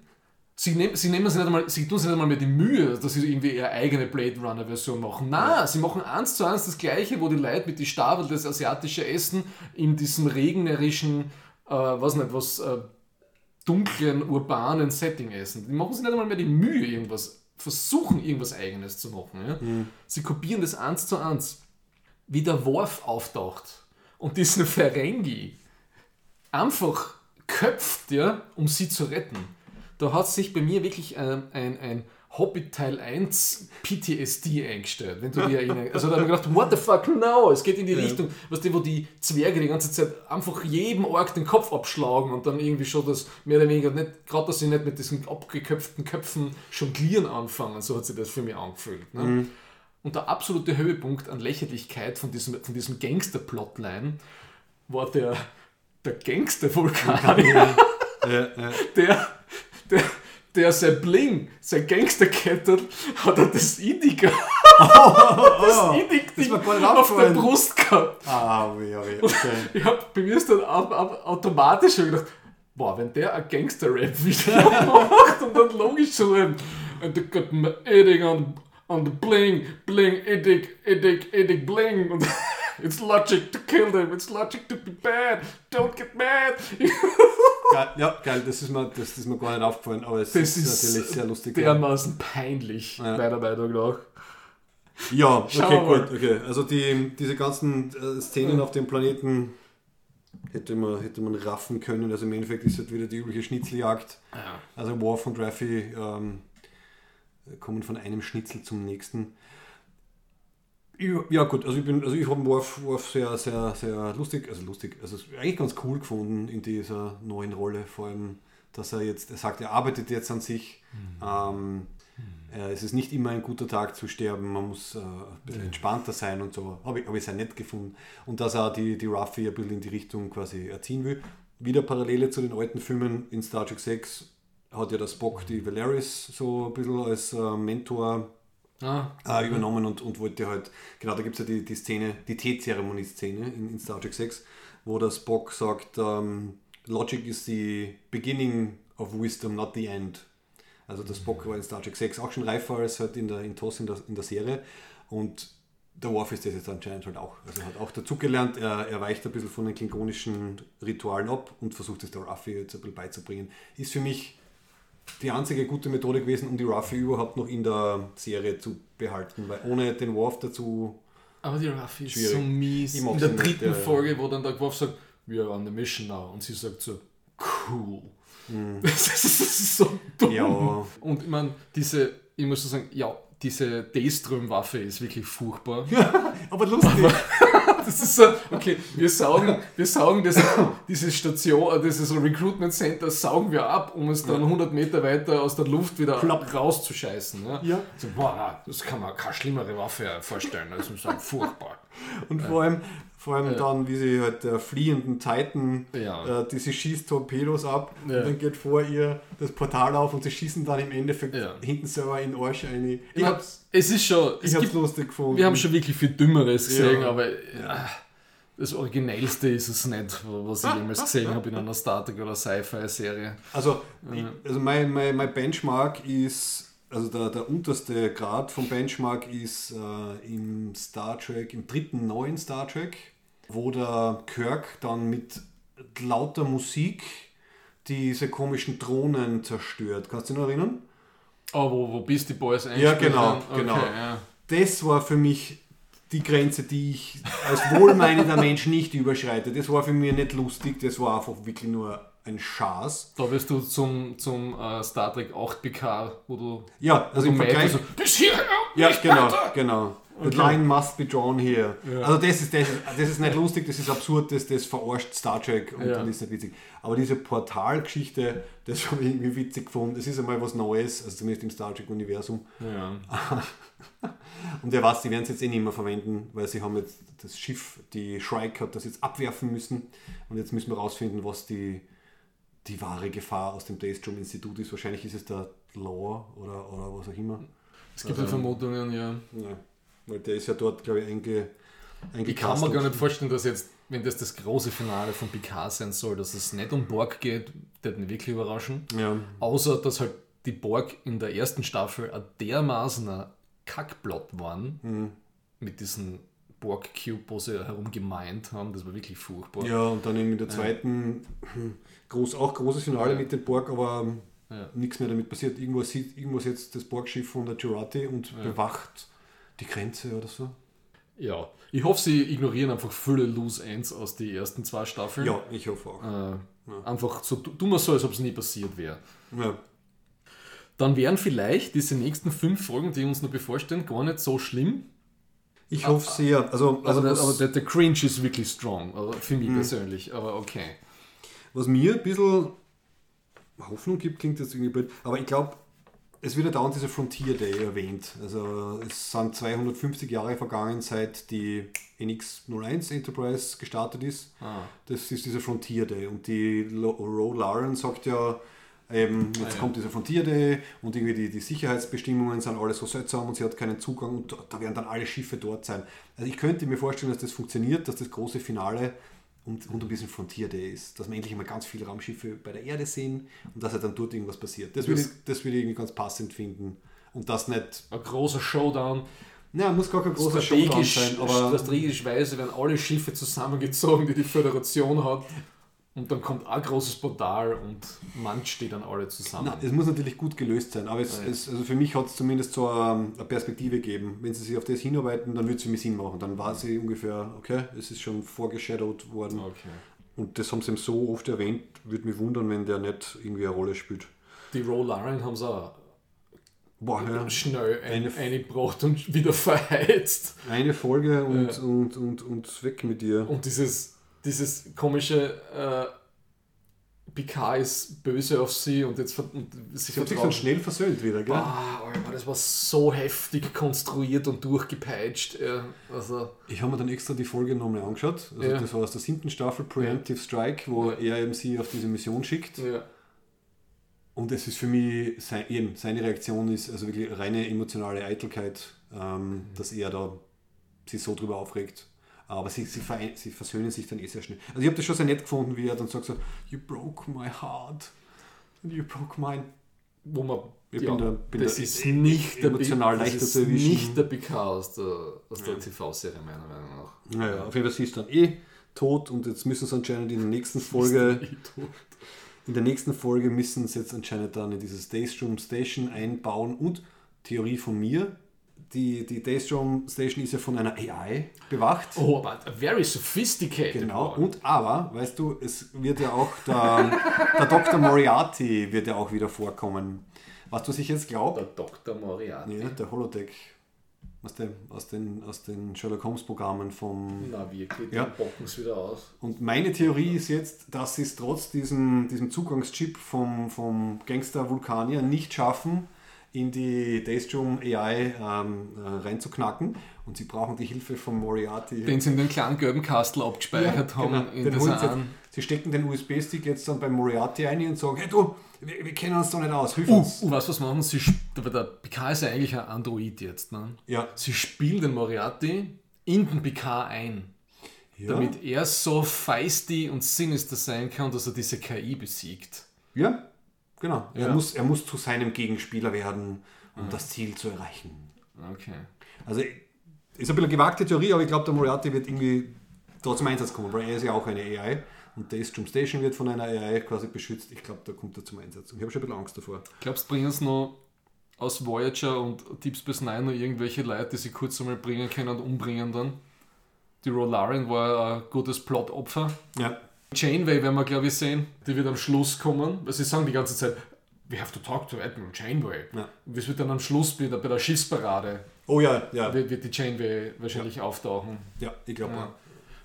Sie, nehm, sie nehmen sich nicht einmal, sie tun sich nicht einmal mehr die Mühe, dass sie irgendwie ihre eigene Blade Runner Version machen. Nein, sie machen eins zu eins das gleiche, wo die Leute mit die Stabel das asiatische Essen in diesem regnerischen, äh, was nicht, was äh, dunklen, urbanen Setting essen. Die machen sich nicht einmal mehr die Mühe, irgendwas, versuchen irgendwas eigenes zu machen. Ja? Sie kopieren das eins zu eins. Wie der Worf auftaucht und diesen Ferengi einfach köpft, ja, um sie zu retten. Da hat sich bei mir wirklich ähm, ein, ein Hobbit Teil 1 PTSD eingestellt, wenn du dir. Also da habe ich gedacht, what the fuck, no, es geht in die Richtung, was die, wo die Zwerge die ganze Zeit einfach jedem Ork den Kopf abschlagen und dann irgendwie schon das mehr oder weniger nicht, gerade dass sie nicht mit diesen abgeköpften Köpfen jonglieren anfangen, so hat sich das für mich angefühlt. Ne? Und der absolute Höhepunkt an Lächerlichkeit von diesem, von diesem Gangster-Plotline war der, der Gangster-Vulkanier, <laughs> der, der, der sein Bling, sein Gangsterkettel, hat er das Indica, <laughs> das Indic-Ding war gar nicht auf der. Brust gehabt. Ah, weh, weh, okay. Ich hab, <laughs> bei mir ist dann au- au- automatisch schon gedacht, boah, wenn der ein Gangster-Rap-Video <laughs> macht und dann logisch so ein and they got my eating on, on the bling, bling, edik, edik, edik, bling und it's logic to kill them, it's logic to be bad, don't get mad. Geil, ja, geil, das ist, mir, das, ist mir gar nicht aufgefallen, aber es ist, ist natürlich sehr lustig. ja. dermaßen peinlich, meiner Meinung nach. Ja, okay, mal. gut, okay. Also die, diese ganzen äh, Szenen auf dem Planeten hätte man, hätte man raffen können. Also im Endeffekt ist halt wieder die übliche Schnitzeljagd. Ja. Also Worf und Raffi ähm, kommen von einem Schnitzel zum nächsten. Ja, ja gut, also ich bin, also ich habe Worf, Worf sehr, sehr, sehr lustig, also lustig, also eigentlich ganz cool gefunden in dieser neuen Rolle, vor allem, dass er jetzt, er sagt, er arbeitet jetzt an sich. Ähm, äh, es ist nicht immer ein guter Tag zu sterben, man muss äh, ein bisschen entspannter sein und so. Habe ich, hab ich sehr nett gefunden. Und dass er die, die Ruffy ein bisschen in die Richtung quasi erziehen will. Wieder Parallele zu den alten Filmen in Star Trek 6 hat ja der Spock die Valeris so ein bisschen als äh, Mentor Ah, äh, übernommen und, und wollte halt, genau da gibt es ja die, die Szene, die Teezeremonie-Szene in, in Star Trek 6, wo der Spock sagt, ähm, Logic is the beginning of wisdom, not the end. Also der Spock war in Star Trek 6 auch schon reifer als halt in der in TOS in der, in der Serie und der Worf ist das jetzt anscheinend halt auch. Also er hat auch dazugelernt, er, er weicht ein bisschen von den klingonischen Ritualen ab und versucht es der Raffi jetzt ein bisschen beizubringen. Ist für mich die einzige gute Methode gewesen, um die Ruffy überhaupt noch in der Serie zu behalten, weil ohne den Worf dazu. aber die Raffi ist Schwierig. so mies. In der nicht, dritten ja. Folge, wo dann der Worf sagt, we are on the mission now. Und sie sagt so, cool. <laughs> Das, ist, das ist so dumm. Ja. Und ich meine, diese, ich muss so sagen, ja, diese Daystrom-Waffe ist wirklich furchtbar. <laughs> Aber lustig. Das ist so, okay, wir saugen, wir saugen das, diese Station, äh, dieses Recruitment Center saugen wir ab, um es dann 100 Meter weiter aus der Luft wieder Plopp. rauszuscheißen. Ja? Ja. So, boah, das kann man keine schlimmere Waffe vorstellen. Das ist so furchtbar. Und vor allem, vor allem dann, wie sie halt der fliehenden Titan, Ja. äh, die sie schießt Torpedos ab Ja. und dann geht vor ihr das Portal auf und sie schießen dann im Endeffekt Ja. hinten selber in Arsch rein. Ich, Ich hab's, es ist schon, ich hab's gibt, lustig gefunden. wir haben schon wirklich viel Dümmeres gesehen, Ja. aber ja, das Originellste ist es nicht, was ich jemals gesehen habe in einer Star Trek oder Sci-Fi-Serie. Also, ich, also mein, mein, mein Benchmark ist, also der, der unterste Grad vom Benchmark ist äh, im Star Trek, im dritten neuen Star Trek, wo der Kirk dann mit lauter Musik diese komischen Drohnen zerstört. Kannst du dich noch erinnern? Oh, wo, wo Beastie Boys Ja, eingespielt genau, haben? genau. ja. Das war für mich die Grenze, die ich als wohlmeinender <laughs> Mensch nicht überschreite. Das war für mich nicht lustig, das war einfach wirklich nur ein Schaß. Da wirst du zum, zum äh, Star Trek 8 PK, wo du, Ja, also im Vergleich... so, bis hierher, Ja, genau, weiter. genau. The Okay. line must be drawn here. Also das ist, das, ist, das ist nicht lustig, das ist absurd, das, das verarscht Star Trek und Ja. dann ist nicht witzig. Aber diese Portalgeschichte, das habe ich irgendwie witzig gefunden. Es ist einmal was Neues, also zumindest im Star Trek-Universum. Ja. <laughs> Und wer weiß, die werden es jetzt eh nicht mehr verwenden, weil sie haben jetzt das Schiff, die Shrike hat das jetzt abwerfen müssen. Und jetzt müssen wir rausfinden, was die, die wahre Gefahr aus dem Daystrom-Institut ist. Wahrscheinlich ist es der Law oder, oder was auch immer. Es gibt ja Vermutungen, ja. Ja, weil der ist ja dort, glaube ich, einge, Ich kann mir gar nicht vorstellen, dass jetzt, wenn das das große Finale von Picard sein soll, dass es nicht um Borg geht, würde mich wirklich überraschen. Ja, Außer, dass halt die Borg in der ersten Staffel ein dermaßen ein Kackplot waren, Mhm. mit diesem Borg-Cube, wo sie herumgemeint haben, das war wirklich furchtbar. ja, und dann eben in der zweiten, groß, auch großes Finale Ja. mit dem Borg, aber ähm, Ja. nichts mehr damit passiert. Irgendwo sieht irgendwo jetzt das Borgschiff von der Jurati und bewacht die Grenze oder so. Ja, ich hoffe, sie ignorieren einfach viele Loose Ends aus den ersten zwei Staffeln. Ja, ich hoffe auch. Äh, Einfach so, tu- tun wir so, als ob es nie passiert wäre. Ja. Dann wären vielleicht diese nächsten fünf Folgen, die uns noch bevorstehen, gar nicht so schlimm. Ich hoffe sehr. Also, also Also der, aber der, der Cringe ist wirklich strong, also für mich persönlich, aber okay. Was mir ein bisschen Hoffnung gibt, klingt jetzt irgendwie blöd, aber ich glaube, es wird ja dauernd dieser Frontier Day erwähnt. Also es sind 250 Jahre vergangen, seit die NX-01 Enterprise gestartet ist. Ah. Das ist dieser Frontier Day. Und die Ro Lauren sagt ja, eben, jetzt ja. kommt dieser Frontier Day und irgendwie die, die Sicherheitsbestimmungen sind alle so seltsam und sie hat keinen Zugang und da werden dann alle Schiffe dort sein. Also ich könnte mir vorstellen, dass das funktioniert, dass das große Finale und, und ein bisschen Frontier Day ist, dass wir endlich mal ganz viele Raumschiffe bei der Erde sehen und dass halt dann dort irgendwas passiert. Das würde ich, das würde ich irgendwie ganz passend finden. Und das nicht, Ein großer Showdown. na, muss gar kein großer Showdown Strategisch, sein, aber strategischweise werden alle Schiffe zusammengezogen, die die Föderation hat. Und dann kommt ein großes Portal und mancht die dann alle zusammen. Na, es muss natürlich gut gelöst sein, aber es, Ja. es, also für mich hat es zumindest so ähm, eine Perspektive gegeben. Wenn sie sich auf das hinarbeiten, dann wird es für mich Sinn machen. Dann war sie ungefähr, okay, es ist schon vorgeshadowed worden. Okay. Und das haben sie ihm so oft erwähnt, würde mich wundern, wenn der nicht irgendwie eine Rolle spielt. Die Rollaren haben sie auch Boah, ja. schnell ein, Eine- eingebracht und <laughs> wieder verheizt. Eine Folge und, Ja. und, und, und weg mit dir. Und dieses, dieses komische äh, Picard ist böse auf sie und jetzt und sie hat sich dann schnell versöhnt wieder, gell? Ah, Alter, das war so heftig konstruiert und durchgepeitscht. Ja, also, Ich habe mir dann extra die Folge nochmal angeschaut. Also Ja. Das war aus der siebten Staffel Preemptive Strike, wo er eben sie auf diese Mission schickt. ja. Und es ist für mich, sein, eben, seine Reaktion ist also wirklich reine emotionale Eitelkeit, ähm, dass er da sich so drüber aufregt. Aber sie, sie, sie versöhnen sich dann eh sehr schnell. Also ich habe das schon sehr nett gefunden, wie er dann sagt so, you broke my heart. And you broke mine. Wo man, Ich ja, bin da- bin das da ist nicht der emotional leichter ist zu erwischen. nicht der PK aus der, aus der TV-Serie, meiner Meinung nach. Naja, auf jeden Fall sie ist dann eh tot und jetzt müssen sie anscheinend in der nächsten Folge, in der nächsten Folge müssen sie jetzt anscheinend dann in dieses Daystrom Station einbauen und Theorie von mir, die, die Daystrom Station ist ja von einer AI bewacht. Oh, aber very sophisticated. Genau, one. und aber, weißt du, es wird ja auch der, der Dr. Moriarty wird ja auch wieder vorkommen. Was du sich jetzt Der glaubt, Dr. Moriarty. ja, der Holodeck aus, dem, aus, den, aus den Sherlock Holmes Programmen vom Na wirklich, Ja. bocken sie wieder aus. Und meine Theorie ist jetzt, dass sie es trotz diesem, diesem Zugangschip vom, vom Gangster Vulkanier nicht schaffen, in die Daystrom AI ähm, äh, reinzuknacken. Und sie brauchen die Hilfe von Moriarty. Den sie in den kleinen gelben Kastel abgespeichert haben. genau. Den sie, sie stecken den USB-Stick jetzt dann bei Moriarty ein und sagen, hey du, wir, wir kennen uns doch nicht aus, hilf Uh, uns. uh, du, was machen sie? der PK ist ja eigentlich ein Android jetzt. Ne? Ja. Sie spielen den Moriarty in den PK ein. Ja. Damit er so feisty und sinister sein kann, dass er diese KI besiegt. ja, genau. Er, Ja. muss, er muss zu seinem Gegenspieler werden, um das Ziel zu erreichen. Okay. Also ist ein bisschen eine gewagte Theorie, aber ich glaube, der Moriarty wird irgendwie da zum Einsatz kommen, weil er ist ja auch eine AI und Daystrom Station wird von einer AI quasi beschützt. Ich glaube, da kommt er zum Einsatz. Und ich habe schon ein bisschen Angst davor. Glaubst du, bringen es noch aus Voyager und Deep Space Nine noch irgendwelche Leute, die sie kurz einmal bringen können und umbringen dann? Die Rolarian war ein gutes Plotopfer. Ja. Janeway werden wir, glaube ich, sehen. Die wird am Schluss kommen, sie sagen die ganze Zeit, we have to talk to Admiral Janeway. Ja. Es wird dann am Schluss bei der, bei der Schiffsparade, Oh ja, ja. wird, wird die Janeway wahrscheinlich auftauchen. Ja, ich glaube Ja.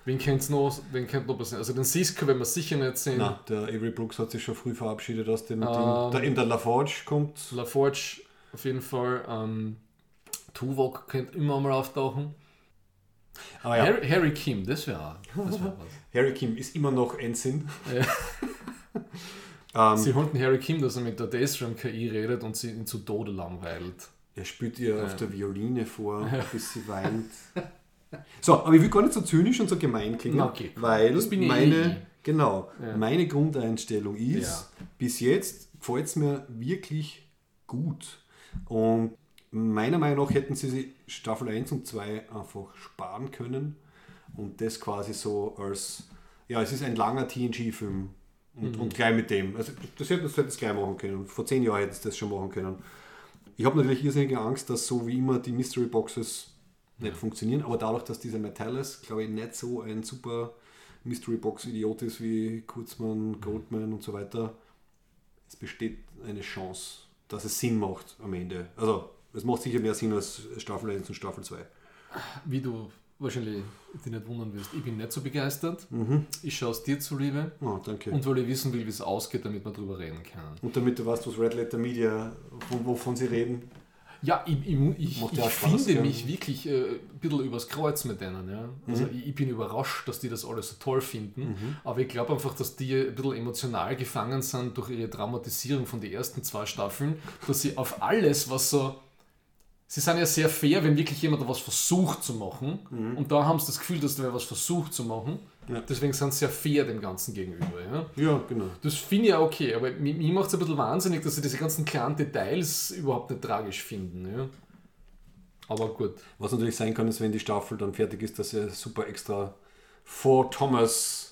Wen kennt's noch? Wen kennt noch passieren? Also den Sisko werden wir sicher nicht sehen. Na, der Avery Brooks hat sich schon früh verabschiedet aus dem Ähm. Ding. Der, eben der LaForge kommt. LaForge auf jeden Fall. Ähm, Tuvok könnte immer mal auftauchen. Aber ja, Harry, Harry Kim, das wäre das wär was. <laughs> Harry Kim ist immer noch Ensign. <laughs> Sie holen den Harry Kim, dass er mit der Daystrom KI redet und sie ihn zu Tode langweilt. Er spielt ihr auf der Violine vor, <laughs> bis sie weint. So, aber ich will gar nicht so zynisch und so gemein klingen, okay, weil Das bin ich meine, eh. genau, Ja. meine Grundeinstellung ist, Ja. bis jetzt gefällt es mir wirklich gut. Und meiner Meinung nach hätten sie sich Staffel 1 und 2 einfach sparen können und das quasi so als, ja, es ist ein langer TNG-Film und, Mhm. und gleich mit dem. Also das hätten sie das gleich machen können. Vor zehn Jahren hätten sie das schon machen können. Ich habe natürlich irrsinnige Angst, dass so wie immer die Mystery Boxes nicht funktionieren, aber dadurch, dass dieser Metallus, glaube ich, nicht so ein super Mystery Box Idiot ist wie Kurzmann, Goldman und so weiter, es besteht eine Chance, dass es Sinn macht am Ende. Also, es macht sicher mehr Sinn als Staffel 1 und Staffel 2. Wie du wahrscheinlich dich nicht wundern wirst, ich bin nicht so begeistert. Ich schaue es dir zuliebe. Oh, danke. Und weil ich wissen will, wie es ausgeht, damit wir darüber reden können. Und damit du weißt, was Red Letter Media, von, wovon sie reden. Ja, ich, ich, ich, ich Spaß, finde ja. mich wirklich äh, ein bisschen übers Kreuz mit denen. Ja? Also ich, ich bin überrascht, dass die das alles so toll finden. Aber ich glaube einfach, dass die ein bisschen emotional gefangen sind durch ihre Dramatisierung von den ersten zwei Staffeln, dass sie auf alles, was so. Sie sind ja sehr fair, wenn wirklich jemand was versucht zu machen. Und da haben sie das Gefühl, dass der was versucht zu machen. Ja. Deswegen sind sie sehr fair dem Ganzen gegenüber. Ja? Ja, genau. Das finde ich ja okay, aber mir, mir macht es ein bisschen wahnsinnig, dass sie diese ganzen kleinen Details überhaupt nicht tragisch finden. Ja? Aber gut. Was natürlich sein kann, ist, wenn die Staffel dann fertig ist, dass sie super extra vor Thomas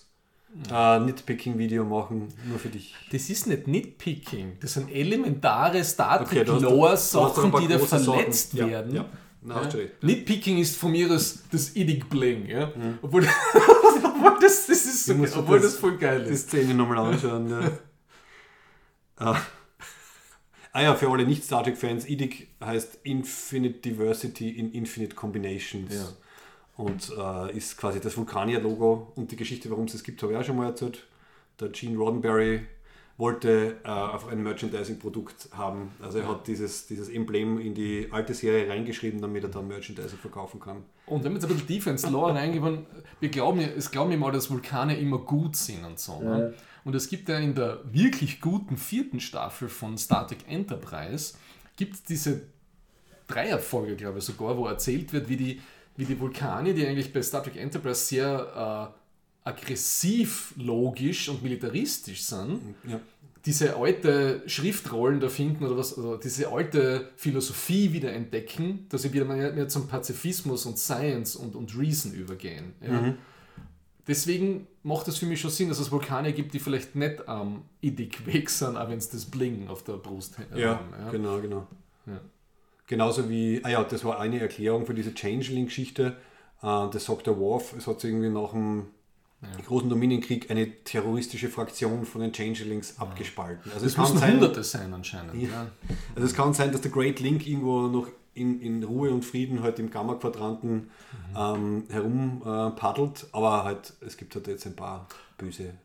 äh, Nitpicking-Video machen, nur für dich. Das ist nicht Nitpicking, das sind elementare Star Okay, Trek du hast- du hast doch ein Lore-Sachen, paar die da verletzt Ja, werden. ja. Na, du recht. Nitpicking ist von mir das, das Idig Bling. Ja? Mhm. Obwohl, <laughs> obwohl, das, das ist so, obwohl das- das voll geil die ist. Szene nochmal anschauen. Ja. <laughs> ah. ah ja, für alle Nicht-Star Trek-Fans, IDIC heißt Infinite Diversity in Infinite Combinations. Ja. Und äh, ist quasi das Vulkanier-Logo und die Geschichte, warum es es gibt, habe ich auch schon mal erzählt. Der Gene Roddenberry wollte äh, einfach ein Merchandising-Produkt haben. Also er hat dieses, dieses Emblem in die alte Serie reingeschrieben, damit er dann Merchandising verkaufen kann. Und wenn wir jetzt ein bisschen tiefer ins Lore reingehen, wir glauben ja, es glauben immer, dass Vulkane immer gut sind und so. Ne? Und es gibt ja in der wirklich guten vierten Staffel von Star Trek Enterprise, gibt es diese Dreierfolge, glaube ich sogar, wo erzählt wird, wie die, wie die Vulkane, die eigentlich bei Star Trek Enterprise sehr äh, aggressiv, logisch und militaristisch sind, Ja. diese alte Schriftrollen da finden oder was, also diese alte Philosophie wieder entdecken, dass sie wieder mehr, zum Pazifismus und Science und, und Reason übergehen. Ja. Deswegen macht es für mich schon Sinn, dass es Vulkane gibt, die vielleicht nicht am Idik weg sind, auch wenn es das Bling auf der Brust Ja, haben. Ja. genau, genau. Ja. Genauso wie, ah ja, das war eine Erklärung für diese Changeling-Geschichte. Äh, das sagt der Worf, es hat sich irgendwie nach dem großen Dominienkrieg eine terroristische Fraktion von den Changelings abgespalten. Also Das es kann sein, Hunderte sein anscheinend. Ja. Ja. Also es kann sein, dass der Great Link irgendwo noch in, in Ruhe und Frieden halt im Gamma-Quadranten ähm, herum äh, paddelt, aber halt, es gibt halt jetzt ein paar böse.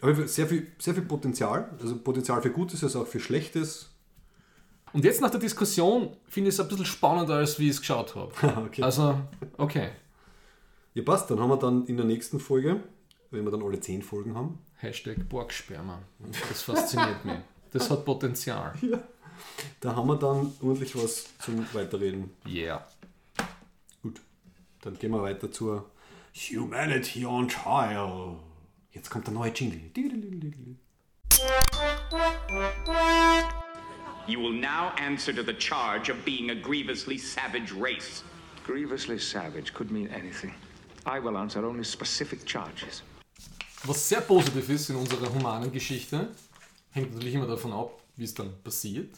Aber sehr viel, sehr viel Potenzial, also Potenzial für Gutes, als auch für Schlechtes. Und jetzt nach der Diskussion finde ich es ein bisschen spannender, als wie ich es geschaut habe. <laughs> Okay. Also, okay. Ja, passt, dann haben wir dann in der nächsten Folge, wenn wir dann alle zehn Folgen haben, Hashtag Borgsperma. Das fasziniert mich. Das hat Potenzial. <laughs> da haben wir dann ordentlich was zum Weiterreden. Yeah. Gut, dann gehen wir weiter zur Humanity on Trial. Jetzt kommt der neue Jingle. You will now answer to the charge of being a grievously savage race. Grievously savage could mean anything. I will answer only specific charges. Was sehr positiv ist in unserer humanen Geschichte, hängt natürlich immer davon ab, wie es dann passiert.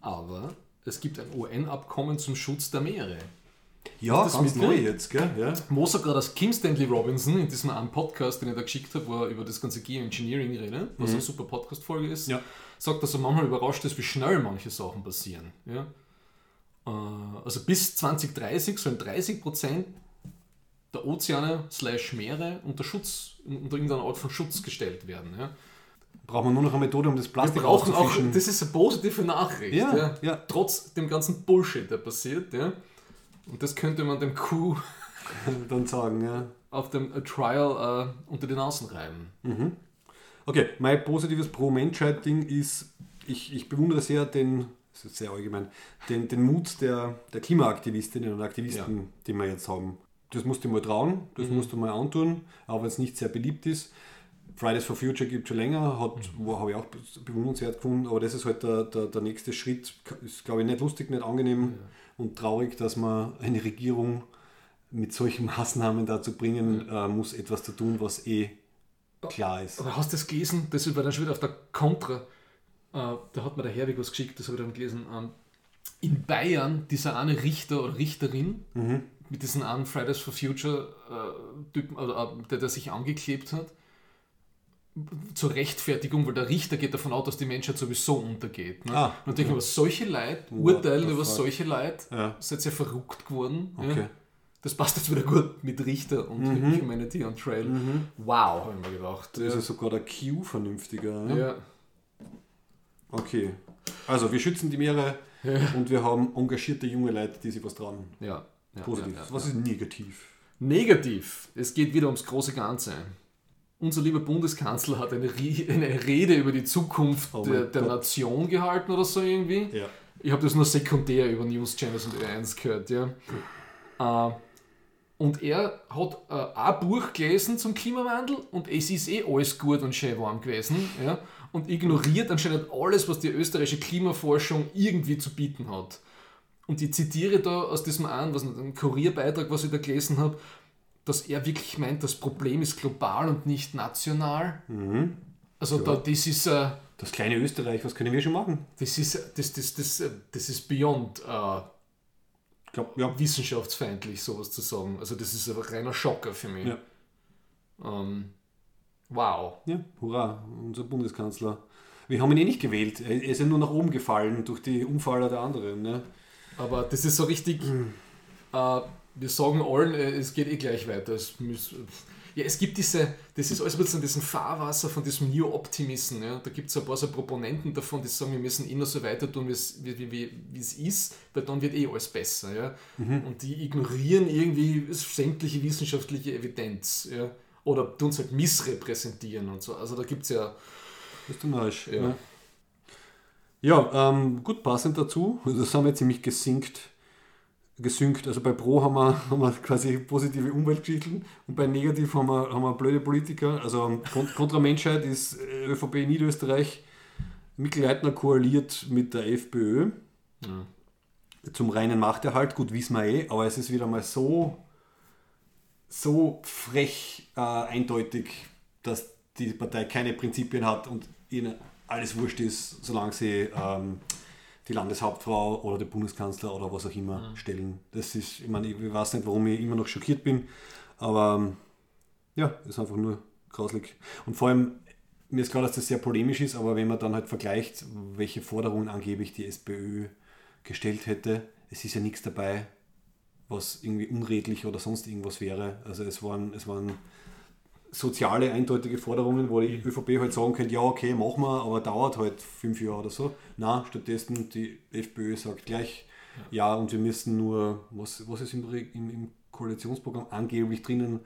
Aber es gibt ein UN-Abkommen zum Schutz der Meere. Ja, das ganz mit neu drin? jetzt, gell? Ja. Mo sagt gerade, dass Kim Stanley Robinson in diesem einen Podcast, den ich da geschickt habe, wo er über das ganze Geoengineering redet, was eine super Podcast-Folge ist, Ja. Sagt, dass er manchmal überrascht ist, wie schnell manche Sachen passieren. Ja? Äh, Also bis 2030 sollen 30% der Ozeane slash Meere unter Schutz, unter irgendeiner Art von Schutz gestellt werden. Ja? Brauchen wir nur noch eine Methode, um das Wir Plastik brauchen auch, das ist eine positive Nachricht, Ja, ja, ja. trotz dem ganzen Bullshit, der passiert. Ja? Und das könnte man dem Coup <laughs> dann sagen, ja. auf dem Trial äh, unter den Außen reiben. Okay, mein positives Pro-Menschheit-Ding ist, ich, ich bewundere sehr den, das ist sehr allgemein, den, den Mut der, der Klimaaktivistinnen und Aktivisten, Ja. die wir jetzt haben. Das musst du mal trauen, das musst du mal antun, auch wenn es nicht sehr beliebt ist. Fridays for Future gibt es schon länger, hat, wo habe ich auch bewundernswert gefunden, aber das ist halt der, der, der nächste Schritt. Ist, glaube ich, nicht lustig, nicht angenehm und traurig, dass man eine Regierung mit solchen <laughs> Maßnahmen dazu bringen äh, muss, etwas zu tun, was eh klar ist. Aber hast du das gelesen? Das war dann schon wieder auf der Contra. Äh, da hat mir der Herwig was geschickt, das habe ich dann gelesen. Ähm, in Bayern, dieser eine Richter oder Richterin mit diesem einen Fridays for Future äh, oder, äh, der, der sich angeklebt hat, zur Rechtfertigung, weil der Richter geht davon aus, dass die Menschheit sowieso untergeht. Ne? Ah, und denke ich mir, solche Leute, What urteilen über fuck? solche Leute, Ja. seid ihr verrückt geworden. Ja? Das passt jetzt wieder gut mit Richter und Humanity on Trail. Wow, habe ich mir gedacht. Da ist ja sogar der Q vernünftiger. Ja? Ja. Okay. Also wir schützen die Meere und wir haben engagierte junge Leute, die sich was trauen. Ja. ja, Positiv. ja, ja. Was ist negativ? Negativ. Es geht wieder ums große Ganze. Unser lieber Bundeskanzler hat eine, eine Rede über die Zukunft Oh der, der. Nation gehalten oder so irgendwie. Ja. Ich habe das nur sekundär über News Channels und Ö1 gehört, ja. Äh, und er hat äh, ein Buch gelesen zum Klimawandel und es ist eh alles gut und schön warm gewesen, ja. Und ignoriert anscheinend alles, was die österreichische Klimaforschung irgendwie zu bieten hat. Und ich zitiere da aus diesem einen, was ein Kurierbeitrag, was ich da gelesen habe, dass er wirklich meint, das Problem ist global und nicht national. Also da, das ist äh, Das kleine Österreich, was können wir schon machen? das ist das, das, das, äh, das ist beyond äh, Ich glaube, ja. wissenschaftsfeindlich, sowas zu sagen. Also das ist einfach reiner Schocker für mich. Ja. Ähm, wow. ja, hurra, unser Bundeskanzler. Wir haben ihn eh nicht gewählt. Er ist ja nur nach oben gefallen durch die Unfaller der anderen. Ne? Aber das ist so richtig. Äh, wir sagen allen, äh, es geht eh gleich weiter. Es muss, ja, es gibt diese, das ist alles ein bisschen diesem Fahrwasser von diesem New Optimism. Ja? Da gibt es ein paar so Proponenten davon, die sagen, wir müssen eh nur so weiter tun, wie es, wie, wie, es ist, weil dann wird eh alles besser. Ja? Und die ignorieren irgendwie sämtliche wissenschaftliche Evidenz. Ja? oder tun es halt missrepräsentieren und so. Also da gibt es ja. Das ist der Neusch. Ja. Ja, ja ähm, gut, passend dazu. <laughs> Das haben wir ziemlich gesinkt. Gesynkt. Also bei Pro haben wir, haben wir quasi positive Umweltgeschichten und bei Negativ haben wir, haben wir blöde Politiker. Also Kon- Kontra Menschheit ist äh, ÖVP in Niederösterreich. Mikkel Leitner koaliert mit der FPÖ zum reinen Machterhalt. Gut, wissen wir eh, aber es ist wieder mal so, so frech äh, eindeutig, dass die Partei keine Prinzipien hat und ihnen alles wurscht ist, solange sie ähm, die Landeshauptfrau oder den Bundeskanzler oder was auch immer stellen. Das ist, ich meine, ich weiß nicht, warum ich immer noch schockiert bin, aber ähm, ja, ist einfach nur grauslig. Und vor allem, mir ist klar, dass das sehr polemisch ist, aber wenn man dann halt vergleicht, welche Forderungen angeblich die SPÖ gestellt hätte, es ist ja nichts dabei, was irgendwie unredlich oder sonst irgendwas wäre. Also es waren, es waren soziale, eindeutige Forderungen, wo die ÖVP halt sagen könnte, ja okay, machen wir, aber dauert halt fünf Jahre oder so. Na, stattdessen die FPÖ sagt gleich, ja, und wir müssen nur, was, was ist im, im, im Koalitionsprogramm angeblich drinnen,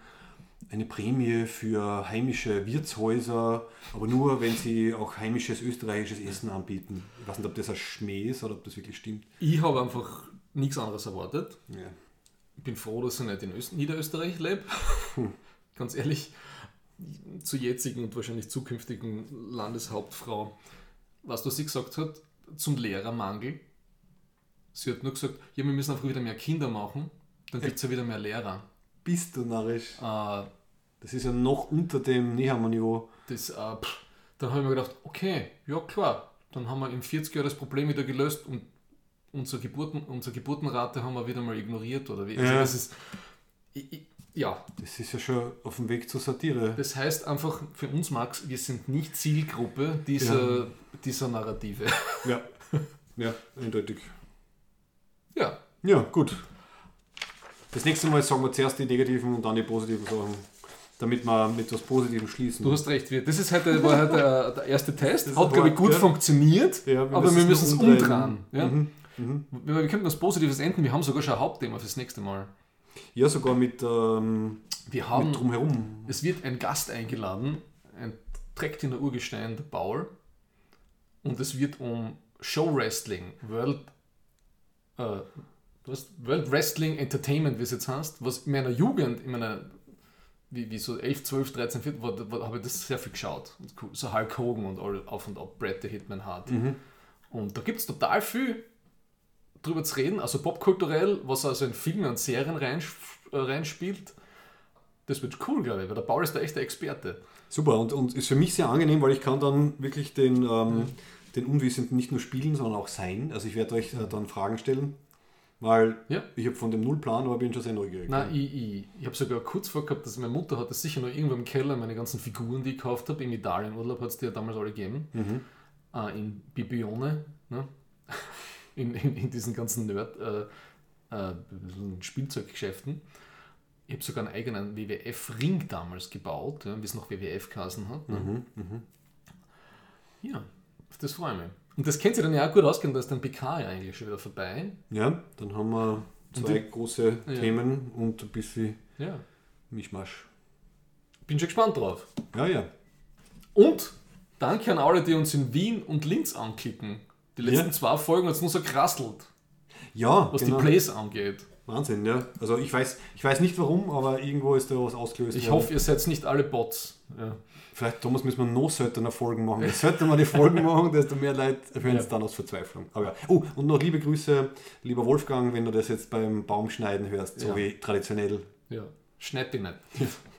eine Prämie für heimische Wirtshäuser, aber nur, wenn sie auch heimisches österreichisches Essen anbieten. Ich weiß nicht, ob das ein Schmäh ist oder ob das wirklich stimmt. Ich habe einfach nichts anderes erwartet. Ja. Ich bin froh, dass ich nicht in Öst Niederösterreich lebe. Ganz ehrlich, zur jetzigen und wahrscheinlich zukünftigen Landeshauptfrau, was was sie gesagt hat, zum Lehrermangel. Sie hat nur gesagt, ja, wir müssen einfach wieder mehr Kinder machen, dann gibt es ja wieder mehr Lehrer. Bist du narrisch? Äh, Das ist ja noch unter dem Nehammer-Niveau. das, äh, pff, dann habe ich mir gedacht, okay, ja klar, dann haben wir in 40 Jahren das Problem wieder gelöst und unsere, Geburten, unsere Geburtenrate haben wir wieder mal ignoriert. Oder wie? Also Ja. das ist, ich, ich, ja, Das ist ja schon auf dem Weg zur Satire. Das heißt einfach für uns, Max, wir sind nicht Zielgruppe dieser, Ja. dieser Narrative. <laughs> Ja, ja, eindeutig. Ja, Ja, gut. Das nächste Mal sagen wir zuerst die negativen und dann die positiven Sachen, damit wir mit etwas Positivem schließen. du hast recht. Das ist heute, war heute der, der erste Test. Das Hat, glaube ich, gut ja. funktioniert, Ja, wir aber wir müssen es umdrehen. umdrehen. Ja? Mhm, Wir, wir könnten das Positives enden. Wir haben sogar schon ein Hauptthema fürs nächste Mal. Ja, sogar mit, ähm, Wir haben, mit drumherum. es wird ein Gast eingeladen, ein trägt in der Urgestein, der Paul. Und es wird um Show Wrestling, World, äh, was, World Wrestling Entertainment, wie es jetzt heißt, was in meiner Jugend, in meiner, wie, wie so 11, 12, 13, 14, war, war, habe ich das sehr viel geschaut. So Hulk Hogan und all, auf und ab, Bret the Hitman Hart. Und da gibt es total viel drüber zu reden, also popkulturell, was also in Filmen und Serien äh, reinspielt. Das wird cool, glaube ich, weil der Paul ist der echte Experte. Super, und, und ist für mich sehr angenehm, weil ich kann dann wirklich den, ähm, den Unwissenden nicht nur spielen, sondern auch sein. Also ich werde euch äh, dann Fragen stellen, weil Ja. ich habe von dem null Plan, aber bin schon sehr neugierig. Nein, ich, ich, ich habe sogar kurz vorgehabt, dass meine Mutter hat das sicher noch irgendwo im Keller, meine ganzen Figuren, die ich gekauft habe. Im Italienurlaub hat es die ja damals alle gegeben. Äh, in Bibione, ne? In, in, in diesen ganzen Nerd, äh, äh, Spielzeuggeschäften. Ich habe sogar einen eigenen WWF-Ring damals gebaut, ja, wie es noch WWF geheißen hat. Ne? Ja, auf das freue ich mich. Und das kennt sich dann ja auch gut auskennen, da ist dann PK ja eigentlich schon wieder vorbei. Ja, dann haben wir zwei große Ja. Themen und ein bisschen Ja, Mischmasch. bin schon gespannt drauf. Ja, ja. Und danke an alle, die uns in Wien und Linz anklicken. Die letzten Ja. zwei Folgen hat es nur so krasselt, Ja, was genau. die Plays angeht. Wahnsinn, ja. Also ich weiß, ich weiß nicht warum, aber irgendwo ist da was ausgelöst. Ich worden. hoffe, ihr seid nicht alle Bots. Ja. Vielleicht, Thomas, müssen wir noch seltener Folgen machen. Je seltener wir die Folgen <laughs> machen, desto mehr Leute hören es Ja. dann aus Verzweiflung. Aber ja. Oh, und noch liebe Grüße, lieber Wolfgang, wenn du das jetzt beim Baumschneiden hörst, so wie traditionell. ja. Schneid die nicht. <laughs>